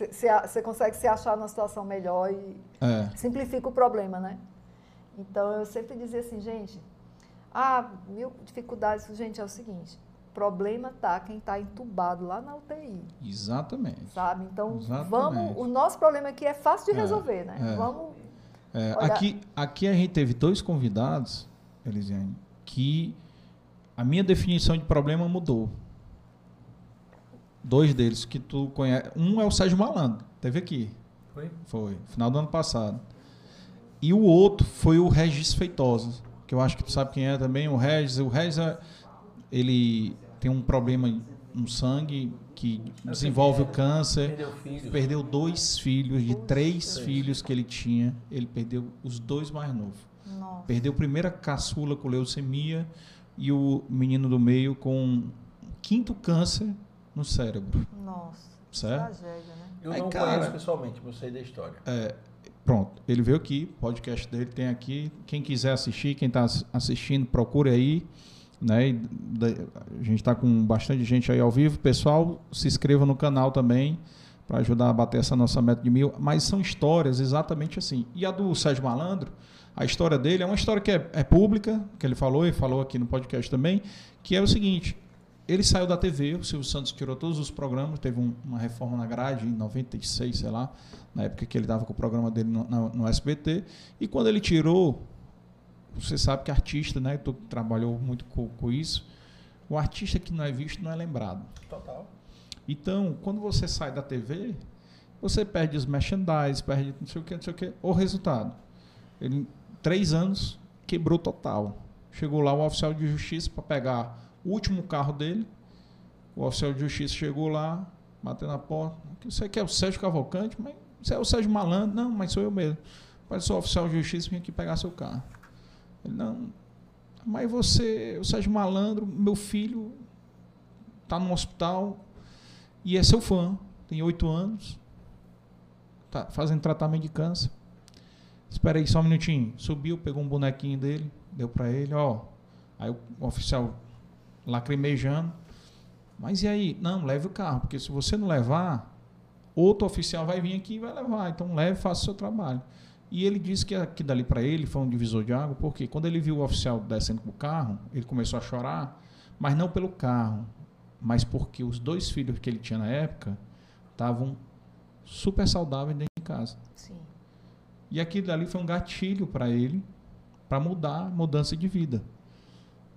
Você, consegue se achar numa situação melhor e é. simplifica o problema, né? Então eu sempre dizia assim, gente, ah, mil dificuldades, gente, é o seguinte, problema tá quem está entubado lá na UTI. Exatamente. Sabe? Então, Exatamente. vamos. O nosso problema aqui é fácil de é, resolver, né? É. Vamos. É, aqui, aqui a gente teve dois convidados, Elisiane, que a minha definição de problema mudou. Dois deles que tu conhece. Um é o Sérgio Malandro, teve aqui. Foi? Foi, final do ano passado. E o outro foi o Regis Feitosa, que eu acho que tu sabe quem é também. O Regis, o Regis, é, ele tem um problema no sangue que desenvolve o câncer. Perdeu, perdeu dois filhos, de três filhos que ele tinha, ele perdeu os dois mais novos. Nossa. Perdeu a primeira caçula com leucemia e o menino do meio com quinto câncer no cérebro. Nossa. Certo? Tragédia, né? Eu Aí, não cara, conheço pessoalmente, mas sei da história. É, pronto, ele veio aqui, podcast dele tem aqui. Quem quiser assistir, quem está assistindo, procure aí. Né? A gente está com bastante gente aí ao vivo. Pessoal, se inscreva no canal também para ajudar a bater essa nossa meta de mil. Mas são histórias exatamente assim. E a do Sérgio Malandro, a história dele é uma história que é, é pública, que ele falou e falou aqui no podcast também, que é o seguinte. Ele saiu da TV, o Silvio Santos tirou todos os programas, teve um- uma reforma na grade em 96, sei lá, na época que ele estava com o programa dele no, na- no SBT. E quando ele tirou, você sabe que artista, né? Tu trabalhou muito com, com isso. O artista que não é visto não é lembrado. Total. Então, quando você sai da TV, você perde os merchandise, perde não sei o que, não sei o que. O resultado, ele, três anos, quebrou total. Chegou lá o oficial de justiça para pegar o último carro dele. O oficial de justiça chegou lá, bateu na porta. Você quer o Sérgio Cavalcante? Mas você é o Sérgio Malandro? Não, mas sou eu mesmo. Mas sou oficial de justiça, vim aqui pegar seu carro. Ele, não, mas você, o Sérgio Malandro, meu filho está no hospital e é seu fã, tem oito anos, tá fazendo tratamento de câncer. Espera aí só um minutinho. Subiu, pegou um bonequinho dele, deu para ele, ó. Aí o oficial lacrimejando. Mas e aí? Não, leve o carro, porque se você não levar, outro oficial vai vir aqui e vai levar. Então leve e faça o seu trabalho. E ele disse que aqui dali para ele foi um divisor de água, porque quando ele viu o oficial descendo com o carro, ele começou a chorar, mas não pelo carro, mas porque os dois filhos que ele tinha na época estavam super saudáveis dentro de casa. Sim. E aquilo dali foi um gatilho para ele, para mudar, mudança de vida.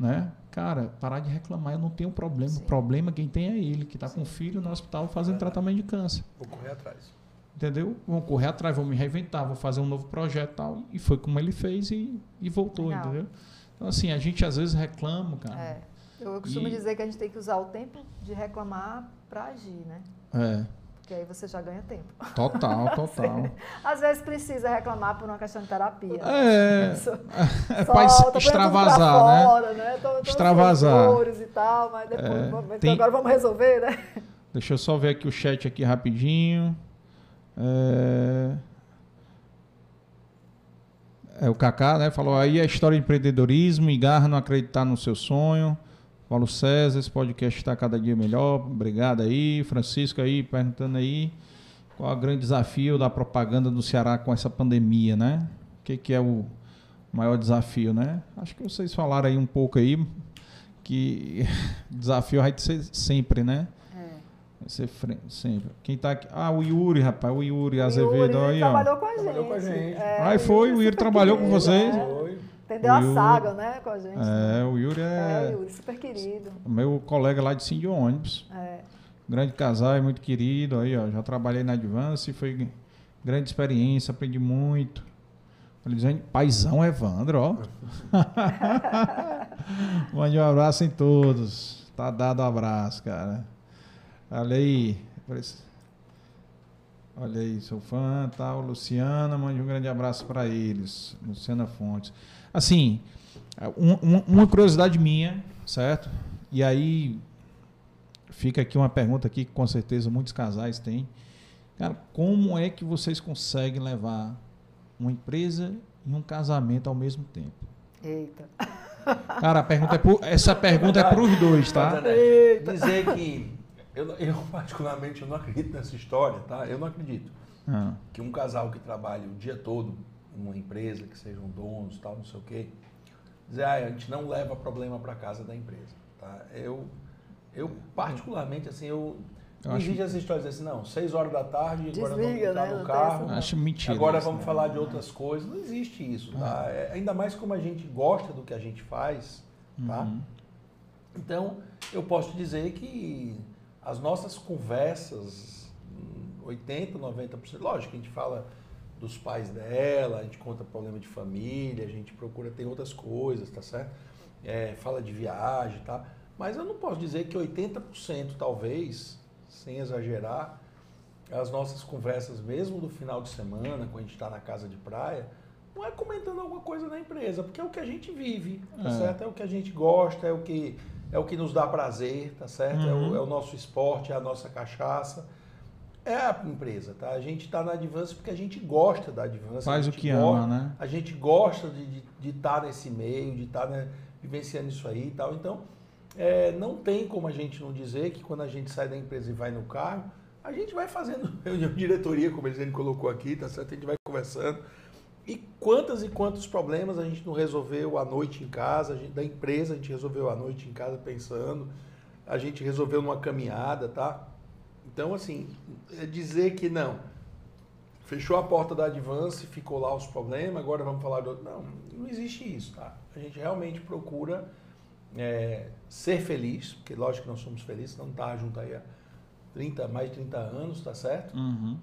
Né? Cara, parar de reclamar, eu não tenho problema. Sim. O problema quem tem é ele, que está com o filho no hospital fazendo tratamento de câncer. Vou correr atrás. Entendeu? Vão correr atrás, vão me reinventar, vou fazer um novo projeto e tal. E foi como ele fez e, e voltou, Legal. entendeu? Então, assim, a gente às vezes reclama, cara. É. Eu costumo E- dizer que a gente tem que usar o tempo de reclamar para agir, né? É, Porque aí você já ganha tempo. total, total. Às vezes precisa reclamar por uma questão de terapia. né? É, Só- é põe tudo extravasar, pra né? fora, né? Tô- tô com Extravasar. dores e tal, mas depois, É, vamos- então tem- agora vamos resolver, né? Deixa eu só ver aqui o chat aqui rapidinho. É, é, o Kaká, né? Falou aí a história de empreendedorismo e garra não acreditar no seu sonho. Paulo César, esse podcast está cada dia melhor. Obrigado aí. Francisco aí perguntando aí qual é o grande desafio da propaganda do Ceará com essa pandemia, né? O que, que é o maior desafio, né? Acho que vocês falaram aí um pouco aí que desafio vai ser sempre, né? É. Vai ser sempre. Quem tá aqui? Ah, o Yuri, rapaz. O Yuri O Azevedo Yuri aí, ó. trabalhou com a gente. Trabalhou com a gente. É, Aí foi, o Yuri trabalhou com vocês? né? Foi. Entendeu O a Yuri- saga, né, com a gente. É, o Yuri É, é, Yuri, super querido. meu colega lá de Sim de ônibus. É. Grande casal, é muito querido. Aí, ó, já trabalhei na Advance, foi grande experiência, aprendi muito. Ele dizendo, paizão Evandro, ó. Mande um abraço em todos. Tá dado um abraço, cara. Olha aí. Olha aí, sou fã, tal. Luciana, mande um grande abraço para eles. Luciana Fontes. Assim, um- um- uma curiosidade minha, certo? E aí fica aqui uma pergunta aqui que com certeza muitos casais têm. Cara, como é que vocês conseguem levar uma empresa e um casamento ao mesmo tempo? Eita. Cara, a pergunta é pro- essa pergunta é para os dois, tá? Eita. Dizer que eu, eu, particularmente, eu não acredito nessa história, tá? Eu não acredito Ah, que um casal que trabalha o dia todo numa empresa, que sejam donos, tal, não sei o quê, dizer, ah, a gente não leva problema para casa da empresa, tá? Eu, eu particularmente, assim, eu, Eu acho- existe essa história de dizer assim, não, seis horas da tarde, agora vamos Desliga, entrar né? no carro, essa- acho mentira. Agora isso, vamos né? falar de outras coisas. Não existe isso, tá? É, ainda mais como a gente gosta do que a gente faz, tá? Uhum. Então, eu posso te dizer que as nossas conversas, hum, 80%, 90%, lógico que a gente fala dos pais dela, a gente conta problema de família, a gente procura ter outras coisas, tá certo? É, fala de viagem, tá? Mas eu não posso dizer que 80% talvez, sem exagerar, as nossas conversas mesmo do final de semana, quando a gente está na casa de praia, não é comentando alguma coisa da empresa, porque é o que a gente vive, tá É. certo? É o que a gente gosta, é o que é o que nos dá prazer, tá certo? Uhum. É, o, uhum. é, o, nosso esporte, é a nossa cachaça. É a empresa, tá? A gente está na Advance porque a gente gosta da Advance. Faz o que ama, né? A gente gosta de estar tá nesse meio, de estar tá, né, vivenciando isso aí e tal. Então, é, não tem como a gente não dizer que quando a gente sai da empresa e vai no carro, a gente vai fazendo reunião de diretoria, como ele colocou aqui, tá certo? A gente vai conversando. E quantas e quantos problemas a gente não resolveu à noite em casa, gente, da empresa a gente resolveu à noite em casa pensando, a gente resolveu numa caminhada, tá? Então, assim, é dizer que não, fechou a porta da Advance, ficou lá os problemas, agora vamos falar do outro. Não, não existe isso, tá? A gente realmente procura é, ser feliz, porque lógico que nós somos felizes, não tá junto aí há 30, mais de 30 anos, tá certo? Uhum.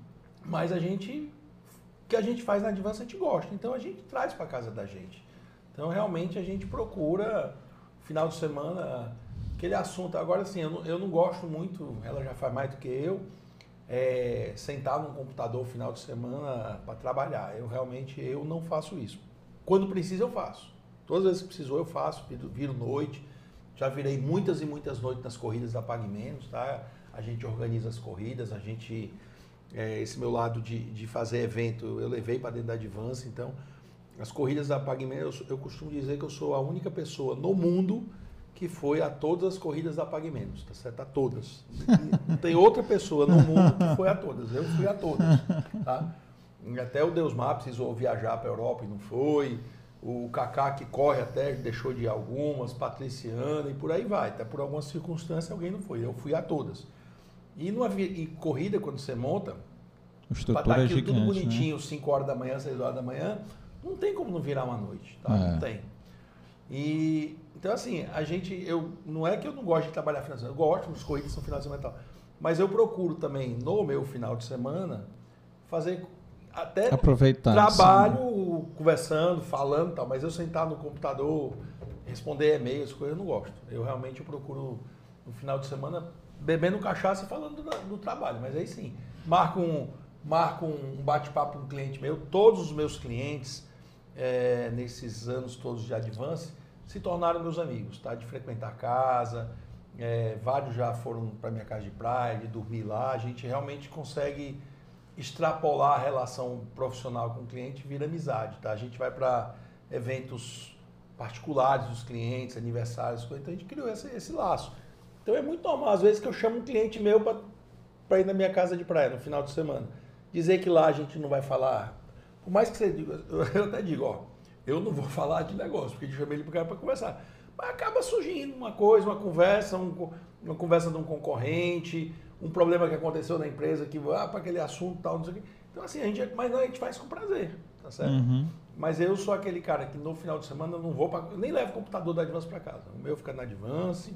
Mas a gente, o que a gente faz na Advance a gente gosta, então a gente traz para casa da gente. Então realmente a gente procura, final de semana, aquele assunto. Agora sim, eu não, eu não gosto muito, ela já faz mais do que eu, é, sentar no computador final de semana para trabalhar. Eu realmente eu não faço isso. Quando precisa eu faço. Todas as vezes que precisou eu faço, viro noite. Já virei muitas e muitas noites nas corridas da Pague Menos, tá? A gente organiza as corridas, a gente é, esse meu lado de, de fazer evento eu levei para dentro da Advance, então as corridas da Pague Menos, eu, eu costumo dizer que eu sou a única pessoa no mundo que foi a todas as corridas da Pague Menos, tá certo? A todas. Não tem outra pessoa no mundo que foi a todas. Eu fui a todas, tá? Até o Deus Maps precisou viajar para a Europa e não foi. O Kaká que corre até deixou de ir algumas, Patriciana e por aí vai. Até por algumas circunstâncias alguém não foi. Eu fui a todas. E numa e corrida, quando você monta, para estar aquilo tudo bonitinho, 5 né? horas da manhã, 6 horas da manhã, não tem como não virar uma noite, tá? É. Não tem. E então, assim, a gente, eu, não é que eu não gosto de trabalhar final de semana, eu gosto, os corridas são final de semana e tal. Mas eu procuro também, no meu final de semana, fazer até Aproveitar, trabalho sim. conversando, falando tal, mas eu sentar no computador, responder e-mails, coisas, eu não gosto. Eu realmente procuro, no final de semana, bebendo cachaça e falando do, do trabalho. Mas aí sim, marco um, marco um bate-papo com um cliente meu, todos os meus clientes, é, nesses anos todos de Advance, se tornaram meus amigos, tá? De frequentar casa, é, vários já foram para minha casa de praia, de dormir lá. A gente realmente consegue extrapolar a relação profissional com o cliente e vir amizade, tá? A gente vai para eventos particulares dos clientes, aniversários, então a gente criou esse, esse laço. Então é muito normal, às vezes, que eu chamo um cliente meu para ir na minha casa de praia no final de semana. Dizer que lá a gente não vai falar, por mais que você diga, eu até digo, ó, eu não vou falar de negócio, porque eu chamei ele para conversar. Mas acaba surgindo uma coisa, uma conversa, um, uma conversa de um concorrente, um problema que aconteceu na empresa, que ah, para aquele assunto tal, não sei o quê. Então, assim, a gente, mas não, a gente faz com prazer, tá certo? Uhum. Mas eu sou aquele cara que no final de semana eu não vou para. Nem levo o computador da Advance para casa. O meu fica na Advance.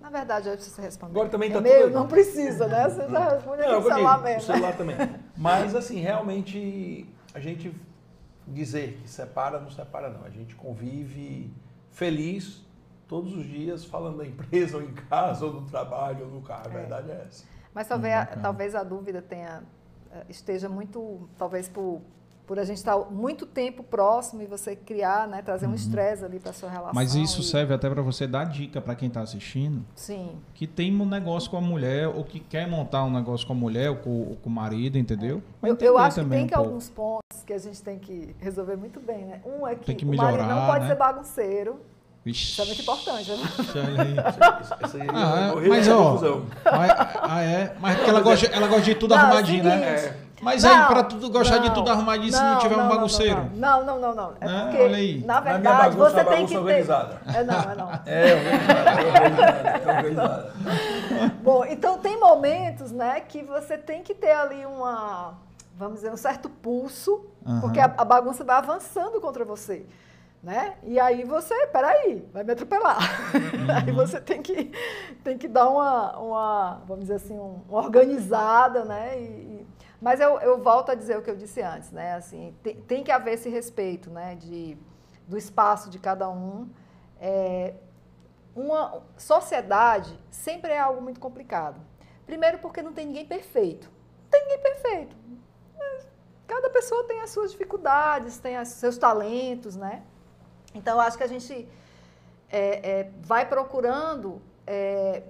Na verdade, de você responder. Agora também está é tudo. Não precisa, né? Você já responde aqui no celular mesmo. O celular também. Mas, assim, realmente, a gente dizer que separa, não separa não. A gente convive feliz todos os dias falando da empresa, ou em casa, ou no trabalho, ou no carro. A é. verdade é essa. Mas talvez, a, talvez a dúvida tenha eh, esteja muito, talvez por por a gente estar muito tempo próximo e você criar, né, trazer uhum. um estresse ali para sua relação. Mas isso e... serve até para você dar dica para quem está assistindo. Sim. Que tem um negócio com a mulher ou que quer montar um negócio com a mulher ou com, ou com o marido, entendeu? É. Eu, eu, acho que tem um que pouco. alguns pontos que a gente tem que resolver muito bem, né? Um é que, que melhorar, o marido não pode né? ser bagunceiro. Vixe. Isso é muito importante, né? Isso aí ah, é, mas ó, mas, ah, é, mas porque ela gosta, ela gosta de tudo não, arrumadinho, né? Mas não, aí, para tudo gostar não, de tudo arrumadinho, se não tiver um bagunceiro. Não, não, não, não. É né? porque, Olha aí. na verdade, na bagunça, você tem que ter... organizada. É, não, é não. É, organizada, é organizada. Bom, então tem momentos, né, que você tem que ter ali uma, vamos dizer, um certo pulso, uhum. porque a, a bagunça vai avançando contra você né? E aí você, peraí, vai me atropelar. Uhum. aí você tem que, tem que dar uma, uma vamos dizer assim, uma organizada, né? E, mas eu, eu volto a dizer o que eu disse antes, né? Assim, tem, tem que haver esse respeito, né? De, do espaço de cada um. É, uma sociedade sempre é algo muito complicado. Primeiro porque não tem ninguém perfeito. Não tem ninguém perfeito. Cada pessoa tem as suas dificuldades, tem os seus talentos, né? Então, acho que a gente é, é, vai procurando é,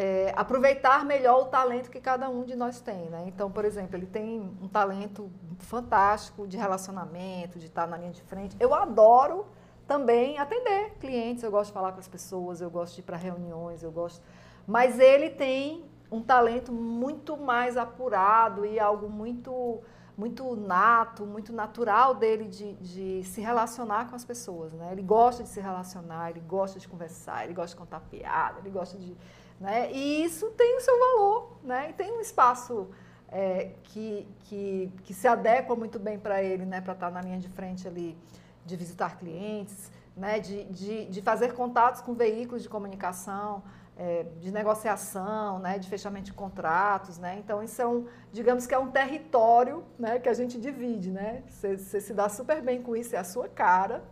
é, aproveitar melhor o talento que cada um de nós tem. Né? Então, por exemplo, ele tem um talento fantástico de relacionamento, de estar na linha de frente. Eu adoro também atender clientes, eu gosto de falar com as pessoas, eu gosto de ir para reuniões, eu gosto. Mas ele tem um talento muito mais apurado e algo muito muito nato, muito natural dele de, de se relacionar com as pessoas, né? Ele gosta de se relacionar, ele gosta de conversar, ele gosta de contar piada, ele gosta de, né? E isso tem o seu valor, né? E tem um espaço é, que, que, que se adequa muito bem para ele, né? Para estar na linha de frente ali, de visitar clientes, né? De, de, de fazer contatos com veículos de comunicação, é, de negociação, né, de fechamento de contratos, né? Então isso é um, digamos que é um território, né, que a gente divide, né? Você, você se dá super bem com isso, é a sua cara.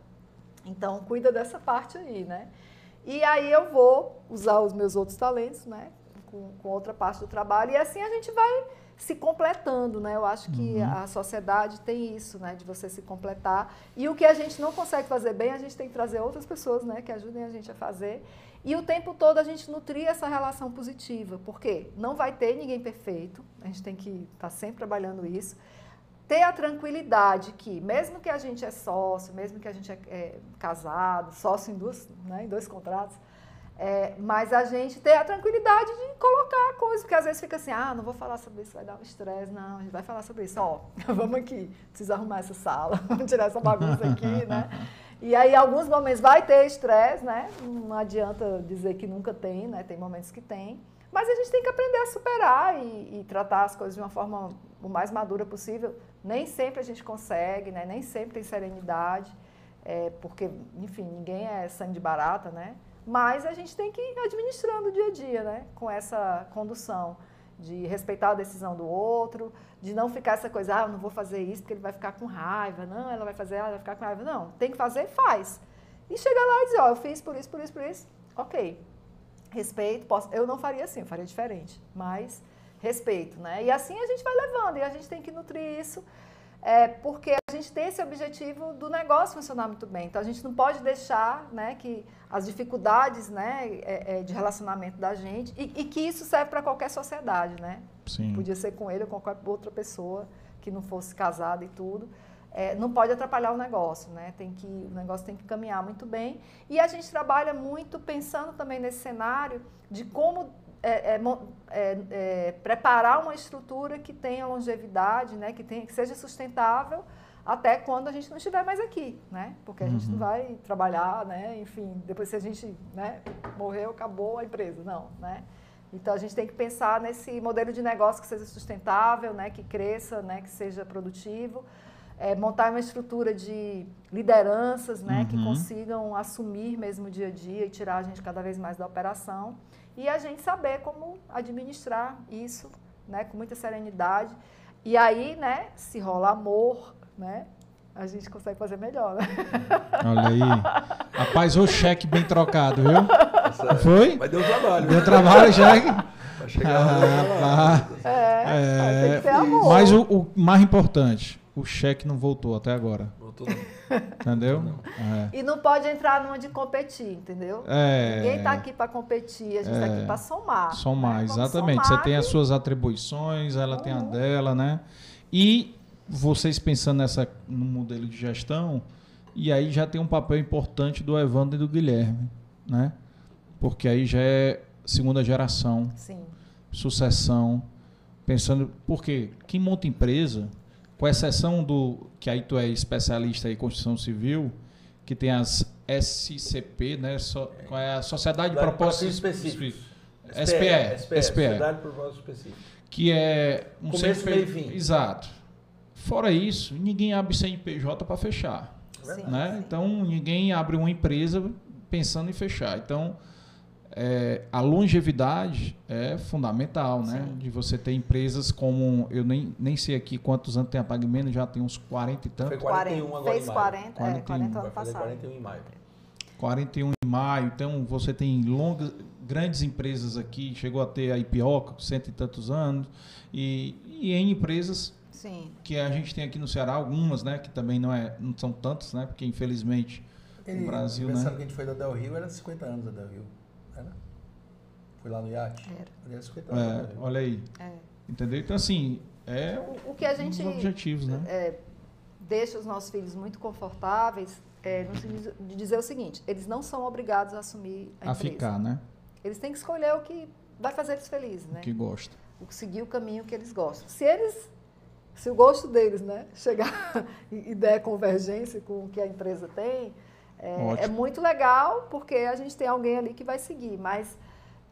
Então cuida dessa parte aí, né? E aí eu vou usar os meus outros talentos, né, com, com outra parte do trabalho e assim a gente vai se completando, né? Eu acho que uhum. a sociedade tem isso, né? De você se completar. E o que a gente não consegue fazer bem, a gente tem que trazer outras pessoas, né? Que ajudem a gente a fazer. E o tempo todo a gente nutrir essa relação positiva. porque Não vai ter ninguém perfeito. A gente tem que estar tá sempre trabalhando isso. Ter a tranquilidade que, mesmo que a gente é sócio, mesmo que a gente é, é casado, sócio em, duas, né, em dois contratos, é, mas a gente ter a tranquilidade de colocar a coisa, porque às vezes fica assim, ah, não vou falar sobre isso, vai dar um estresse. Não, a gente vai falar sobre isso. Ó, vamos aqui, precisa arrumar essa sala, vamos tirar essa bagunça aqui, né? E aí, alguns momentos vai ter estresse, né? Não adianta dizer que nunca tem, né? Tem momentos que tem. Mas a gente tem que aprender a superar e, e tratar as coisas de uma forma o mais madura possível. Nem sempre a gente consegue, né? Nem sempre tem serenidade, é, porque, enfim, ninguém é sangue de barata, né? Mas a gente tem que ir administrando o dia a dia, né? Com essa condução de respeitar a decisão do outro, de não ficar essa coisa, ah, eu não vou fazer isso porque ele vai ficar com raiva, não, ela vai fazer, ela vai ficar com raiva. Não, tem que fazer, faz. E chegar lá e dizer, ó, eu fiz por isso, por isso, por isso, ok. Respeito, posso, eu não faria assim, eu faria diferente, mas respeito, né? E assim a gente vai levando, e a gente tem que nutrir isso é, porque a gente tem esse objetivo do negócio funcionar muito bem. Então a gente não pode deixar né, que as dificuldades né, é, é, de relacionamento da gente e, e que isso serve para qualquer sociedade, né? Sim. Podia ser com ele ou com qualquer outra pessoa que não fosse casada e tudo. É, não pode atrapalhar o negócio, né? Tem que, o negócio tem que caminhar muito bem. E a gente trabalha muito pensando também nesse cenário de como é, é, é, é, preparar uma estrutura que tenha longevidade, né, que, tenha, que seja sustentável até quando a gente não estiver mais aqui, né? Porque a uhum. gente não uhum. vai trabalhar, né? Enfim, depois se a gente né, morreu, acabou a empresa, não, né? Então a gente tem que pensar nesse modelo de negócio que seja sustentável, né, que cresça, né, que seja produtivo, é, montar uma estrutura de lideranças, né, uhum. que consigam assumir mesmo o dia a dia e tirar a gente cada vez mais da operação e a gente saber como administrar isso, né, com muita serenidade. E aí, né, se rola amor, né, a gente consegue fazer melhor, né? Olha aí. Rapaz, o cheque bem trocado, viu? Foi? Mas deu trabalho. Deu trabalho, cheque. Vai chegar ah, ah, é, é, Mas o, o mais importante, o cheque não voltou até agora. Voltou não. Entendeu? Não. É. E não pode entrar numa de competir, entendeu? É. Ninguém está aqui para competir, a gente está é. aqui para somar. Somar, né? exatamente. Somar Você tem as suas atribuições, ela uhum. tem a uhum. dela, né? E vocês pensando nessa, no modelo de gestão, e aí já tem um papel importante do Evandro e do Guilherme, né? Porque aí já é segunda geração. Sim. Sucessão. Pensando, porque quem monta empresa com exceção do que aí tu é especialista em construção civil, que tem as SCP, né? So, qual é a Sociedade de Propósito Específico. SPE, SPE, Sociedade de Propósito Específico. Que é um começo, meio e fim. Exato. Fora isso, ninguém abre CNPJ para fechar, Sim, né? Então ninguém abre uma empresa pensando em fechar. Então é, a longevidade é fundamental, né? Sim. De você ter empresas como. Eu nem, nem sei aqui quantos anos tem a PagMenos, já tem uns 40 e tantos. Foi 41 agora Fez 40, 41. É, 40 ano passado. 41 em maio. 41 em maio. Então você tem longas, grandes empresas aqui, chegou a ter a Ipioca, cento e tantos anos, e, e em empresas Sim. que a gente tem aqui no Ceará, algumas, né? Que também não, é, não são tantas, né? Porque infelizmente Ele, o Brasil, né? que a gente foi da Del Rio, era 50 anos da Del Rio. Foi lá no iate? Era. Era 50 anos. É, olha aí. É. Entendeu? Então, assim, é o, o que a gente, os objetivos, né? É, deixa os nossos filhos muito confortáveis é, de dizer o seguinte, eles não são obrigados a assumir a, a empresa. ficar, né? Eles têm que escolher o que vai fazer eles felizes, né? O que gosta. O seguir o caminho que eles gostam. Se eles se o gosto deles né, chegar e, der convergência com o que a empresa tem, é, é, muito legal, porque a gente tem alguém ali que vai seguir. Mas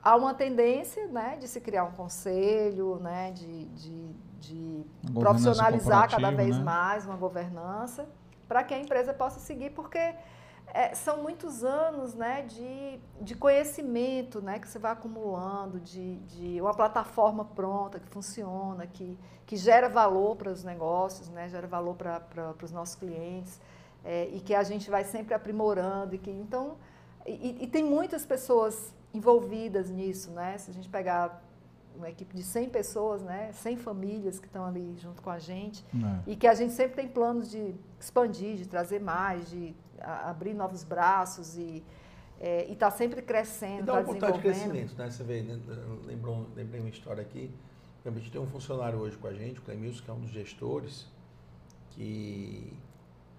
há uma tendência né, de se criar um conselho, né, de, de, de profissionalizar cada vez né? mais uma governança, para que a empresa possa seguir, porque é, são muitos anos né, de, de conhecimento né, que você vai acumulando, de, de uma plataforma pronta que funciona, que, que gera valor para os negócios, né, gera valor para os nossos clientes, é, e que a gente vai sempre aprimorando. E, que, então, e, e, tem muitas pessoas envolvidas nisso. Né? Se a gente pegar uma equipe de 100 pessoas, né, 100 famílias que estão ali junto com a gente, é. e que a gente sempre tem planos de expandir, de trazer mais, de abrir novos braços e é, está sempre crescendo, está desenvolvendo. de crescimento, né? Você vê, né, lembrou, lembrei uma história aqui, a gente tem um funcionário hoje com a gente, o Clemilson, que é um dos gestores, que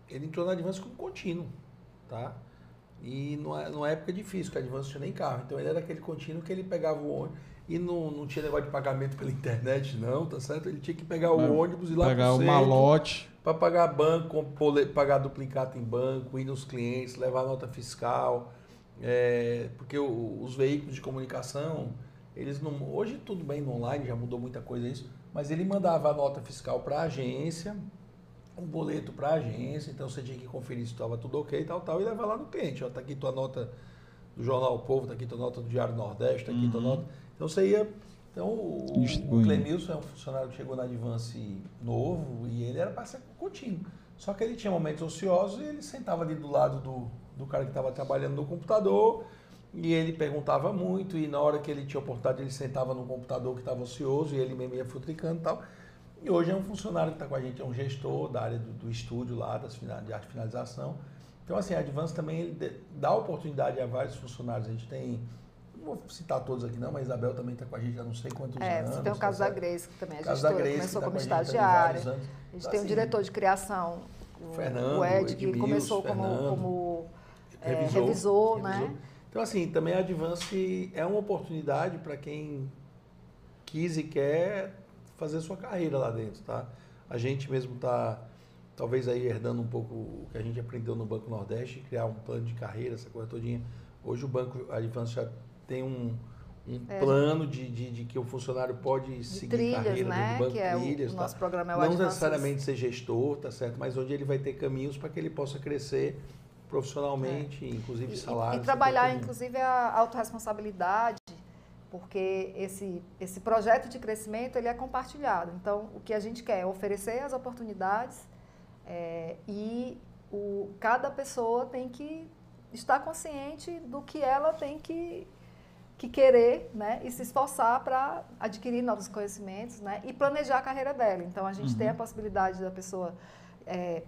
ele entrou na Advance como contínuo, tá? E numa, numa época difícil, que a Advance tinha nem carro, então ele era aquele contínuo que ele pegava o ônibus, e não, não tinha negócio de pagamento pela internet, não, tá certo? Ele tinha que pegar o é, ônibus e lá Pegar o malote. Para pagar banco, pagar duplicado em banco, ir nos clientes, levar nota fiscal. É, porque o, os veículos de comunicação, eles não. Hoje tudo bem no online, já mudou muita coisa isso, mas ele mandava a nota fiscal para a agência, um boleto para a agência, então você tinha que conferir se estava tudo ok e tal, tal, e levar lá no cliente. Ó, tá aqui tua nota do Jornal o Povo, tá aqui tua nota do Diário Nordeste, tá aqui uhum. tua nota então você ia. Então o, o Clemilson é um funcionário que chegou na Advance novo e ele era para ser contínuo. Só que ele tinha momentos ociosos e ele sentava ali do lado do, do cara que estava trabalhando no computador e ele perguntava muito e na hora que ele tinha oportunidade ele sentava no computador que estava ocioso e ele mesmo ia futricando e tal. E hoje é um funcionário que está com a gente, é um gestor da área do, do estúdio lá, das, de arte finalização. Então assim, a Advance também dá oportunidade a vários funcionários. A gente tem vou citar todos aqui não, mas a Isabel também está com a gente há não sei quantos é, anos. Você tem o caso tá da Grace, que também é gestora, Grace, começou tá como estagiária. A gente então, tem assim, um diretor de criação, o, Fernando, o Ed, que começou Fernando, como, como é, revisor, revisor, né? Então, assim, também a Advance é uma oportunidade para quem quis e quer fazer sua carreira lá dentro, tá? A gente mesmo está, talvez aí herdando um pouco o que a gente aprendeu no Banco Nordeste, criar um plano de carreira, essa coisa todinha. Hoje o Banco Advance já tem um, um é. plano de, de, de, que o funcionário pode seguir trilhas, carreira né? no banco que é trilhas. O, tá? nosso programa é o Não necessariamente ser gestor, tá certo? Mas onde ele vai ter caminhos para que ele possa crescer profissionalmente, é. inclusive salário. E, e trabalhar, inclusive, a autorresponsabilidade, porque esse, esse projeto de crescimento ele é compartilhado. Então, o que a gente quer é oferecer as oportunidades é, e o, cada pessoa tem que estar consciente do que ela tem que que querer né, e se esforçar para adquirir novos conhecimentos né, e planejar a carreira dela. Então, a gente uhum. tem a uhum. possibilidade da pessoa, é,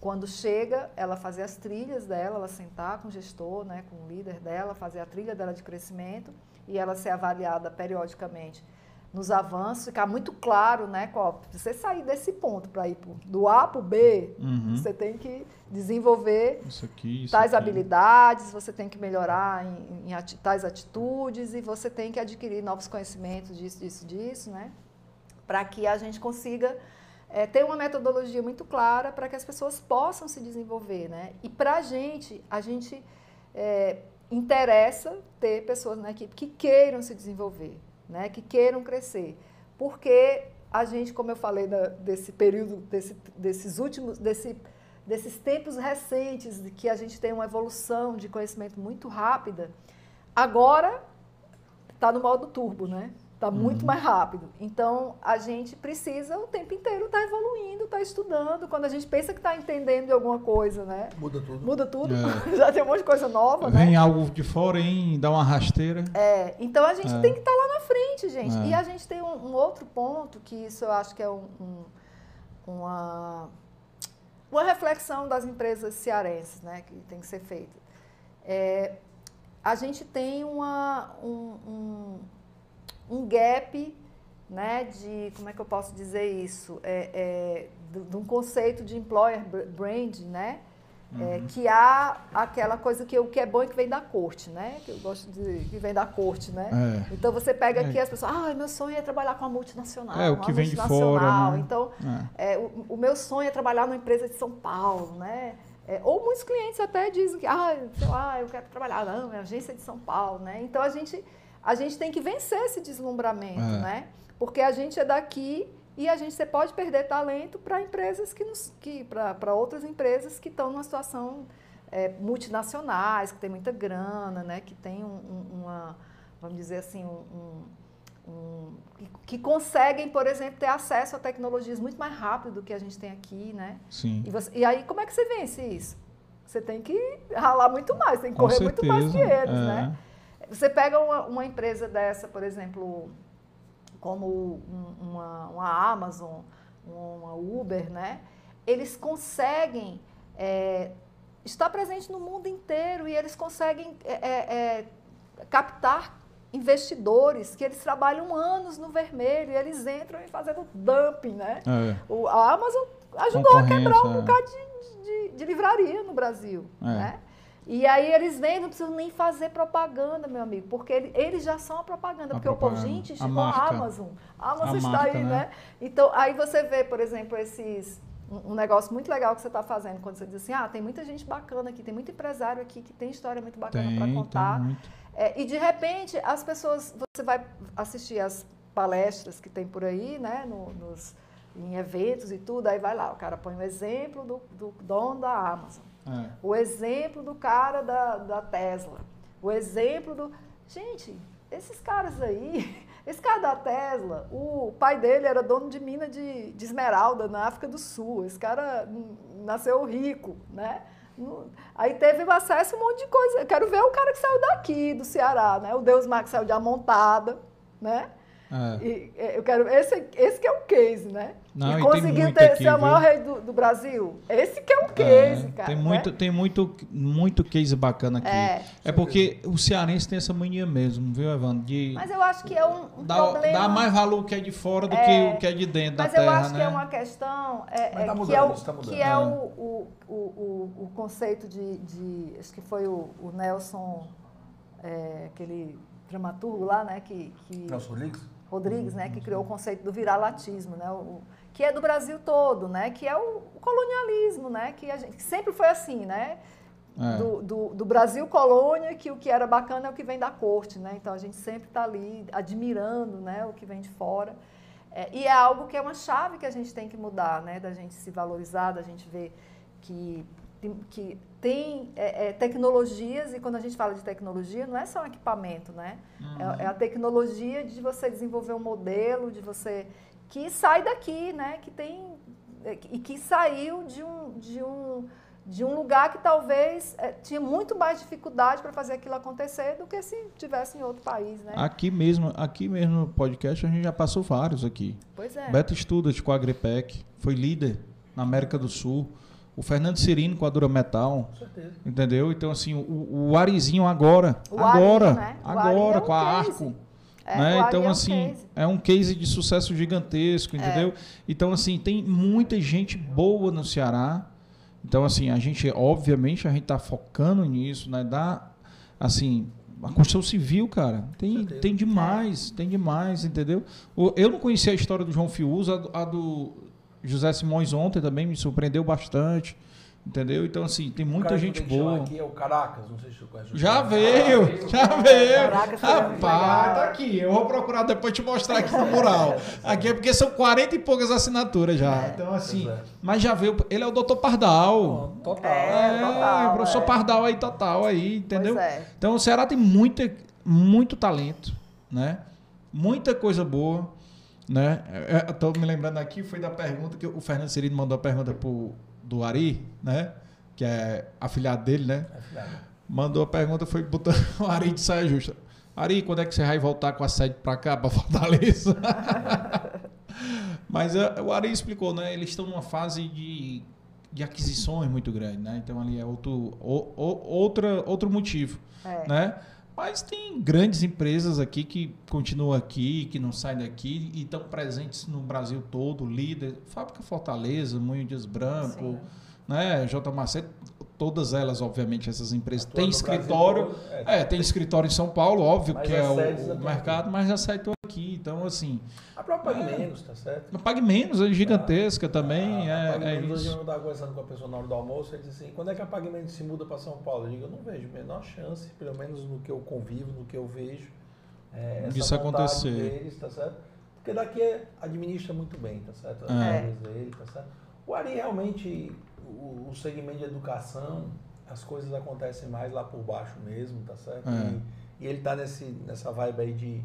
quando chega, ela fazer as trilhas dela, ela sentar com o gestor, né, com o líder dela, fazer a trilha dela de crescimento e ela ser avaliada periodicamente nos avanços, ficar muito claro, né, qual, você sair desse ponto para ir pro, do A para o B, uhum. você tem que desenvolver isso aqui, isso tais aqui. habilidades, você tem que melhorar em, em ati tais atitudes e você tem que adquirir novos conhecimentos disso, disso, disso, né, para que a gente consiga é, ter uma metodologia muito clara para que as pessoas possam se desenvolver, né, e para a gente, a gente é, interessa ter pessoas na equipe que queiram se desenvolver, né, que queiram crescer. Porque a gente, como eu falei da, desse período, desse, desses últimos, desse, desses tempos recentes, de que a gente tem uma evolução de conhecimento muito rápida, agora está no modo turbo, né? Está muito uhum. mais rápido. Então, a gente precisa o tempo inteiro estar tá evoluindo, estar tá estudando. Quando a gente pensa que está entendendo de alguma coisa, né? Muda tudo. Muda tudo. É. Já tem um monte de coisa nova, Vem né? Vem algo de fora, hein? Dá uma rasteira. É. Então, a gente é. tem que estar tá lá na frente, gente. É. E a gente tem um, um, outro ponto, que isso eu acho que é um, um, uma, uma reflexão das empresas cearenses, né, que tem que ser feita. É, a gente tem uma, um, um, gap né, de, como é que eu posso dizer isso, é, é, de, de um conceito de employer brand, né, é, uhum. que há aquela coisa que o que é bom e que vem da corte, né? Que eu gosto de que vem da corte, né? É. Então você pega aqui é. as pessoas, ah, meu sonho é trabalhar com uma multinacional, é, o que vem de fora, né? Então, é. é. o, o, meu sonho é trabalhar numa empresa de São Paulo, né? É, ou muitos clientes até dizem que, ah, sei lá, eu quero trabalhar, não, é agência de São Paulo, né? Então a gente a gente tem que vencer esse deslumbramento, né? Porque a gente é daqui e a gente você pode perder talento para empresas que nos que para outras empresas que estão numa situação é, multinacionais que tem muita grana né? Que tem um, um, uma vamos dizer assim um, um que, que, conseguem por exemplo ter acesso a tecnologias muito mais rápido do que a gente tem aqui né? Sim. E, você, e aí como é que você vence isso? Você tem que ralar muito mais tem que Com correr certeza, muito mais que eles é. né você pega uma, uma empresa dessa por exemplo como uma, uma Amazon, uma Uber, né? Eles conseguem é, estar presente no mundo inteiro e eles conseguem é, é, é, captar investidores que eles trabalham anos no vermelho e eles entram e fazendo dumping, né? É. O, a Amazon ajudou a quebrar um bocado de, de, de livraria no Brasil, é. né? E aí eles vêm, não precisam nem fazer propaganda, meu amigo, porque ele, eles já são a propaganda. A porque propaganda. o povo, gente, chegou a, a Amazon. A Amazon a está marca, aí, né? né? Então, aí você vê, por exemplo, esses. Um, negócio muito legal que você está fazendo quando você diz assim: ah, tem muita gente bacana aqui, tem muito empresário aqui que tem história muito bacana para contar. É, e de repente, as pessoas. Você vai assistir as palestras que tem por aí, né? No, nos, em eventos e tudo, aí vai lá, o cara põe o um exemplo do, do dono da Amazon. É. O exemplo do cara da, da Tesla. O exemplo do. Gente, esses caras aí, esse cara da Tesla, o pai dele era dono de mina de, de esmeralda na África do Sul. Esse cara nasceu rico, né? Aí teve acesso a um monte de coisa. Eu quero ver o cara que saiu daqui, do Ceará, né? O Deus Max saiu de Amontada, né? É. E, é, eu quero, esse, esse que é o case, né? Não, e conseguiu ter, aqui, ser o maior rei do, do, Brasil. Esse que é o case, é, cara. Tem muito, né? tem muito, muito case bacana aqui. É, é porque o cearense tem essa mania mesmo, viu, Evandro? De Mas eu acho que é um, um dá, problema... Dá mais valor o que é de fora do é, que o que é de dentro da terra, Mas eu acho né? que é uma questão é, tá mudando, que é o, tá que é o, o, o, o, conceito de, de... Acho que foi o, o Nelson, aquele dramaturgo lá, né? Que, que, Nelson Rodrigues? Rodrigues, né, que criou o conceito do viralatismo, né, o, que é do Brasil todo, né, que é o, o colonialismo, né, que, a gente, que sempre foi assim, né, é. do, do, do, Brasil colônia, que o que era bacana é o que vem da corte, né, então a gente sempre está ali admirando, né, o que vem de fora, é, e é algo que é uma chave que a gente tem que mudar, né, da gente se valorizar, da gente ver que que tem é, é, tecnologias, e quando a gente fala de tecnologia, não é só um equipamento, né? Uhum. É, é, a tecnologia de você desenvolver um modelo, de você. Que sai daqui, né? Que tem. E que saiu de um, de um, de um lugar que talvez é, tinha muito mais dificuldade para fazer aquilo acontecer do que se tivesse em outro país, né? Aqui mesmo, aqui mesmo no podcast a gente já passou vários aqui. Pois é. Beto Studas com a Agripec, foi líder na América do Sul o Fernando Cirino com a Dura Metal. Com certeza. Entendeu? Então, assim, o, o Arizinho agora. O agora. Ari, né? Agora, é um com a case. Arco. É, né? Então, assim, case. é um case de sucesso gigantesco, entendeu? É. Então, assim, tem muita gente boa no Ceará. Então, assim, a gente, obviamente, a gente está focando nisso, né? Dá, assim, a construção civil, cara, tem, tem demais, tem demais, entendeu? Eu não conhecia a história do João Fiuza, a do, José Simões ontem também me surpreendeu bastante. Entendeu? Então, assim, tem muita gente boa. aqui é o Caracas, não sei se você conhece. Já veio, ah, já veio. Caracas, Rapaz, tá aqui. Eu vou procurar depois te mostrar aqui no mural. Aqui é porque são 40 e poucas assinaturas já. É, então, assim, é. mas já veio. Ele é o doutor Pardal. total. É, é total, professor é. Pardal aí, total aí, entendeu? É. Então, o Ceará tem muita, muito talento, né? Muita coisa boa. Né? Estou me lembrando aqui, foi da pergunta que o Fernando Cirino mandou a pergunta pro, do Ari, né? que é afilhado dele, né? Mandou a pergunta, foi botando o Ari de saia justa. Ari, quando é que você vai voltar com a sede para cá, para Fortaleza? Mas uh, o Ari explicou, né? Eles estão numa fase de de aquisições muito grande, né? Então ali é outro, o, o, outra, outro motivo, é. né? Mas tem grandes empresas aqui que continuam aqui, que não saem daqui e estão presentes no Brasil todo, líder, Fábrica Fortaleza, Moinho Dias Branco, Sim. né? J. Macedo, todas elas, obviamente, essas empresas têm escritório. Brasil, é, é, tem escritório em São Paulo, óbvio que é o, o mercado, mas já sai aqui. Então, assim. A própria Pague é, Menos, tá certo? Pague Menos é gigantesca ah, também. A, a é, é Hoje eu estava conversando com a pessoa na hora do almoço, ele disse assim: quando é que a Pague Menos se muda para São Paulo? Eu digo: eu não vejo a menor chance, pelo menos no que eu convivo, no que eu vejo. É, Isso acontecer. Deles, tá certo? Porque daqui administra muito bem, tá certo? É. dele, tá certo? O Ari realmente o, o, segmento de educação, as coisas acontecem mais lá por baixo mesmo, tá certo? É. E, e, ele tá nesse, nessa vibe aí de,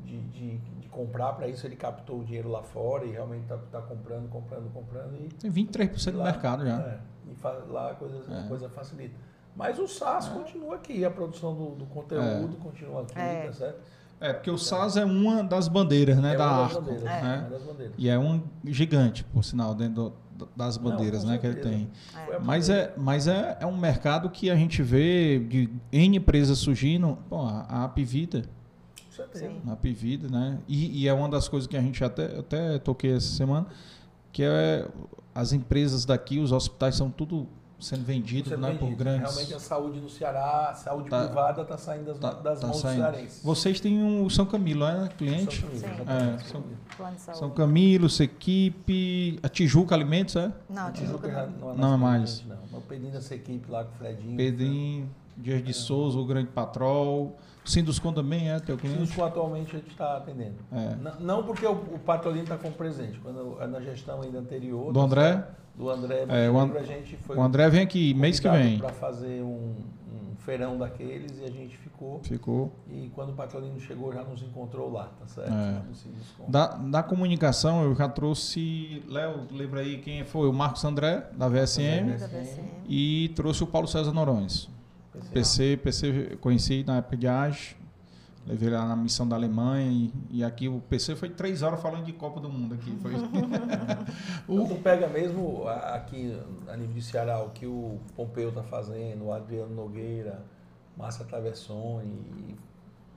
de, de, de comprar, para isso ele captou o dinheiro lá fora e realmente tá, tá comprando, comprando, comprando. E, Tem 23% do mercado já. É, e lá a coisa, é. a coisa facilita. Mas o SaaS é. continua aqui, a produção do, do conteúdo é. continua aqui, tá certo? É, porque o SAS é uma das bandeiras, né, é da Arco. Bandeiras, né? É. das bandeiras. E é um gigante, por sinal, dentro do, das bandeiras, Não, né, que ele tem. É. Mas é, mas é, é um mercado que a gente vê de N empresas surgindo, pô, a Apivida. A Apivida, né? E, e, é uma das coisas que a gente até, até toquei essa semana, que é as empresas daqui, os hospitais são tudo sendo vendido sendo né, vendido. por grandes. Realmente a saúde no Ceará, a saúde tá, privada está saindo das, tá, das tá mãos saindo. dos cearenses. Vocês têm o São Camilo, né, cliente? São Camilo, é, São, São Camilo, Sequipe, a Tijuca Alimentos, é? Não, a Tijuca, Tijuca não, não, é mais. Não, mas pedindo essa equipe lá com o Fredinho. Pedrinho, Dias de é. Souza, o Grande Patrol. Sinduscom também é teu cliente? Sinduscom atualmente a gente está atendendo. É. Não, porque o, o Patrolino está com presente. Quando, na gestão ainda anterior. Do André? do André é, o, And... O André vem aqui mês que vem. Para fazer um, um, feirão daqueles e a gente ficou. Ficou. E quando o Patrolino chegou, já nos encontrou lá, tá certo? É. Da, da comunicação, eu já trouxe. Léo, lembra aí quem foi? O Marcos André, da VSM. Da VSM. E trouxe o Paulo César Norões. PC, PC, PC conheci na época de AGE, Levei lá na missão da Alemanha e, e, aqui o PC foi três horas falando de Copa do Mundo aqui. Foi... o... Tu pega mesmo aqui a nível de Ceará o que o Pompeu está fazendo, o Adriano Nogueira, Márcia Travessone,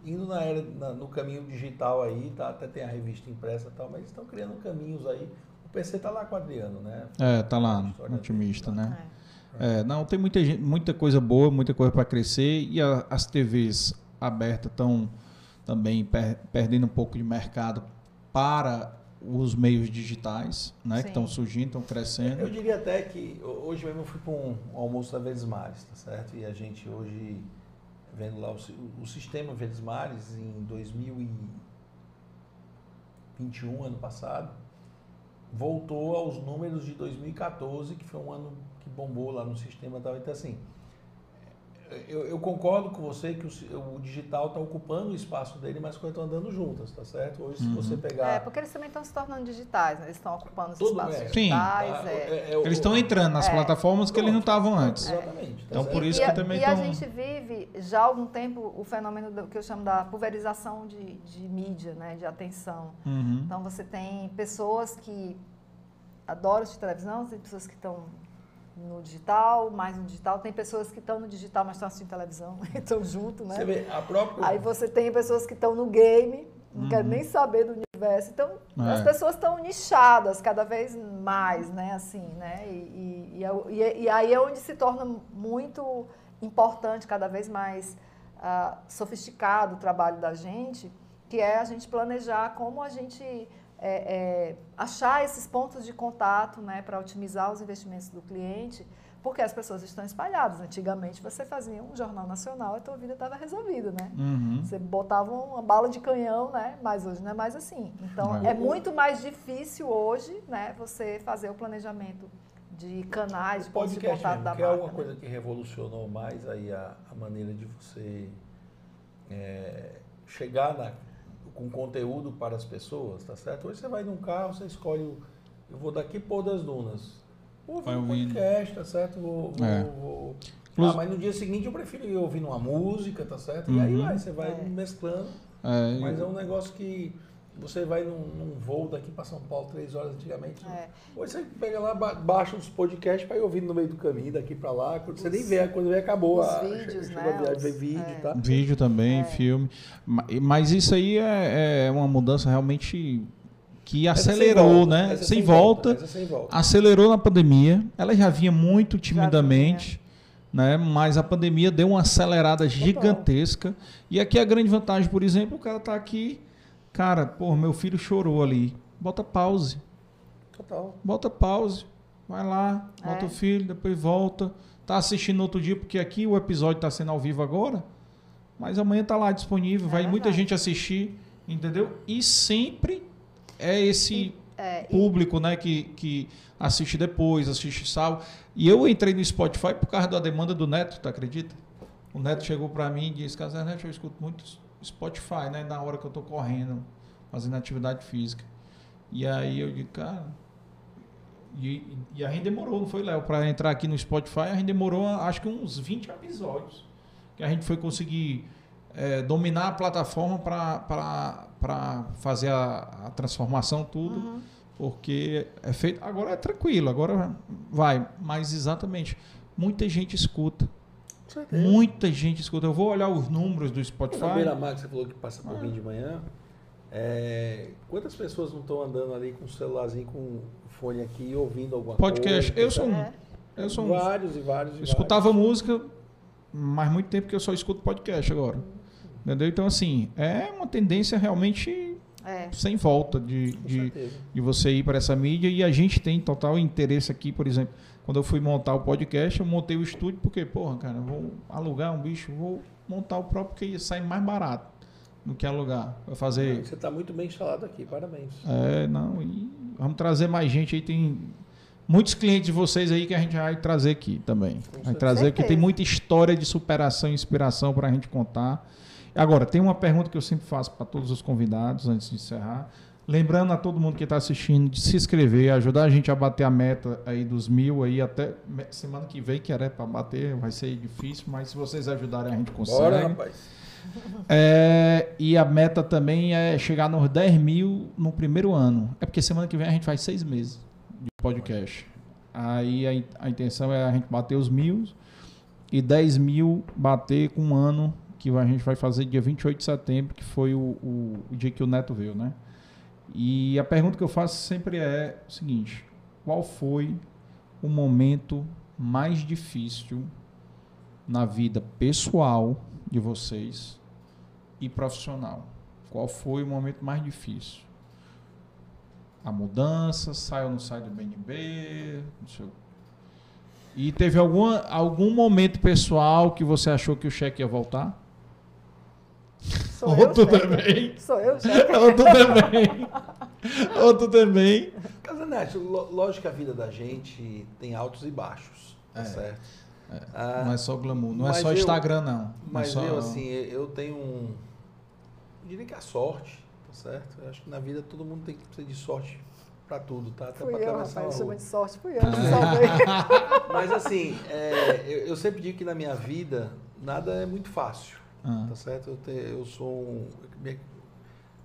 indo na era, na, no caminho digital aí, tá? até tem a revista impressa e tal, mas estão criando caminhos aí. O PC está lá com o Adriano, né? É, tá lá, otimista, né? É. É, não, tem muita, muita coisa boa, muita coisa para crescer e a, as TVs abertas estão também per, perdendo um pouco de mercado para os meios digitais, né, que estão surgindo, estão crescendo. Eu diria até que hoje mesmo eu fui para um, um, almoço da Verdes Mares, tá certo? E a gente hoje vendo lá o, o sistema Verdes Mares em 2021, ano passado, voltou aos números de 2014, que foi um ano que bombou lá no sistema tal. Então assim, eu, eu, concordo com você que o, o digital está ocupando o espaço dele, mas coisas estão andando juntas, tá certo? Hoje, uhum. se você pegar. É, porque eles também estão se tornando digitais, né? Eles estão ocupando os espaços é. digitais. Sim. É. É, é eles estão entrando nas é. plataformas que eles não estavam antes. Exatamente. Tá então, por isso e, que também estão. E a gente vive já há algum tempo o fenômeno do, que eu chamo da pulverização de, de mídia, né? De atenção. Uhum. Então, você tem pessoas que adoram assistir televisão, tem pessoas que estão no digital, mais no digital. Tem pessoas que estão no digital, mas estão assistindo televisão, estão junto, né? Você vê, a própria... Aí você tem pessoas que estão no game, não uhum. querem nem saber do universo. Então, é. as pessoas estão nichadas cada vez mais, né? Assim, né? E, e, e, e, aí é onde se torna muito importante, cada vez mais uh, sofisticado o trabalho da gente, que é a gente planejar como a gente é, é, achar esses pontos de contato né, para otimizar os investimentos do cliente, porque as pessoas estão espalhadas. Antigamente você fazia um jornal nacional e a tua vida estava resolvida, né? Uhum. Você botava uma bala de canhão, né? Mas hoje não é mais assim. Então é muito mais difícil hoje, né? Você fazer o planejamento de canais, de pontos de contato da que marca. é uma coisa que revolucionou mais aí a, a maneira de você é, chegar na, com conteúdo para as pessoas, tá certo? Hoje você vai num carro, você escolhe, o, eu vou daqui pôr das dunas. Vou ouvir um podcast, tá certo? Vou, vou, é. vou... Ah, mas no dia seguinte eu prefiro ir ouvindo uma música, tá certo? Uhum. E aí uhum. vai, você vai é. mesclando. É, mas é um negócio que você vai num, num voo daqui para São Paulo três horas antigamente. É. Hoje você pega lá, baixa os podcasts para ir ouvindo no meio do caminho, daqui para lá. Quando os, você nem vê, quando vê, acabou a, vídeos, chegou né? a viagem, vê vídeo, é. tá? Vídeo também, é. filme. Mas isso aí é, é uma mudança realmente que acelerou, volta, né? Sem, sem, volta, volta, sem, volta, Acelerou na pandemia. Ela já vinha muito timidamente. Né? Mas a pandemia deu uma acelerada gigantesca. E aqui a grande vantagem, por exemplo, o cara está aqui Cara, pô, meu filho chorou ali. Bota pause. Total. Bota pause. Vai lá, bota é. o filho, depois volta. Tá assistindo outro dia, porque aqui o episódio está sendo ao vivo agora. Mas amanhã tá lá disponível. É vai verdade. muita gente assistir, entendeu? E sempre é esse e, é, público, e... né, que, que assiste depois, assiste salvo. E eu entrei no Spotify por causa da demanda do Neto, tu acredita? O Neto chegou para mim e disse, Casar Neto, eu escuto muitos Spotify, né? Na hora que eu tô correndo, fazendo atividade física. E aí eu digo, cara. E, e a gente demorou, não foi, Léo? Para entrar aqui no Spotify, a gente demorou acho que uns 20 episódios. Que a gente foi conseguir é, dominar a plataforma para fazer a, a, transformação, tudo. Uhum. Porque é feito. Agora é tranquilo, agora vai. Mas exatamente, muita gente escuta. Muita gente escuta. Eu vou olhar os números do Spotify. Na beira mar que você falou que passa por ah. mim de manhã. É, quantas pessoas não estão andando ali com o celularzinho, com o fone aqui, ouvindo alguma Podcast. coisa? Eu sou um. É. Eu sou um. Vários e vários. Eu escutava música, mas muito tempo que eu só escuto podcast agora. Entendeu? Então, assim, é uma tendência realmente é. sem volta de, de, de, você ir para essa mídia. E a gente tem total interesse aqui, por exemplo. Quando eu fui montar o podcast, eu montei o estúdio porque, porra, cara, vou alugar um bicho, vou montar o próprio que ia sair mais barato do que alugar. Vai fazer. Você está muito bem instalado aqui, parabéns. É, não, e vamos trazer mais gente aí. Tem muitos clientes de vocês aí que a gente vai trazer aqui também. vai trazer certeza. que tem muita história de superação e inspiração para a gente contar. Agora, tem uma pergunta que eu sempre faço para todos os convidados antes de encerrar. Lembrando a todo mundo que está assistindo de se inscrever, ajudar a gente a bater a meta aí dos mil aí até semana que vem, que era para bater, vai ser difícil, mas se vocês ajudarem a gente consegue. Bora, rapaz. É, e a meta também é chegar nos 10 mil no primeiro ano. É porque semana que vem a gente faz seis meses de podcast. Aí a, a intenção é a gente bater os mil e 10 mil bater com um ano que a gente vai fazer dia 28 de setembro, que foi o, o, o dia que o Neto veio, né? E a pergunta que eu faço sempre é o seguinte: qual foi o momento mais difícil na vida pessoal de vocês e profissional? Qual foi o momento mais difícil? A mudança, sai ou não sai do BNB? Não sei. E teve alguma, algum momento pessoal que você achou que o cheque ia voltar? Sou eu, tu também. Sou eu, chefe. Ou tu também. Ou tu também. Casanete, lógico que a vida da gente tem altos e baixos, tá é, certo? É. Ah, não é só glamour, não é só eu, Instagram, não. não mas é só... eu, assim, eu tenho um... Eu diria que a sorte, tá certo? Eu acho que na vida todo mundo tem que precisar de sorte para tudo, tá? Até fui eu, rapaz, chama de sorte, fui eu que salvei. Mas assim, é, eu, eu sempre digo que na minha vida nada é muito fácil. Ah. Tá certo? Eu, te, eu sou um, me,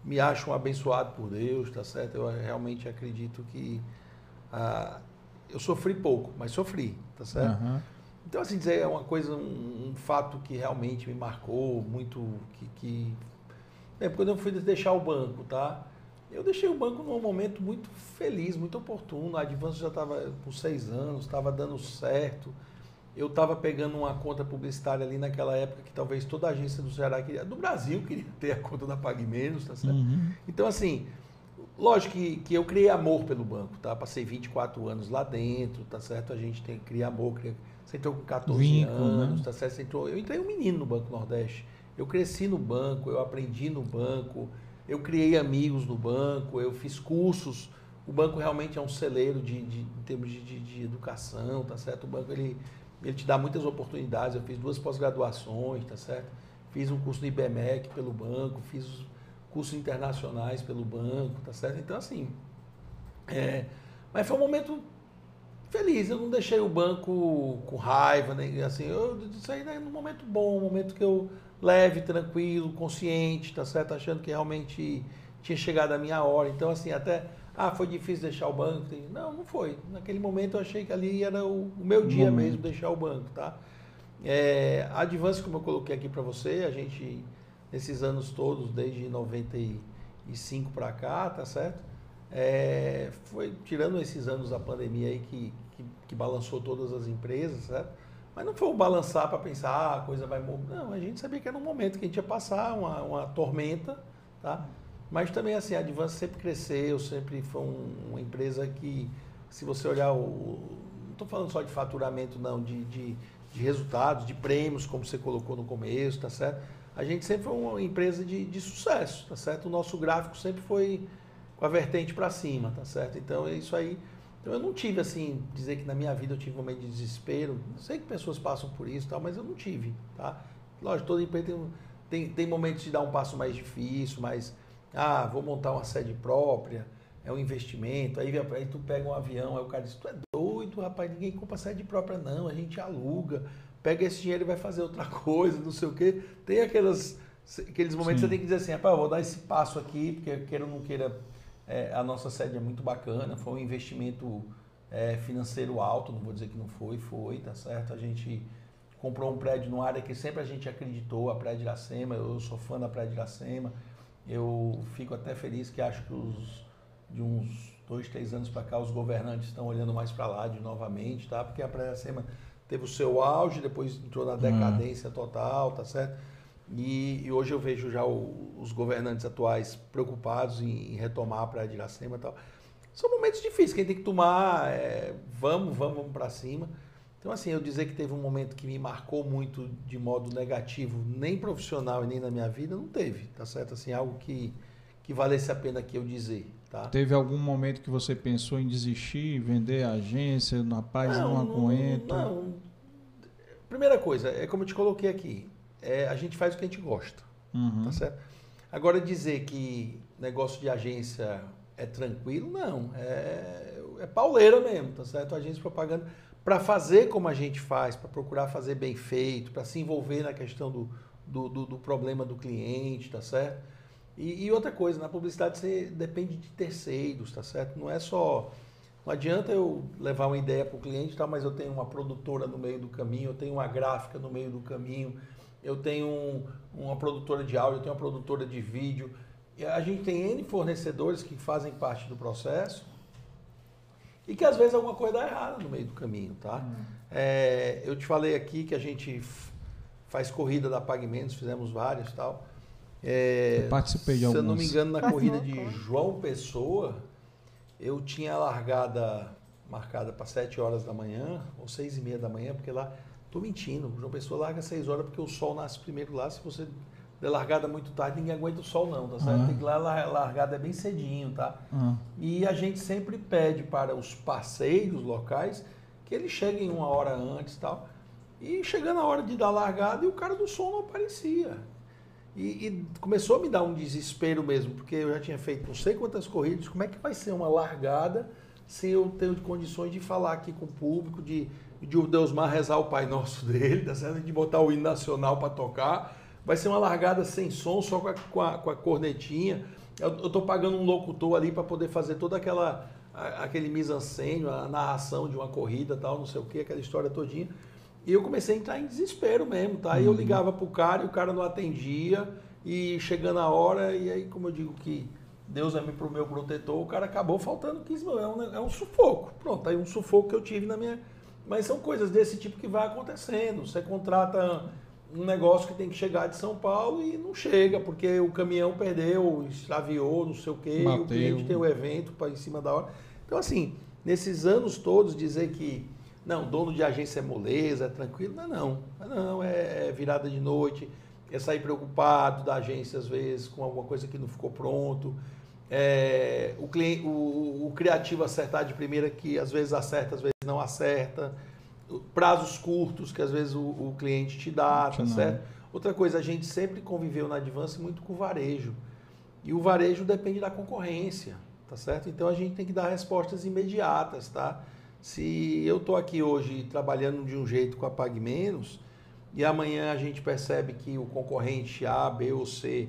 me, acho um abençoado por Deus, tá certo? Eu realmente acredito que ah, eu sofri pouco, mas sofri, tá certo? Uhum. Então, assim, dizer, é uma coisa, um, um, fato que realmente me marcou muito, que... que é, quando eu fui deixar o banco, tá? Eu deixei o banco num momento muito feliz, muito oportuno. A Advanço já estava com seis anos, estava dando certo eu estava pegando uma conta publicitária ali naquela época que talvez toda a agência do Ceará queria, do Brasil queria ter a conta da Pague Menos, tá certo? Uhum. Então, assim, lógico que, que eu criei amor pelo banco, tá? Passei 24 anos lá dentro, tá certo? A gente tem que criar amor. Criar... Você entrou com 14 Vínculo, né? anos, né? tá certo? Você entrou... Eu entrei um menino no Banco Nordeste. Eu cresci no banco, eu aprendi no banco, eu criei amigos no banco, eu fiz cursos. O banco realmente é um celeiro de, de em termos de, de, de educação, tá certo? O banco ele ele te dá muitas oportunidades. Eu fiz duas pós-graduações, tá certo? Fiz um curso no IBMEC pelo banco, fiz cursos internacionais pelo banco, tá certo? Então, assim, é, mas foi um momento feliz. Eu não deixei o banco com raiva, nem assim. Eu saí né, num momento bom, um momento que eu leve, tranquilo, consciente, tá certo? Achando que realmente tinha chegado a minha hora. Então, assim, até, ah, foi difícil deixar o banco. Não, não foi. Naquele momento eu achei que ali era o, meu dia momento. mesmo, deixar o banco, tá? É, a Advance, como eu coloquei aqui para você, a gente, nesses anos todos, desde 95 para cá, tá certo? É, foi tirando esses anos da pandemia aí que, que, que balançou todas as empresas, certo? Mas não foi o balançar para pensar, ah, a coisa vai morrer. Não, a gente sabia que era um momento que a gente ia passar, uma, uma tormenta, tá? Mas também, assim, a Advance sempre cresceu, sempre foi um, uma empresa que, se você olhar o... Não estou falando só de faturamento, não, de, de, de, resultados, de prêmios, como você colocou no começo, tá certo? A gente sempre foi uma empresa de, de sucesso, tá certo? O nosso gráfico sempre foi com a vertente para cima, tá certo? Então, é isso aí então eu não tive assim, dizer que na minha vida eu tive um momento de desespero. Sei que pessoas passam por isso, tal, mas eu não tive, tá? Lógico, toda empresa tem, tem, tem momentos de dar um passo mais difícil, mas ah, vou montar uma sede própria, é um investimento. Aí, aí tu pega um avião, aí o cara diz, tu é doido, rapaz, ninguém compra sede própria não, a gente aluga, pega esse dinheiro e vai fazer outra coisa, não sei o quê. Tem aquelas, aqueles momentos Sim. que você tem que dizer assim, rapaz, eu vou dar esse passo aqui, porque queira ou não queira é, a nossa sede é muito bacana, foi um investimento é, financeiro alto, não vou dizer que não foi, foi, tá certo? A gente comprou um prédio numa área que sempre a gente acreditou, a Praia de Iracema, eu sou fã da Praia de Iracema, eu fico até feliz que acho que os, de uns dois, três anos para cá os governantes estão olhando mais para lá de novamente, tá? Porque a Praia de Iracema teve o seu auge, depois entrou na uhum. decadência total, tá certo? E, e, hoje eu vejo já o, os governantes atuais preocupados em, em, retomar a Praia de Iracema e tal. São momentos difíceis, quem tem que tomar, é, vamos, vamos, vamos para cima. Então, assim, eu dizer que teve um momento que me marcou muito de modo negativo, nem profissional e nem na minha vida, não teve, tá certo? Assim, algo que, que valesse a pena que eu dizer, tá? Teve algum momento que você pensou em desistir, vender a agência, na paz não, não aguento? Não. Primeira coisa, é como eu te coloquei aqui, é, a gente faz o que a gente gosta. Uhum. Tá certo? Agora, dizer que negócio de agência é tranquilo, não. É, é pauleira mesmo, tá certo? Agência de propaganda, para fazer como a gente faz, para procurar fazer bem feito, para se envolver na questão do, do, do, do, problema do cliente, tá certo? E, e, outra coisa, na publicidade você depende de terceiros, tá certo? Não é só. Não adianta eu levar uma ideia para o cliente, tá, mas eu tenho uma produtora no meio do caminho, eu tenho uma gráfica no meio do caminho, eu tenho um, uma produtora de áudio, eu tenho uma produtora de vídeo. A gente tem N fornecedores que fazem parte do processo e que às vezes alguma coisa dá errada no meio do caminho, tá? Hum. É, eu te falei aqui que a gente faz corrida da Pagamentos, fizemos várias e tal. É, eu participei de se algumas. Se eu não me engano, na corrida de João Pessoa, eu tinha a largada marcada para 7 horas da manhã ou 6 e meia da manhã, porque lá Tô mentindo. João Pessoa larga 6 horas porque o sol nasce primeiro lá. Se você der largada muito tarde, ninguém aguenta o sol não, tá certo? Uhum. Tem que lá largada é bem cedinho, tá? Uhum. E a gente sempre pede para os parceiros locais que eles cheguem uma hora antes tal. E chegando a hora de dar largada e o cara do sol não aparecia. E, e, começou a me dar um desespero mesmo, porque eu já tinha feito não sei quantas corridas, como é que vai ser uma largada se eu tenho condições de falar aqui com o público, de de o Deusmar rezar o Pai Nosso dele, tá certo? De botar o hino nacional para tocar. Vai ser uma largada sem som, só com a, com a, com a cornetinha. Eu estou pagando um locutor ali para poder fazer toda aquela aquele mise-en-scène, a narração de uma corrida, tal, não sei o que, aquela história todinha. E eu comecei a entrar em desespero mesmo, tá? E eu uhum. ligava pro cara e o cara não atendia. E chegando a hora, e aí, como eu digo que Deus é pro meu protetor, o cara acabou faltando 15 mil. É um, é um sufoco. Pronto, aí um sufoco que eu tive na minha, mas são coisas desse tipo que vai acontecendo. Você contrata um negócio que tem que chegar de São Paulo e não chega, porque o caminhão perdeu, extraviou, não sei o quê, e o cliente tem o evento para em cima da hora. Então, assim, nesses anos todos, dizer que não, dono de agência é moleza, é tranquilo, não, não. Não, é, é virada de noite, é sair preocupado da agência, às vezes, com alguma coisa que não ficou pronto. É, o, cliente, o, o, criativo acertar de primeira, que às vezes acerta, às vezes não acerta. Prazos curtos que às vezes o, o cliente te dá, tá certo? Outra coisa, a gente sempre conviveu na Advance muito com o varejo. E o varejo depende da concorrência, tá certo? Então a gente tem que dar respostas imediatas, tá? Se eu estou aqui hoje trabalhando de um jeito com a Pague Menos, e amanhã a gente percebe que o concorrente A, B ou C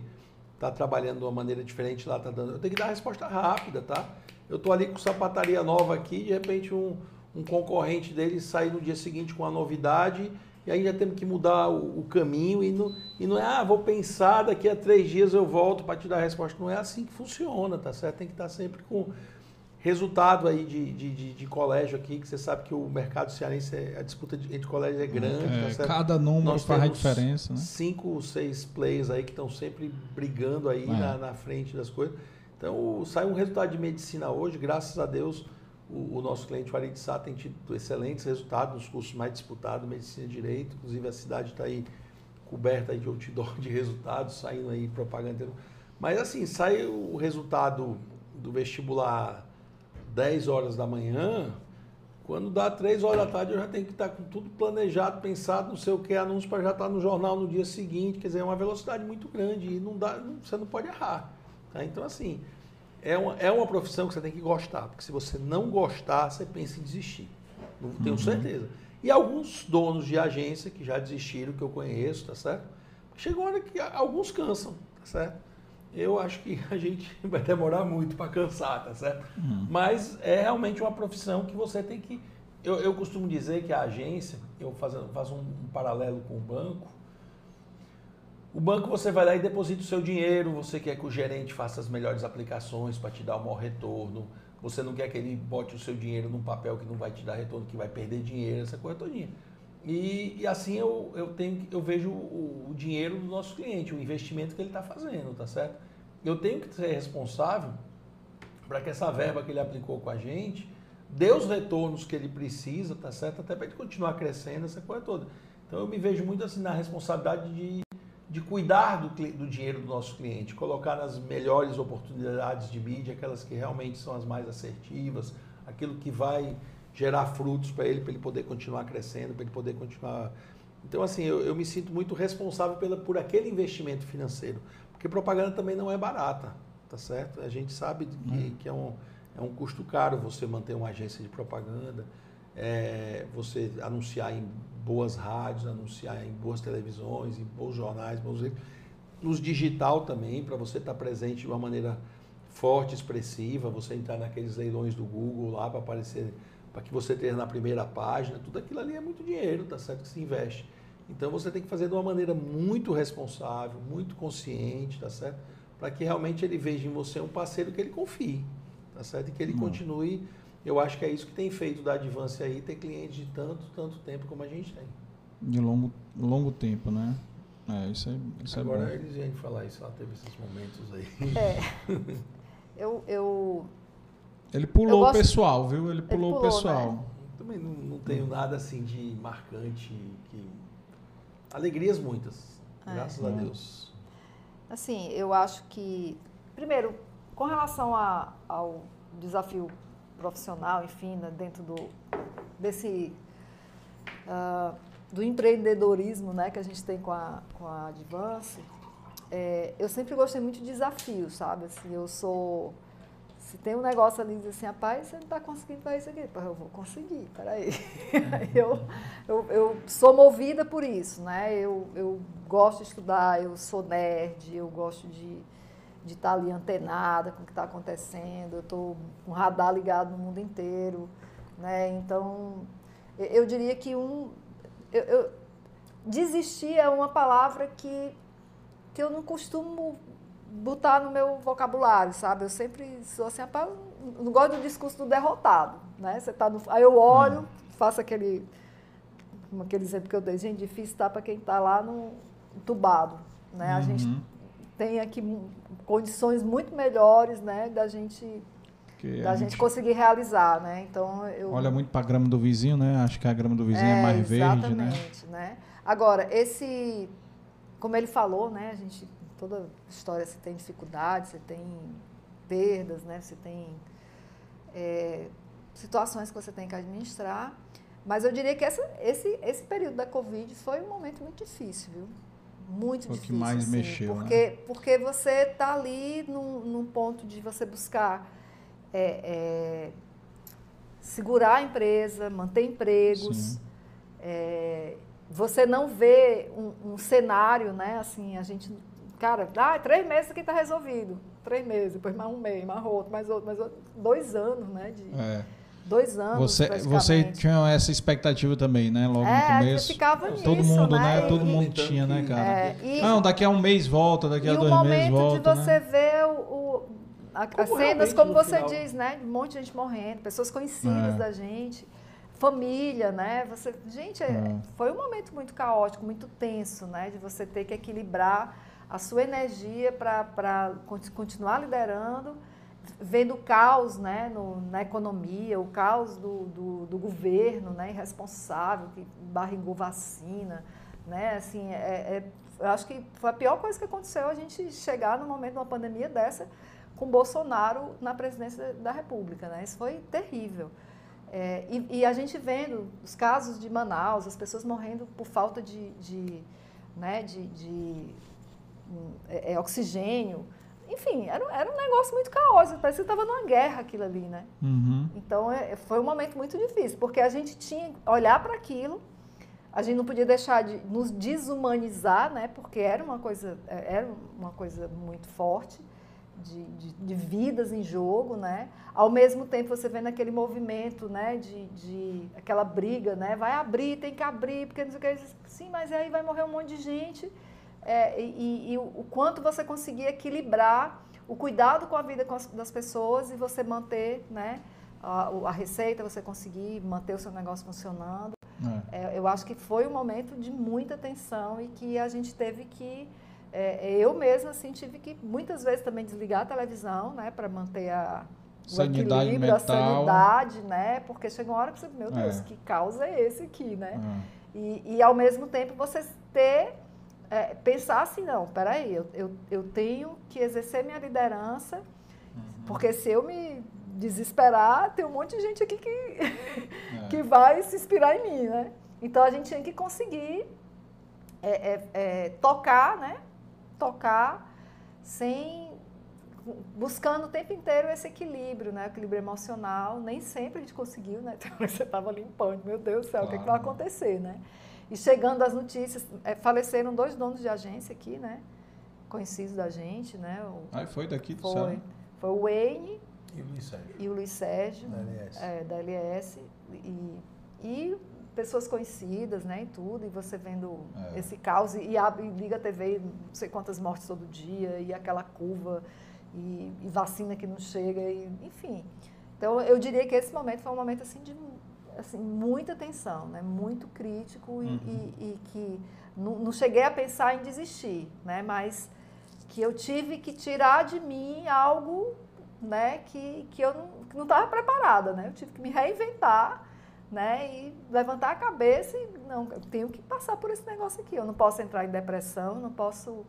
está trabalhando de uma maneira diferente lá, está dando. Eu tenho que dar resposta rápida, tá? Eu estou ali com sapataria nova aqui, de repente um, um concorrente dele sai no dia seguinte com a novidade e aí já temos que mudar o, o, caminho e não, e não é, ah, vou pensar, daqui a três dias eu volto para te dar a resposta. Não é assim que funciona, tá certo? Tem que estar sempre com resultado aí de, de, de, de colégio aqui, que você sabe que o mercado cearense, é, a disputa entre colégios é grande. É, tá certo? Cada número Nós faz a diferença, né? Cinco, seis players aí que estão sempre brigando aí é. na, na frente das coisas. Então, sai um resultado de medicina hoje, graças a Deus, o, o nosso cliente, o Arid Sá, tem tido excelentes resultados nos cursos mais disputados, medicina e direito. Inclusive, a cidade está aí coberta de outdoor de resultados, saindo aí propaganda. Mas, assim, sai o resultado do vestibular 10 horas da manhã, quando dá 3 horas da tarde, eu já tenho que estar com tudo planejado, pensado, não sei o que, anúncio para já estar no jornal no dia seguinte. Quer dizer, é uma velocidade muito grande e não dá, você não pode errar. Tá? Então, assim, é uma, é uma profissão que você tem que gostar, porque se você não gostar, você pensa em desistir. Não tenho uhum. certeza. E alguns donos de agência que já desistiram, que eu conheço, tá certo? Chegou uma hora que alguns cansam, tá certo? Eu acho que a gente vai demorar muito para cansar, tá certo? Uhum. Mas é realmente uma profissão que você tem que. Eu, eu costumo dizer que a agência, eu faço, faço um, um paralelo com o banco, o banco você vai lá e deposita o seu dinheiro, você quer que o gerente faça as melhores aplicações para te dar o maior retorno. Você não quer que ele bote o seu dinheiro num papel que não vai te dar retorno, que vai perder dinheiro, essa coisa todinha. E, e assim eu, eu, tenho, eu vejo o, o dinheiro do nosso cliente, o investimento que ele está fazendo, tá certo? Eu tenho que ser responsável para que essa verba que ele aplicou com a gente dê os retornos que ele precisa, tá certo? Até para ele continuar crescendo, essa coisa toda. Então eu me vejo muito assim na responsabilidade de de cuidar do, do, dinheiro do nosso cliente, colocar nas melhores oportunidades de mídia, aquelas que realmente são as mais assertivas, aquilo que vai gerar frutos para ele, para ele poder continuar crescendo, para ele poder continuar. Então, assim, eu, eu, me sinto muito responsável pela, por aquele investimento financeiro, porque propaganda também não é barata, tá certo? A gente sabe que, hum. que é, um, é um custo caro você manter uma agência de propaganda, é, você anunciar em boas rádios, anunciar em boas televisões, em bons jornais, bons nos digital também, para você estar tá presente de uma maneira forte, expressiva, você entrar naqueles leilões do Google lá para aparecer, para que você tenha na primeira página, tudo aquilo ali é muito dinheiro, tá certo que se investe. Então você tem que fazer de uma maneira muito responsável, muito consciente, tá certo? Para que realmente ele veja em você um parceiro que ele confie, tá certo? E que ele hum. continue eu acho que é isso que tem feito da Advance aí, ter clientes de tanto, tanto tempo como a gente tem. De longo, longo tempo, né? É, isso é, isso Agora é bom. eles iam falar isso, ela teve esses momentos aí. É. eu, eu... Ele pulou gosto... o pessoal, viu? Ele pulou, Ele pulou o pessoal. Né? Também não, não tenho nada assim de marcante. Que... Alegrias muitas, é. graças a Deus. Assim, eu acho que, primeiro, com relação a, ao desafio profissional, enfim, né, dentro do, desse uh, do empreendedorismo né, que a gente tem com a, com a Advance, é, eu sempre gostei muito de desafios, sabe? Assim, eu sou. Se tem um negócio ali diz assim, rapaz, você não está conseguindo fazer isso aqui. Eu vou conseguir, peraí. eu, eu, eu sou movida por isso, né? Eu, eu gosto de estudar, eu sou nerd, eu gosto de de estar ali antenada com o que está acontecendo, eu estou com o radar ligado no mundo inteiro. Né? Então, eu diria que um. Eu, eu, desistir é uma palavra que, que eu não costumo botar no meu vocabulário, sabe? Eu sempre sou assim, rapaz, não gosto do discurso do derrotado, né? Você tá no, aí eu olho, hum. faço aquele, aquele exemplo que eu dei, gente, difícil estar para quem está lá no entubado, né? Uhum. A gente uhum. tem aqui condições muito melhores, né, da gente que da gente, gente, conseguir realizar, né? Então eu olha muito para a grama do vizinho, né? Acho que a grama do vizinho é, é mais verde, né? Exatamente, né? Agora esse, como ele falou, né? A gente toda história você tem dificuldades, você tem perdas, né? Você tem é, situações que você tem que administrar. Mas eu diria que essa, esse, esse período da Covid foi um momento muito difícil, viu? Muito Foi difícil. O que mais assim, mexeu, porque, né? Porque você está ali num, num, ponto de você buscar é, é, segurar a empresa, manter empregos. É, você não vê um, um, cenário, né? Assim, a gente cara, ah, três meses aqui está resolvido. Três meses, depois mais um mês, mais outro, mais outro, mais outro. Dois anos, né? De, é. Dois anos. Você, você tinha essa expectativa também, né? Logo é, no começo. ficava nisso, Todo mundo, né? né? Todo mundo tinha, né, cara? É, e, Não, daqui a um mês volta, daqui a dois meses volta. E o momento de você né? ver o, o a, as cenas, como você final... diz, né? Um monte de gente morrendo, pessoas conhecidas é. da gente família, né? Você, gente, é, é. foi um momento muito caótico, muito tenso, né? De você ter que equilibrar a sua energia para continuar liderando, vendo o caos, né? No, na economia, o caos do, do, do governo, né? Irresponsável que barrigou vacina, né? Assim, é, é, eu acho que foi a pior coisa que aconteceu a gente chegar no momento de uma pandemia dessa com Bolsonaro na presidência da República, né? Isso foi terrível. É, e, e, a gente vendo os casos de Manaus, as pessoas morrendo por falta de, de, né, de, de é, é, oxigênio. Enfim, era, era um negócio muito caótico, parecia que estava numa guerra aquilo ali, né? Uhum. Então, é, foi um momento muito difícil, porque a gente tinha que olhar para aquilo, a gente não podia deixar de nos desumanizar, né? Porque era uma coisa, é, era uma coisa muito forte de, de, de, vidas em jogo, né? Ao mesmo tempo você vendo aquele movimento, né? De, de aquela briga, né? Vai abrir, tem que abrir, porque não sei o que. Sim, mas aí vai morrer um monte de gente. É, e, e, o quanto você conseguir equilibrar o cuidado com a vida das pessoas e você manter, né? A, a receita, você conseguir manter o seu negócio funcionando. É. É, eu acho que foi um momento de muita tensão e que a gente teve que é, eu mesma assim tive que muitas vezes também desligar a televisão, né, para manter a o sanidade equilíbrio, mental. a sanidade, né? Porque chega uma hora que você, meu Deus, é. que causa é esse aqui, né? É. E, e ao mesmo tempo você ter é, pensar assim, não, peraí, eu, eu, eu tenho que exercer minha liderança, uhum. porque se eu me desesperar, tem um monte de gente aqui que, é. que vai se inspirar em mim, né? Então a gente tinha que conseguir é, é, é tocar, né? tocar sem buscando o tempo inteiro esse equilíbrio, né? equilíbrio emocional. Nem sempre a gente conseguiu, né? Você estava limpando, meu Deus do céu, claro. o que, é que, vai acontecer, né? E chegando as notícias, é, faleceram dois donos de agência aqui, né? Conhecidos da gente, né? O, ah, foi daqui do Foi. Foi o Wayne e o Luiz Sérgio. E o Luiz Sérgio. Da LS. É, da LS. E, e pessoas conhecidas, né, e tudo, e você vendo é. esse caos, e, abre, liga a TV, não sei quantas mortes todo dia, e aquela curva, e, e, vacina que não chega, e, enfim. Então, eu diria que esse momento foi um momento, assim, de assim, muita tensão, né, muito crítico, uhum. e, e, que não, não cheguei a pensar em desistir, né, mas que eu tive que tirar de mim algo, né, que, que eu não estava preparada, né, eu tive que me reinventar, né? E levantar a cabeça e não, eu tenho que passar por esse negócio aqui. Eu não posso entrar em depressão, não posso,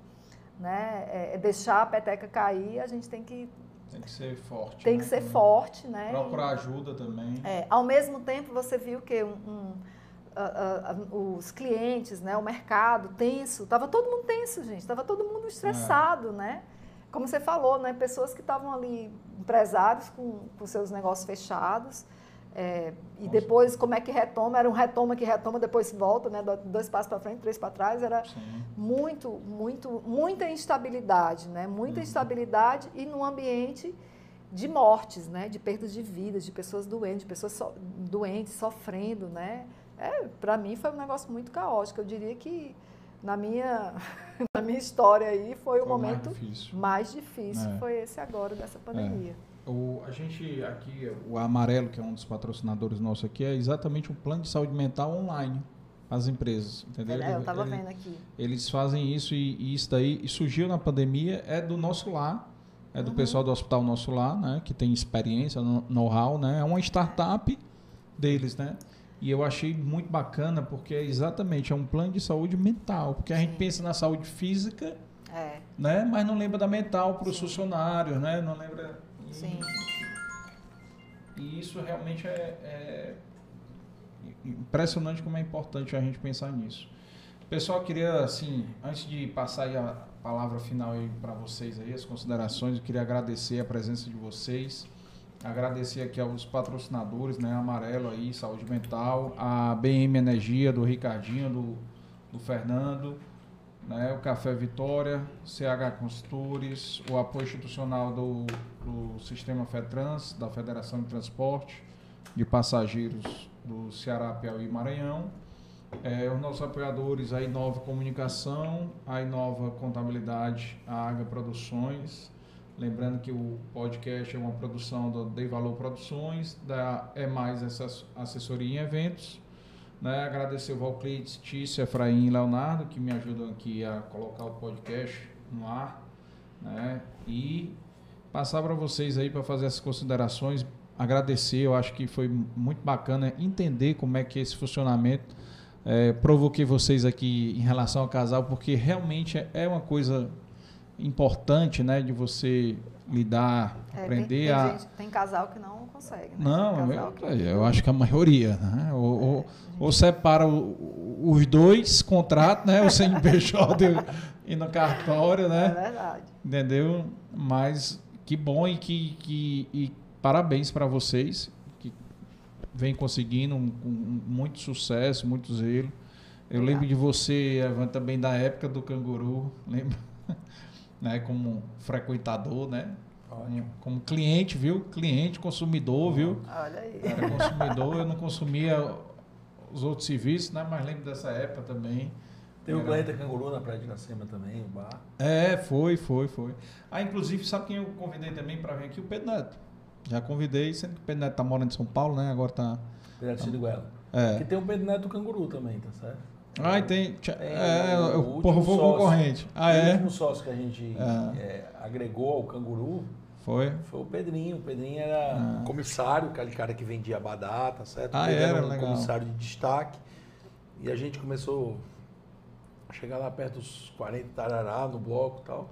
né? É, é deixar a peteca cair. A gente tem que tem que ser forte. Tem né? que ser forte, né? Procurar ajuda também. É, ao mesmo tempo, você viu que um, um uh, uh, os clientes, né, o mercado tenso, estava todo mundo tenso, gente, estava todo mundo estressado, é. né? Como você falou, né, pessoas que estavam ali, empresários com, com seus negócios fechados, é, e depois, como é que retoma? Era um retoma que retoma, depois volta, né? dois passos para frente, três para trás. Era Sim. muito, muito, muita instabilidade, né? Muita uhum. instabilidade e num ambiente de mortes, né? De perdas de vidas, de pessoas doentes, de pessoas so, doentes, sofrendo, né? É, para mim foi um negócio muito caótico. Eu diria que na minha, na minha história aí foi, foi o momento mais difícil, mais difícil é. foi esse agora dessa pandemia. É. O, a gente aqui, o Amarelo, que é um dos patrocinadores nossos aqui, é exatamente um plano de saúde mental online as empresas, entendeu? É, eu estava vendo aqui. Eles fazem isso e, e, isso daí e surgiu na pandemia, é do nosso lar, é do uhum. pessoal do Hospital Nosso Lar, né, que tem experiência, know-how, né? É uma startup deles, né? E eu achei muito bacana porque é exatamente é um plano de saúde mental, porque a Sim. gente pensa na saúde física, é. né? Mas não lembra da mental para os funcionários, né? Não lembra Sim. E isso realmente é, é, impressionante como é importante a gente pensar nisso. Pessoal, queria, assim, antes de passar a palavra final aí para vocês aí, as considerações, eu queria agradecer a presença de vocês, agradecer aqui aos patrocinadores, né, Amarelo aí, Saúde Mental, a BM Energia, do Ricardinho, do, do Fernando, né, o Café Vitória, CH Consultores, o apoio institucional do, do Sistema FETRANS, da Federação de Transporte de Passageiros do Ceará, Piauí e Maranhão. É, os nossos apoiadores, a Inova Comunicação, a Inova Contabilidade, a Aga Produções. Lembrando que o podcast é uma produção da Dei Valor Produções, da É Mais Assessoria em Eventos né? Agradecer o Valclides, Tícia, Efraim e Leonardo, que me ajudam aqui a colocar o podcast no ar. Né? E passar para vocês aí para fazer essas considerações. Agradecer, eu acho que foi muito bacana entender como é que esse funcionamento. É, provoquei vocês aqui em relação ao casal, porque realmente é uma coisa importante, né, de você lidar, aprender tem, tem a. Gente, tem casal que não consegue. Né? Não, eu, que... eu, acho que a maioria, né? Ou, é, ou, ou separa o, os dois contratos, né? O CNPJ e no cartório, né? É verdade. Entendeu? Mas que bom e que, que e parabéns para vocês que vem conseguindo um, um, muito sucesso, muito zelo. Eu lembro de você, Evan, também da época do canguru, lembra? né, como frequentador, né? Ótimo. Como cliente, viu? Cliente, consumidor, viu? Olha aí. Era consumidor, eu não consumia os outros serviços, né? Mas lembro dessa época também. Tem o Planeta Canguru na Praia de Iracema também, o bar. É, foi, foi, foi. Ah, inclusive, sabe quem eu convidei também para vir aqui? O Pedro Neto. Já convidei, sendo que o Pedro Neto tá morando em São Paulo, né? Agora tá... Pedro Neto tá... Sidiguela. É. Que tem o Pedro Neto Canguru também, tá certo? Ah, tem. tem é, o, o porra, foi concorrente. Ah, é? O último sócio que a gente é. É, agregou ao Canguru foi? Foi o Pedrinho. O Pedrinho era ah. comissário, aquele cara que vendia badata, certo? Ah, Ele era, era um legal. comissário de destaque. E a gente começou a chegar lá perto dos 40 tarará no bloco e tal.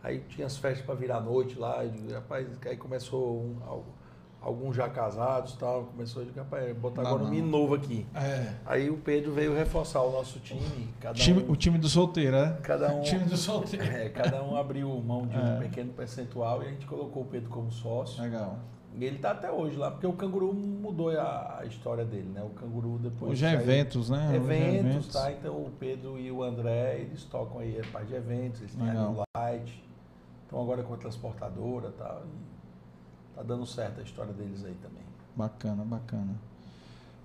Aí tinha as festas para virar noite lá. E, rapaz, aí começou um, algo alguns já casados tal, começou a dizer, rapaz, botar agora um menino novo aqui. É. Aí o Pedro veio reforçar o nosso time. Cada time um, o time do solteiro, né? Cada um, o time do solteiro. É, cada um abriu mão de um é. pequeno percentual e a gente colocou o Pedro como sócio. Legal. E ele está até hoje lá, porque o canguru mudou a, a, história dele, né? O canguru depois. Hoje é eventos, né? Eventos, eventos, tá? Então o Pedro e o André, eles tocam aí a parte de eventos, eles têm a Light. Então agora com a transportadora e tal. Tá dando certo a história deles aí também. Bacana, bacana.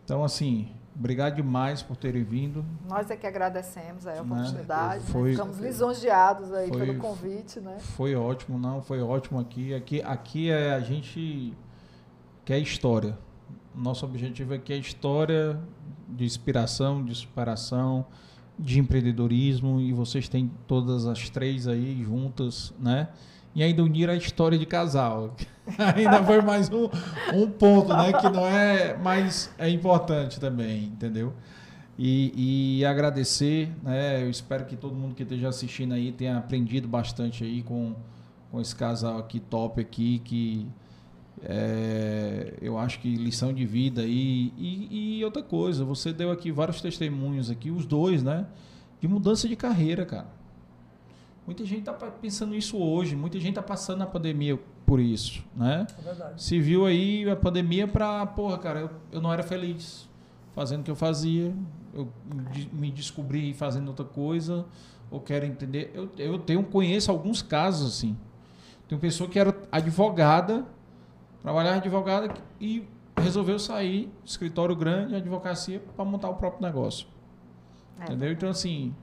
Então, assim, obrigado demais por terem vindo. Nós é que agradecemos a né? oportunidade. Né? Foi, Ficamos lisonjeados aí foi, pelo convite, né? Foi ótimo, não, foi ótimo aqui. Aqui, aqui é a gente quer história. Nosso objetivo aqui é história de inspiração, de superação, de empreendedorismo e vocês têm todas as três aí juntas, né? E ainda unir a história de casal. ainda foi mais um, um ponto, né? Que não é, mas é importante também, entendeu? E, e, agradecer, né? Eu espero que todo mundo que esteja assistindo aí tenha aprendido bastante aí com, com esse casal aqui top aqui, que é, eu acho que lição de vida aí. E, e outra coisa, você deu aqui vários testemunhos aqui, os dois, né? De mudança de carreira, cara. Muita gente está pensando isso hoje, muita gente está passando a pandemia por isso, né? É verdade. Se viu aí a pandemia para, porra, cara, eu, eu não era feliz fazendo o que eu fazia, eu me descobri fazendo outra coisa, ou quero entender. Eu, eu tenho, conheço alguns casos assim. Tem uma pessoa que era advogada, trabalhava advogada e resolveu sair do escritório grande, advocacia, para montar o próprio negócio. É. Entendeu? Então, assim,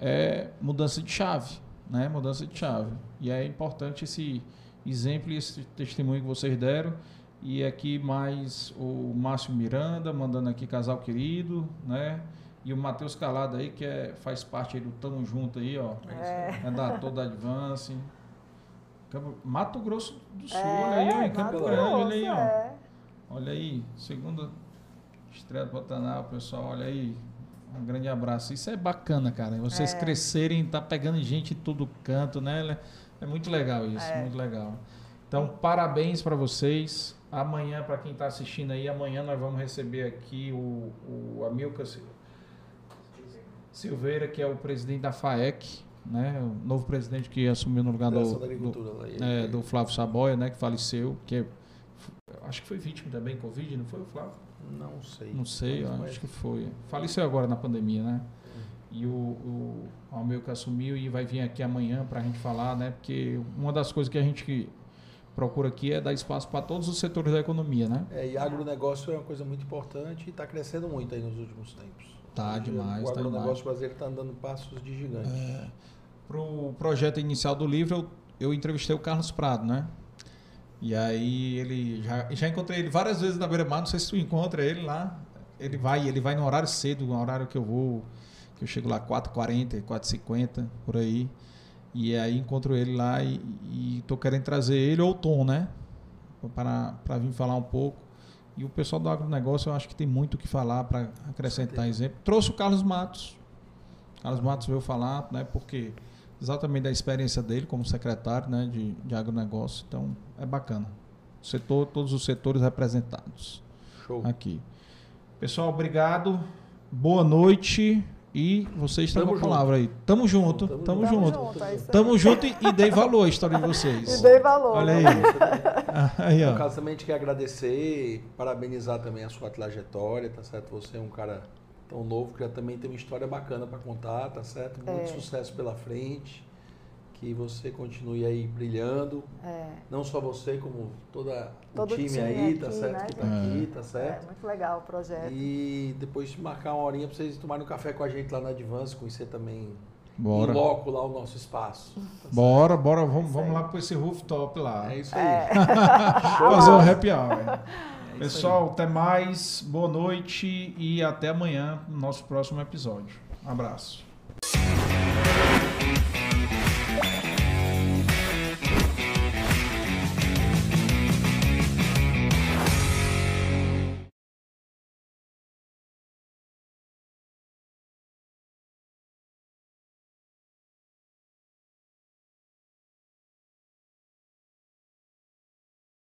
é mudança de chave né? Mudança de chave. E é importante esse exemplo e esse testemunho que vocês deram. E aqui mais o Márcio Miranda, mandando aqui casal querido, né? E o Matheus Calado aí, que é, faz parte aí do Tamo Junto aí, ó. É, é da toda Advance. Mato Grosso do Sul, é, olha aí, ó, em Campo Grande, olha aí, ó. É. Olha aí, segunda estreia do Pantanal, pessoal, olha aí. Um grande abraço. Isso é bacana, cara. Vocês é. crescerem, tá pegando gente em todo canto, né? É muito legal isso, é. muito legal. Então, parabéns para vocês. Amanhã, para quem está assistindo aí, amanhã nós vamos receber aqui o, o Amilcar Silveira, que é o presidente da FAEC, né? O novo presidente que assumiu no lugar do, do, é, do Flávio Saboia, né? Que faleceu, que é, acho que foi vítima também Covid, não foi o Flávio? Não sei. Não sei, acho que foi. Faleceu agora na pandemia, né? e o, o Almeu que assumiu e vai vir aqui amanhã para a gente falar, né? Porque uma das coisas que a gente procura aqui é dar espaço para todos os setores da economia, né? É, e agronegócio é uma coisa muito importante e está crescendo muito aí nos últimos tempos. Tá demais. O tá agronegócio brasileiro está andando passos de gigante. É, Para o projeto inicial do livro, eu, eu entrevistei o Carlos Prado, né? E aí ele já, já encontrei ele várias vezes na beira-mar, não sei se tu encontra ele lá. Ele vai, ele vai no horário cedo, no horário que eu vou, que eu chego lá 4h40, 4h50, por aí. E aí encontro ele lá e, e tô querendo trazer ele ou o Tom, né? Para vir falar um pouco. E o pessoal do agronegócio eu acho que tem muito o que falar para acrescentar exemplo. Trouxe o Carlos Matos. Carlos Matos veio falar, né? Porque exatamente da experiência dele como secretário né, de, de agronegócio. Então, é bacana. setor, todos os setores representados Show. aqui. Pessoal, obrigado. Boa noite. E vocês estão com a palavra aí. Tamo junto, tamo, tamo junto. Tamo junto, é tamo junto e, e dei valor à história de vocês. E dei valor. Olha aí. aí ó. No caso, também a gente quer agradecer, parabenizar também a sua trajetória, tá certo? Você é um cara tão novo que já também tem uma história bacana para contar, tá certo? Muito é. sucesso pela frente. Que você continue aí brilhando. É. Não só você, como toda Todo o time, time aí, aqui, tá certo? Né? Que tá aqui, é. tá certo? É, muito legal o projeto. E depois marcar uma horinha para vocês tomarem um café com a gente lá na Advance, conhecer também Bora. loco lá o nosso espaço. Tá bora, bora, vamos, vamos lá para esse rooftop lá. É isso aí. É. Fazer um happy hour. É Pessoal, até mais, boa noite e até amanhã no nosso próximo episódio. Um abraço.